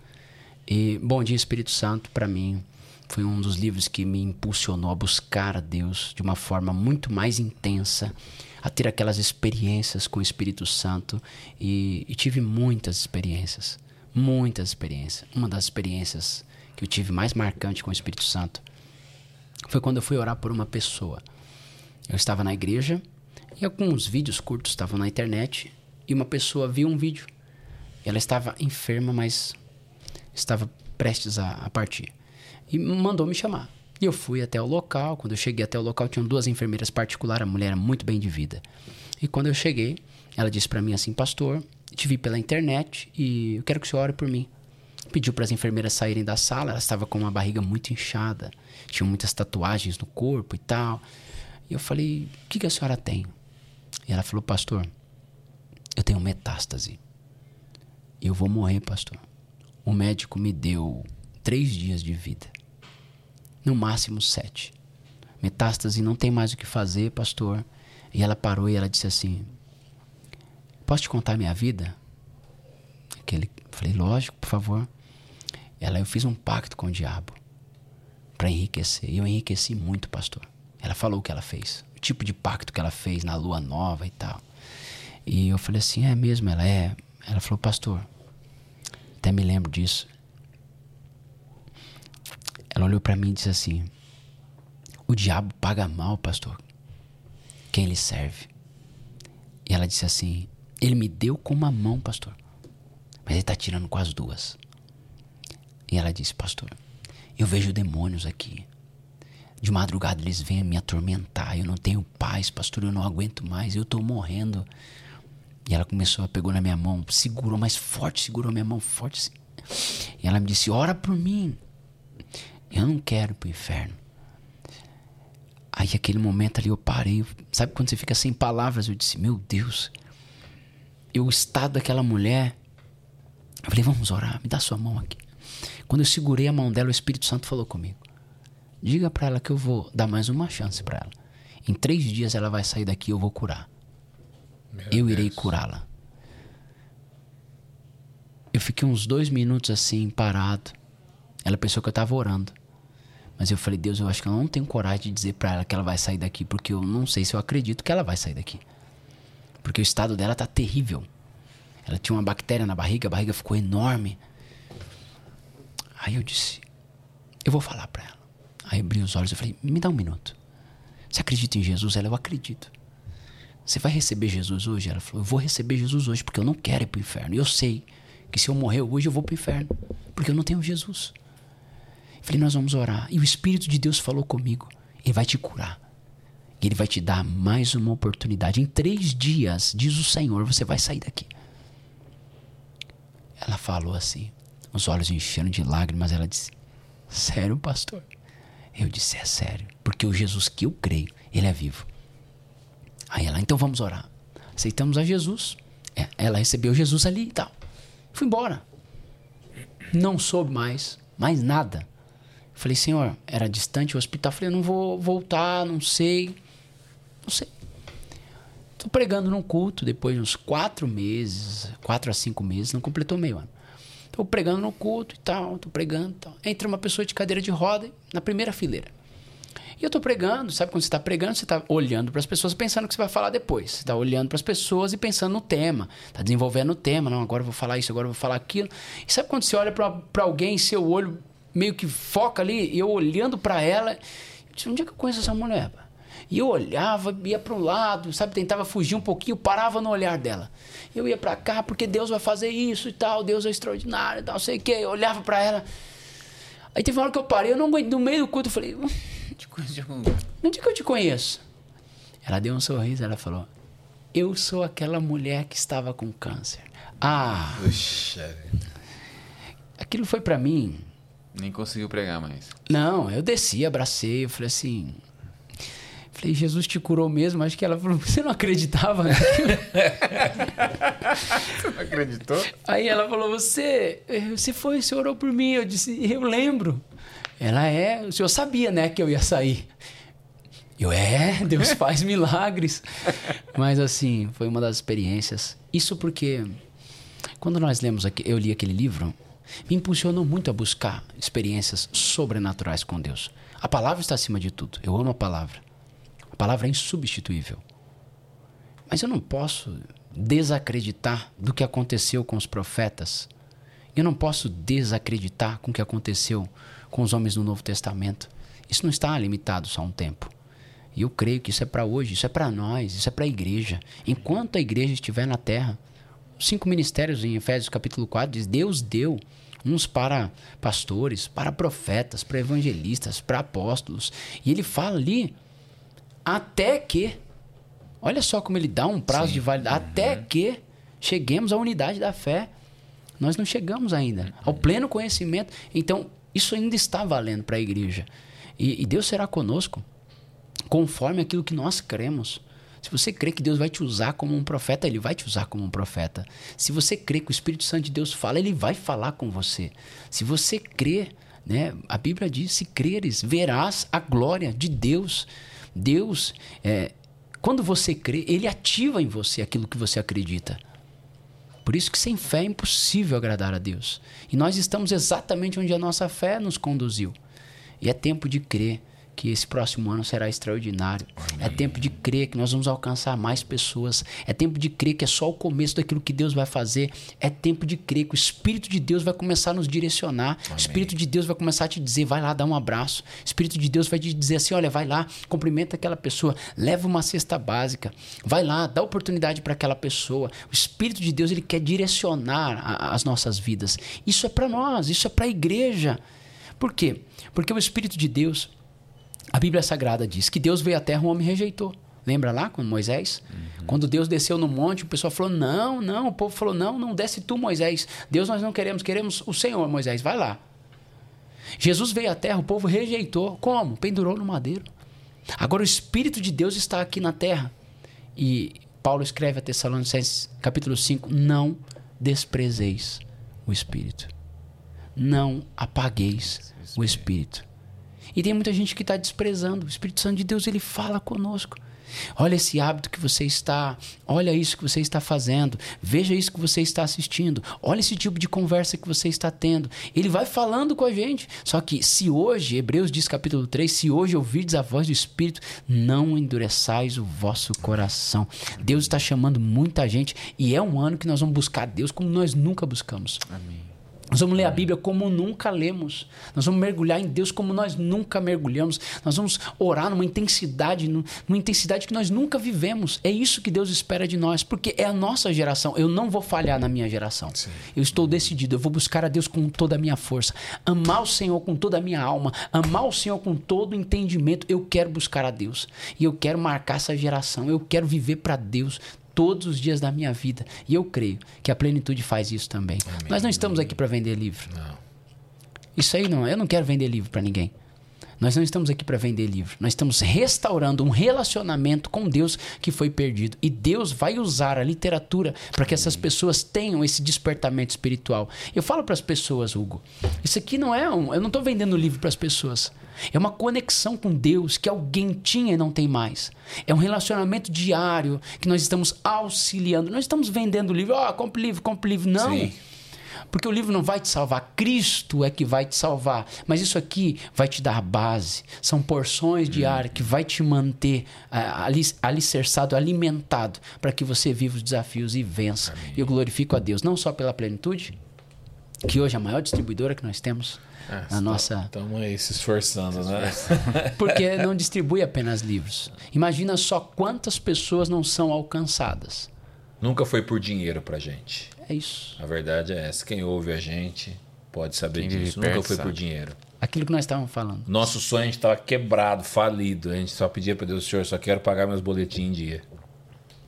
E Bom Dia Espírito Santo, para mim, foi um dos livros que me impulsionou a buscar a Deus de uma forma muito mais intensa, a ter aquelas experiências com o Espírito Santo. E, e tive muitas experiências, muitas experiências. Uma das experiências que eu tive mais marcante com o Espírito Santo foi quando eu fui orar por uma pessoa. Eu estava na igreja e alguns vídeos curtos estavam na internet e uma pessoa viu um vídeo. Ela estava enferma, mas estava prestes a, a partir. E mandou me chamar. E eu fui até o local. Quando eu cheguei até o local, tinham duas enfermeiras particulares. A mulher era muito bem de vida. E quando eu cheguei, ela disse para mim assim: Pastor, te vi pela internet e eu quero que o senhor ore por mim. Pediu para as enfermeiras saírem da sala. Ela estava com uma barriga muito inchada. Tinha muitas tatuagens no corpo e tal. E eu falei: O que, que a senhora tem? E ela falou: Pastor, eu tenho metástase. Eu vou morrer, pastor. O médico me deu três dias de vida. No máximo sete. Metástase não tem mais o que fazer, pastor. E ela parou e ela disse assim: Posso te contar minha vida? Aquele, falei, lógico, por favor. Ela, eu fiz um pacto com o diabo para enriquecer. E eu enriqueci muito, pastor. Ela falou o que ela fez, o tipo de pacto que ela fez na lua nova e tal. E eu falei assim: é mesmo? Ela é. Ela falou, pastor, até me lembro disso. Ela olhou para mim e disse assim: O diabo paga mal, pastor. Quem ele serve? E ela disse assim: Ele me deu com uma mão, pastor. Mas ele tá tirando com as duas. E ela disse: Pastor, eu vejo demônios aqui. De madrugada eles vêm me atormentar. Eu não tenho paz, pastor. Eu não aguento mais. Eu tô morrendo. E ela começou pegou na minha mão, segurou mais forte, segurou minha mão forte. assim. E ela me disse: Ora por mim. Eu não quero ir pro inferno. Aí, aquele momento ali, eu parei. Sabe quando você fica sem palavras? Eu disse: Meu Deus. E o estado daquela mulher. Eu falei: Vamos orar, me dá sua mão aqui. Quando eu segurei a mão dela, o Espírito Santo falou comigo: Diga para ela que eu vou dar mais uma chance para ela. Em três dias ela vai sair daqui e eu vou curar. eu irei curá-la. Eu fiquei uns dois minutos assim, parado. Ela pensou que eu estava orando. Mas eu falei, Deus, eu acho que eu não tenho coragem de dizer para ela que ela vai sair daqui, porque eu não sei se eu acredito que ela vai sair daqui. Porque o estado dela tá terrível. Ela tinha uma bactéria na barriga, a barriga ficou enorme. Aí eu disse, eu vou falar para ela. Aí abri os olhos e falei, me dá um minuto. Você acredita em Jesus? Ela, eu acredito. Você vai receber Jesus hoje? Ela falou, eu vou receber Jesus hoje, porque eu não quero ir pro inferno. Eu sei que se eu morrer hoje, eu vou pro inferno, porque eu não tenho Jesus. Falei, nós vamos orar. E o Espírito de Deus falou comigo. Ele vai te curar. Ele vai te dar mais uma oportunidade. Em três dias, diz o Senhor, você vai sair daqui. Ela falou assim, os olhos encheram de lágrimas. Ela disse: Sério, pastor? Eu disse: É sério. Porque o Jesus que eu creio, ele é vivo. Aí ela, então vamos orar. Aceitamos a Jesus. É, ela recebeu Jesus ali e tal. Fui embora. Não soube mais, mais nada. Falei, Senhor, era distante o hospital. Falei, não vou voltar, não sei. Não sei. Tô pregando num culto depois de uns quatro meses, quatro a cinco meses, não completou meio ano. Tô pregando no culto e tal, tô pregando e tal. Entra uma pessoa de cadeira de roda na primeira fileira. E eu tô pregando, sabe quando você tá pregando, você tá olhando para as pessoas pensando o que você vai falar depois. Você tá olhando para as pessoas e pensando no tema, tá desenvolvendo o tema, não, agora eu vou falar isso, agora eu vou falar aquilo. E sabe quando você olha para alguém e seu olho meio que foca ali, eu olhando para ela, eu disse, onde é que eu conheço essa mulher? pá?" E eu olhava, ia para um lado, sabe, tentava fugir um pouquinho, parava no olhar dela. Eu ia para cá porque Deus vai fazer isso e tal, Deus é extraordinário e tal, sei o que. Eu olhava para ela. Aí teve uma hora que eu parei, eu não aguentei, no meio do culto, eu falei, onde é que eu te conheço? Ela deu um sorriso, ela falou: Eu sou aquela mulher que estava com câncer. Ah, Puxa. aquilo foi pra mim. Nem conseguiu pregar mais. Não, eu desci, abracei, eu falei assim. Falei, Jesus te curou mesmo? Acho que ela falou, você não acreditava naquilo? (laughs) Não acreditou? Aí ela falou, você, você foi, você orou por mim. Eu disse, eu lembro. Ela é, o senhor sabia, né, que eu ia sair. Eu, é, Deus (laughs) faz milagres. Mas assim, foi uma das experiências. Isso porque, quando nós lemos, aqui, eu li aquele livro, me impulsionou muito a buscar experiências sobrenaturais com Deus. A palavra está acima de tudo. Eu amo a palavra. A palavra é insubstituível. Mas eu não posso desacreditar do que aconteceu com os profetas. Eu não posso desacreditar com o que aconteceu com os homens do Novo Testamento. Isso não está limitado só a um tempo. E eu creio que isso é para hoje, isso é para nós, isso é para a igreja. Enquanto a igreja estiver na terra, os cinco ministérios em Efésios capítulo 4 diz: Deus deu uns para pastores, para profetas, para evangelistas, para apóstolos. E ele fala ali até que Olha só como ele dá um prazo Sim. de validade. Até que cheguemos à unidade da fé. Nós não chegamos ainda ao pleno conhecimento. Então, isso ainda está valendo para a igreja. E, e Deus será conosco conforme aquilo que nós cremos. Se você crê que Deus vai te usar como um profeta, Ele vai te usar como um profeta. Se você crê que o Espírito Santo de Deus fala, Ele vai falar com você. Se você crê, né, a Bíblia diz: se creres, verás a glória de Deus. Deus, é, quando você crê, Ele ativa em você aquilo que você acredita. Por isso que sem fé é impossível agradar a Deus. E nós estamos exatamente onde a nossa fé nos conduziu. E é tempo de crer que esse próximo ano será extraordinário. É tempo de crer que nós vamos alcançar mais pessoas. É tempo de crer que é só o começo daquilo que Deus vai fazer. É tempo de crer que o Espírito de Deus vai começar a nos direcionar. O Espírito de Deus vai começar a te dizer, vai lá dar um abraço. O Espírito de Deus vai te dizer assim, olha, vai lá, cumprimenta aquela pessoa, leva uma cesta básica, vai lá, dá oportunidade para aquela pessoa. O Espírito de Deus ele quer direcionar a- as nossas vidas. Isso é para nós, isso é para a igreja. Por quê? Porque o Espírito de Deus a Bíblia Sagrada diz que Deus veio à terra, um homem rejeitou. Lembra lá com Moisés? Quando Deus desceu no monte, o pessoal falou: Não, não. O povo falou: Não, não desce tu, Moisés. Deus nós não queremos, queremos o Senhor, Moisés. Vai lá. Jesus veio à terra, o povo rejeitou. Como? Pendurou no madeiro. Agora o Espírito de Deus está aqui na terra. E Paulo escreve a Tessalonicenses, capítulo 5: Não desprezeis o Espírito. Não apagueis o Espírito. E tem muita gente que está desprezando. O Espírito Santo de Deus, ele fala conosco. Olha esse hábito que você está, olha isso que você está fazendo, veja isso que você está assistindo, olha esse tipo de conversa que você está tendo. Ele vai falando com a gente. Só que se hoje, Hebreus diz capítulo 3, se hoje ouvirdes a voz do Espírito, não endureçais o vosso coração. Deus está chamando muita gente e é um ano que nós vamos buscar Deus como nós nunca buscamos. Amém. Nós vamos ler a Bíblia como nunca lemos. Nós vamos mergulhar em Deus como nós nunca mergulhamos. Nós vamos orar numa intensidade, nu- numa intensidade que nós nunca vivemos. É isso que Deus espera de nós, porque é a nossa geração. Eu não vou falhar na minha geração. Eu estou decidido, eu vou buscar a Deus com toda a minha força, amar o Senhor com toda a minha alma, amar o Senhor com todo o entendimento. Eu quero buscar a Deus e eu quero marcar essa geração. Eu quero viver para Deus todos os dias da minha vida. E eu creio que a plenitude faz isso também. Nós não estamos aqui para vender livro. Não. Isso aí não, eu não quero vender livro para ninguém. Nós não estamos aqui para vender livro. Nós estamos restaurando um relacionamento com Deus que foi perdido. E Deus vai usar a literatura para que essas pessoas tenham esse despertamento espiritual. Eu falo para as pessoas, Hugo, isso aqui não é um. Eu não estou vendendo livro para as pessoas. É uma conexão com Deus que alguém tinha e não tem mais. É um relacionamento diário que nós estamos auxiliando. Nós estamos vendendo livro. Ó, compre livro, compre livro. Não. Sim. Porque o livro não vai te salvar, Cristo é que vai te salvar. Mas isso aqui vai te dar base. São porções diárias que vai te manter ali, alicerçado, alimentado, para que você viva os desafios e vença. E eu glorifico a Deus, não só pela plenitude, que hoje é a maior distribuidora que nós temos na nossa. Estamos aí se esforçando, né? (laughs) Porque não distribui apenas livros. Imagina só quantas pessoas não são alcançadas. Nunca foi por dinheiro pra gente. É isso. A verdade é essa. Quem ouve a gente pode saber Quem disso. Nunca foi sabe. por dinheiro. Aquilo que nós estávamos falando. Nosso sonho a gente estava quebrado, falido. A gente só pedia para Deus, Senhor, só quero pagar meus boletins em dia.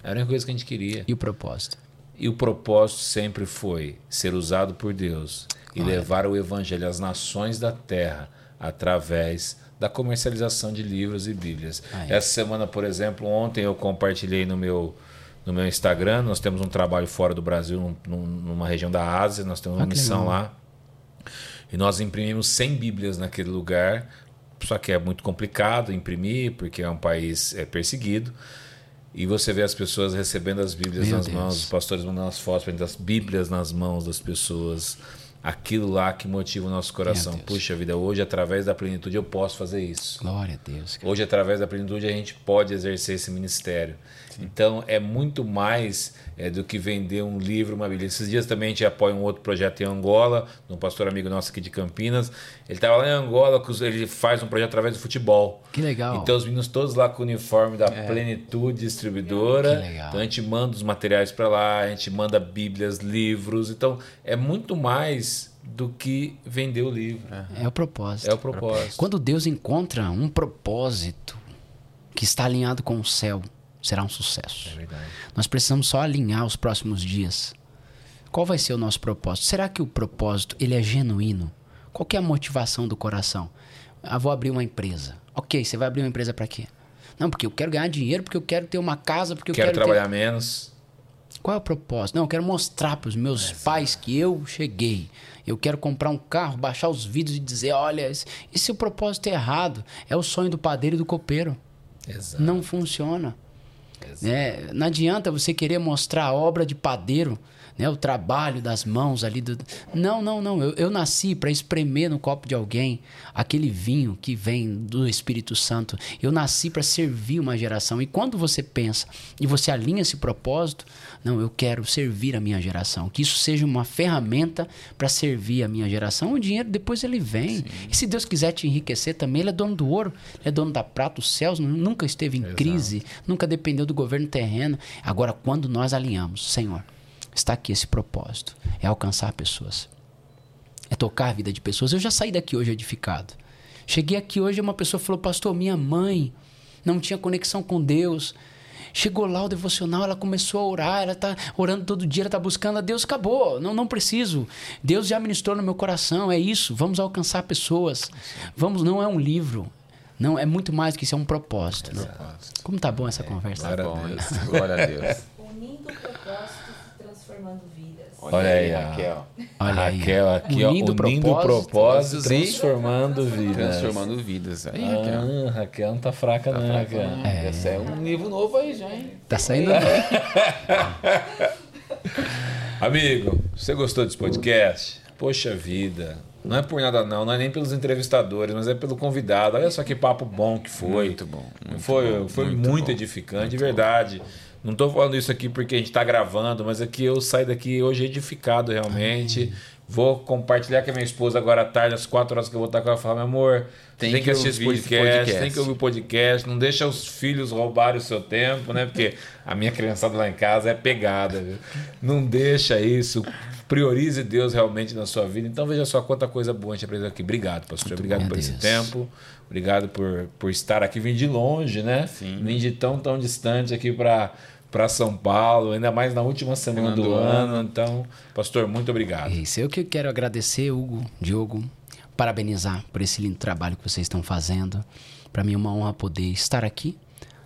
Era a única coisa que a gente queria. E o propósito? E o propósito sempre foi ser usado por Deus e levar o evangelho às nações da terra através da comercialização de livros e bíblias. Aí. Essa semana, por exemplo, ontem eu compartilhei no meu no meu Instagram, nós temos um trabalho fora do Brasil, num- num- numa região da Ásia, nós temos uma Ah, que missão lá. E nós imprimimos 100 Bíblias naquele lugar, só que é muito complicado imprimir, porque é um país é, perseguido. E você vê as pessoas recebendo as Bíblias Meu nas Deus. mãos, os pastores mandando as fotos, das Bíblias nas mãos das pessoas. Aquilo lá que motiva o nosso coração. Puxa vida, hoje, através da plenitude, eu posso fazer isso. Glória a Deus. cara. Hoje, através da plenitude, a gente pode exercer esse ministério. Então, é muito mais é, do que vender um livro, uma Bíblia. Esses dias também a gente apoia um outro projeto em Angola, de um pastor amigo nosso aqui de Campinas. Ele estava lá em Angola, ele faz um projeto através do futebol. Que legal. Então, os meninos todos lá com o uniforme da Plenitude Distribuidora. Que legal. Então, a gente manda os materiais para lá, a gente manda Bíblias, livros. Então, é muito mais do que vender o livro. É o propósito. É o propósito. Quando Deus encontra um propósito que está alinhado com o céu, será um sucesso. É verdade. Nós precisamos só alinhar os próximos dias. Qual vai ser o nosso propósito? Será que o propósito ele é genuíno? Qual é a motivação do coração? Ah, vou abrir uma empresa. Ok, você vai abrir uma empresa para quê? Não, porque eu quero ganhar dinheiro, porque eu quero ter uma casa, porque eu Quero quero, trabalhar menos. ter... Qual é o propósito? Não, eu quero mostrar para os meus pais que eu cheguei. Eu quero comprar um carro, baixar os vídeos e dizer, olha, esse, esse é o propósito errado. É o sonho do padeiro e do copeiro. Exato. Não funciona. Né? não adianta você querer mostrar a obra de padeiro, né? o trabalho das mãos ali. Do... Não, não, não. Eu, eu nasci para espremer no copo de alguém aquele vinho que vem do Espírito Santo. Eu nasci para servir uma geração. E quando você pensa e você alinha esse propósito, não, eu quero servir a minha geração. Que isso seja uma ferramenta para servir a minha geração. O dinheiro depois ele vem. E se Deus quiser te enriquecer também, ele é dono do ouro, ele é dono da prata, os céus nunca esteve em crise, nunca dependeu do governo terreno. Agora, quando nós alinhamos, Senhor, está aqui esse propósito, é alcançar pessoas, é tocar a vida de pessoas. Eu já saí daqui hoje edificado. Cheguei aqui hoje e uma pessoa falou, pastor, minha mãe não tinha conexão com Deus. Chegou lá o devocional, ela começou a orar, ela está orando todo dia, ela está buscando a Deus, acabou, não, não preciso. Deus já ministrou no meu coração, é isso, vamos alcançar pessoas. Vamos, não é um livro, não, é muito mais do que isso, é um propósito. né? Como tá bom essa conversa? Glória a Bom, Deus. isso. Glória a Deus. Unindo propósitos e transformando vidas. Olha aí, ó. Raquel. Olha aí. Raquel aqui, ó, Unindo unindo o propósito, propósitos e transformando vidas. Transformando vidas. Aí, Raquel. Ah, Raquel não tá fraca, não, Raquel. É. Esse é um livro novo aí já, hein? Tá saindo. (laughs) Amigo, você gostou desse podcast? Poxa vida. Não é por nada não, não é nem pelos entrevistadores, mas é pelo convidado. Olha só que papo bom que foi. Muito bom, muito foi bom, foi muito muito, bom, edificante, de verdade. Não estou falando isso aqui porque a gente está gravando, mas é que eu saio daqui hoje edificado realmente. Vou compartilhar com a minha esposa agora à tarde, às quatro horas que eu vou estar com ela, falar, meu amor, Tem tem, que, que assistir esse esse podcast, podcast. tem que ouvir o podcast, não deixa os filhos roubarem o seu tempo, né? Porque a minha criançada lá em casa é pegada, viu? Não deixa isso. Priorize Deus realmente na sua vida. Então veja só quanta coisa boa a gente aprendeu aqui. Obrigado, pastor. Obrigado bom, por esse Deus. tempo. Obrigado por, por estar aqui. Vim de longe, né? Sim. Vim de tão, tão distante aqui para para São Paulo, ainda mais na última semana do, do ano. Então, pastor, muito obrigado. É isso. Eu que quero agradecer, Hugo, Diogo, parabenizar por esse lindo trabalho que vocês estão fazendo. Para mim é uma honra poder estar aqui,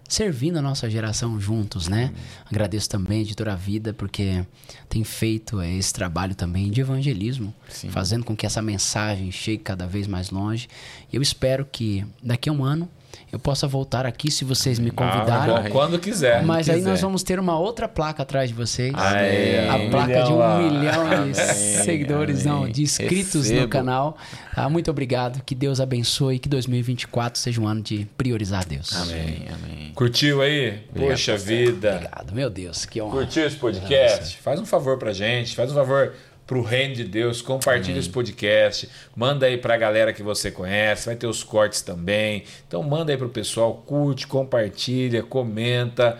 servindo a nossa geração juntos, né? Agradeço também a Editora Vida, porque tem feito eh, esse trabalho também de evangelismo, Sim. fazendo com que essa mensagem chegue cada vez mais longe. E eu espero que daqui a um ano eu possa voltar aqui se vocês me convidarem. Ah, bom, quando quiser. Mas aí quiser. nós vamos ter uma outra placa atrás de vocês. Aê, a um placa de um lá. milhão de Amém, seguidores, não, de inscritos no Recebo. canal. Ah, muito obrigado. Que Deus abençoe. Que 2024 seja um ano de priorizar Deus. Amém, amém. Curtiu aí? Poxa vida. Obrigado, meu Deus, que honra. Curtiu esse podcast? Faz um favor pra gente, faz um favor pro reino de Deus, compartilha esse podcast, manda aí pra galera que você conhece, vai ter os cortes também. Então manda aí pro pessoal, curte, compartilha, comenta.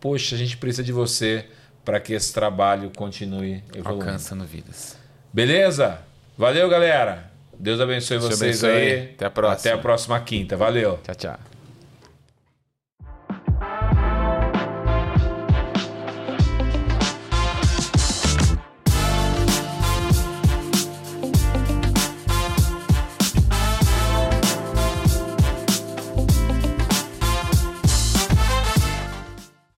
Poxa, a gente precisa de você para que esse trabalho continue evoluindo. Alcançando vidas. Beleza? Valeu, galera. Deus abençoe Deus vocês abençoe. aí. Até a próxima. Até a próxima quinta. Valeu. Tchau, tchau.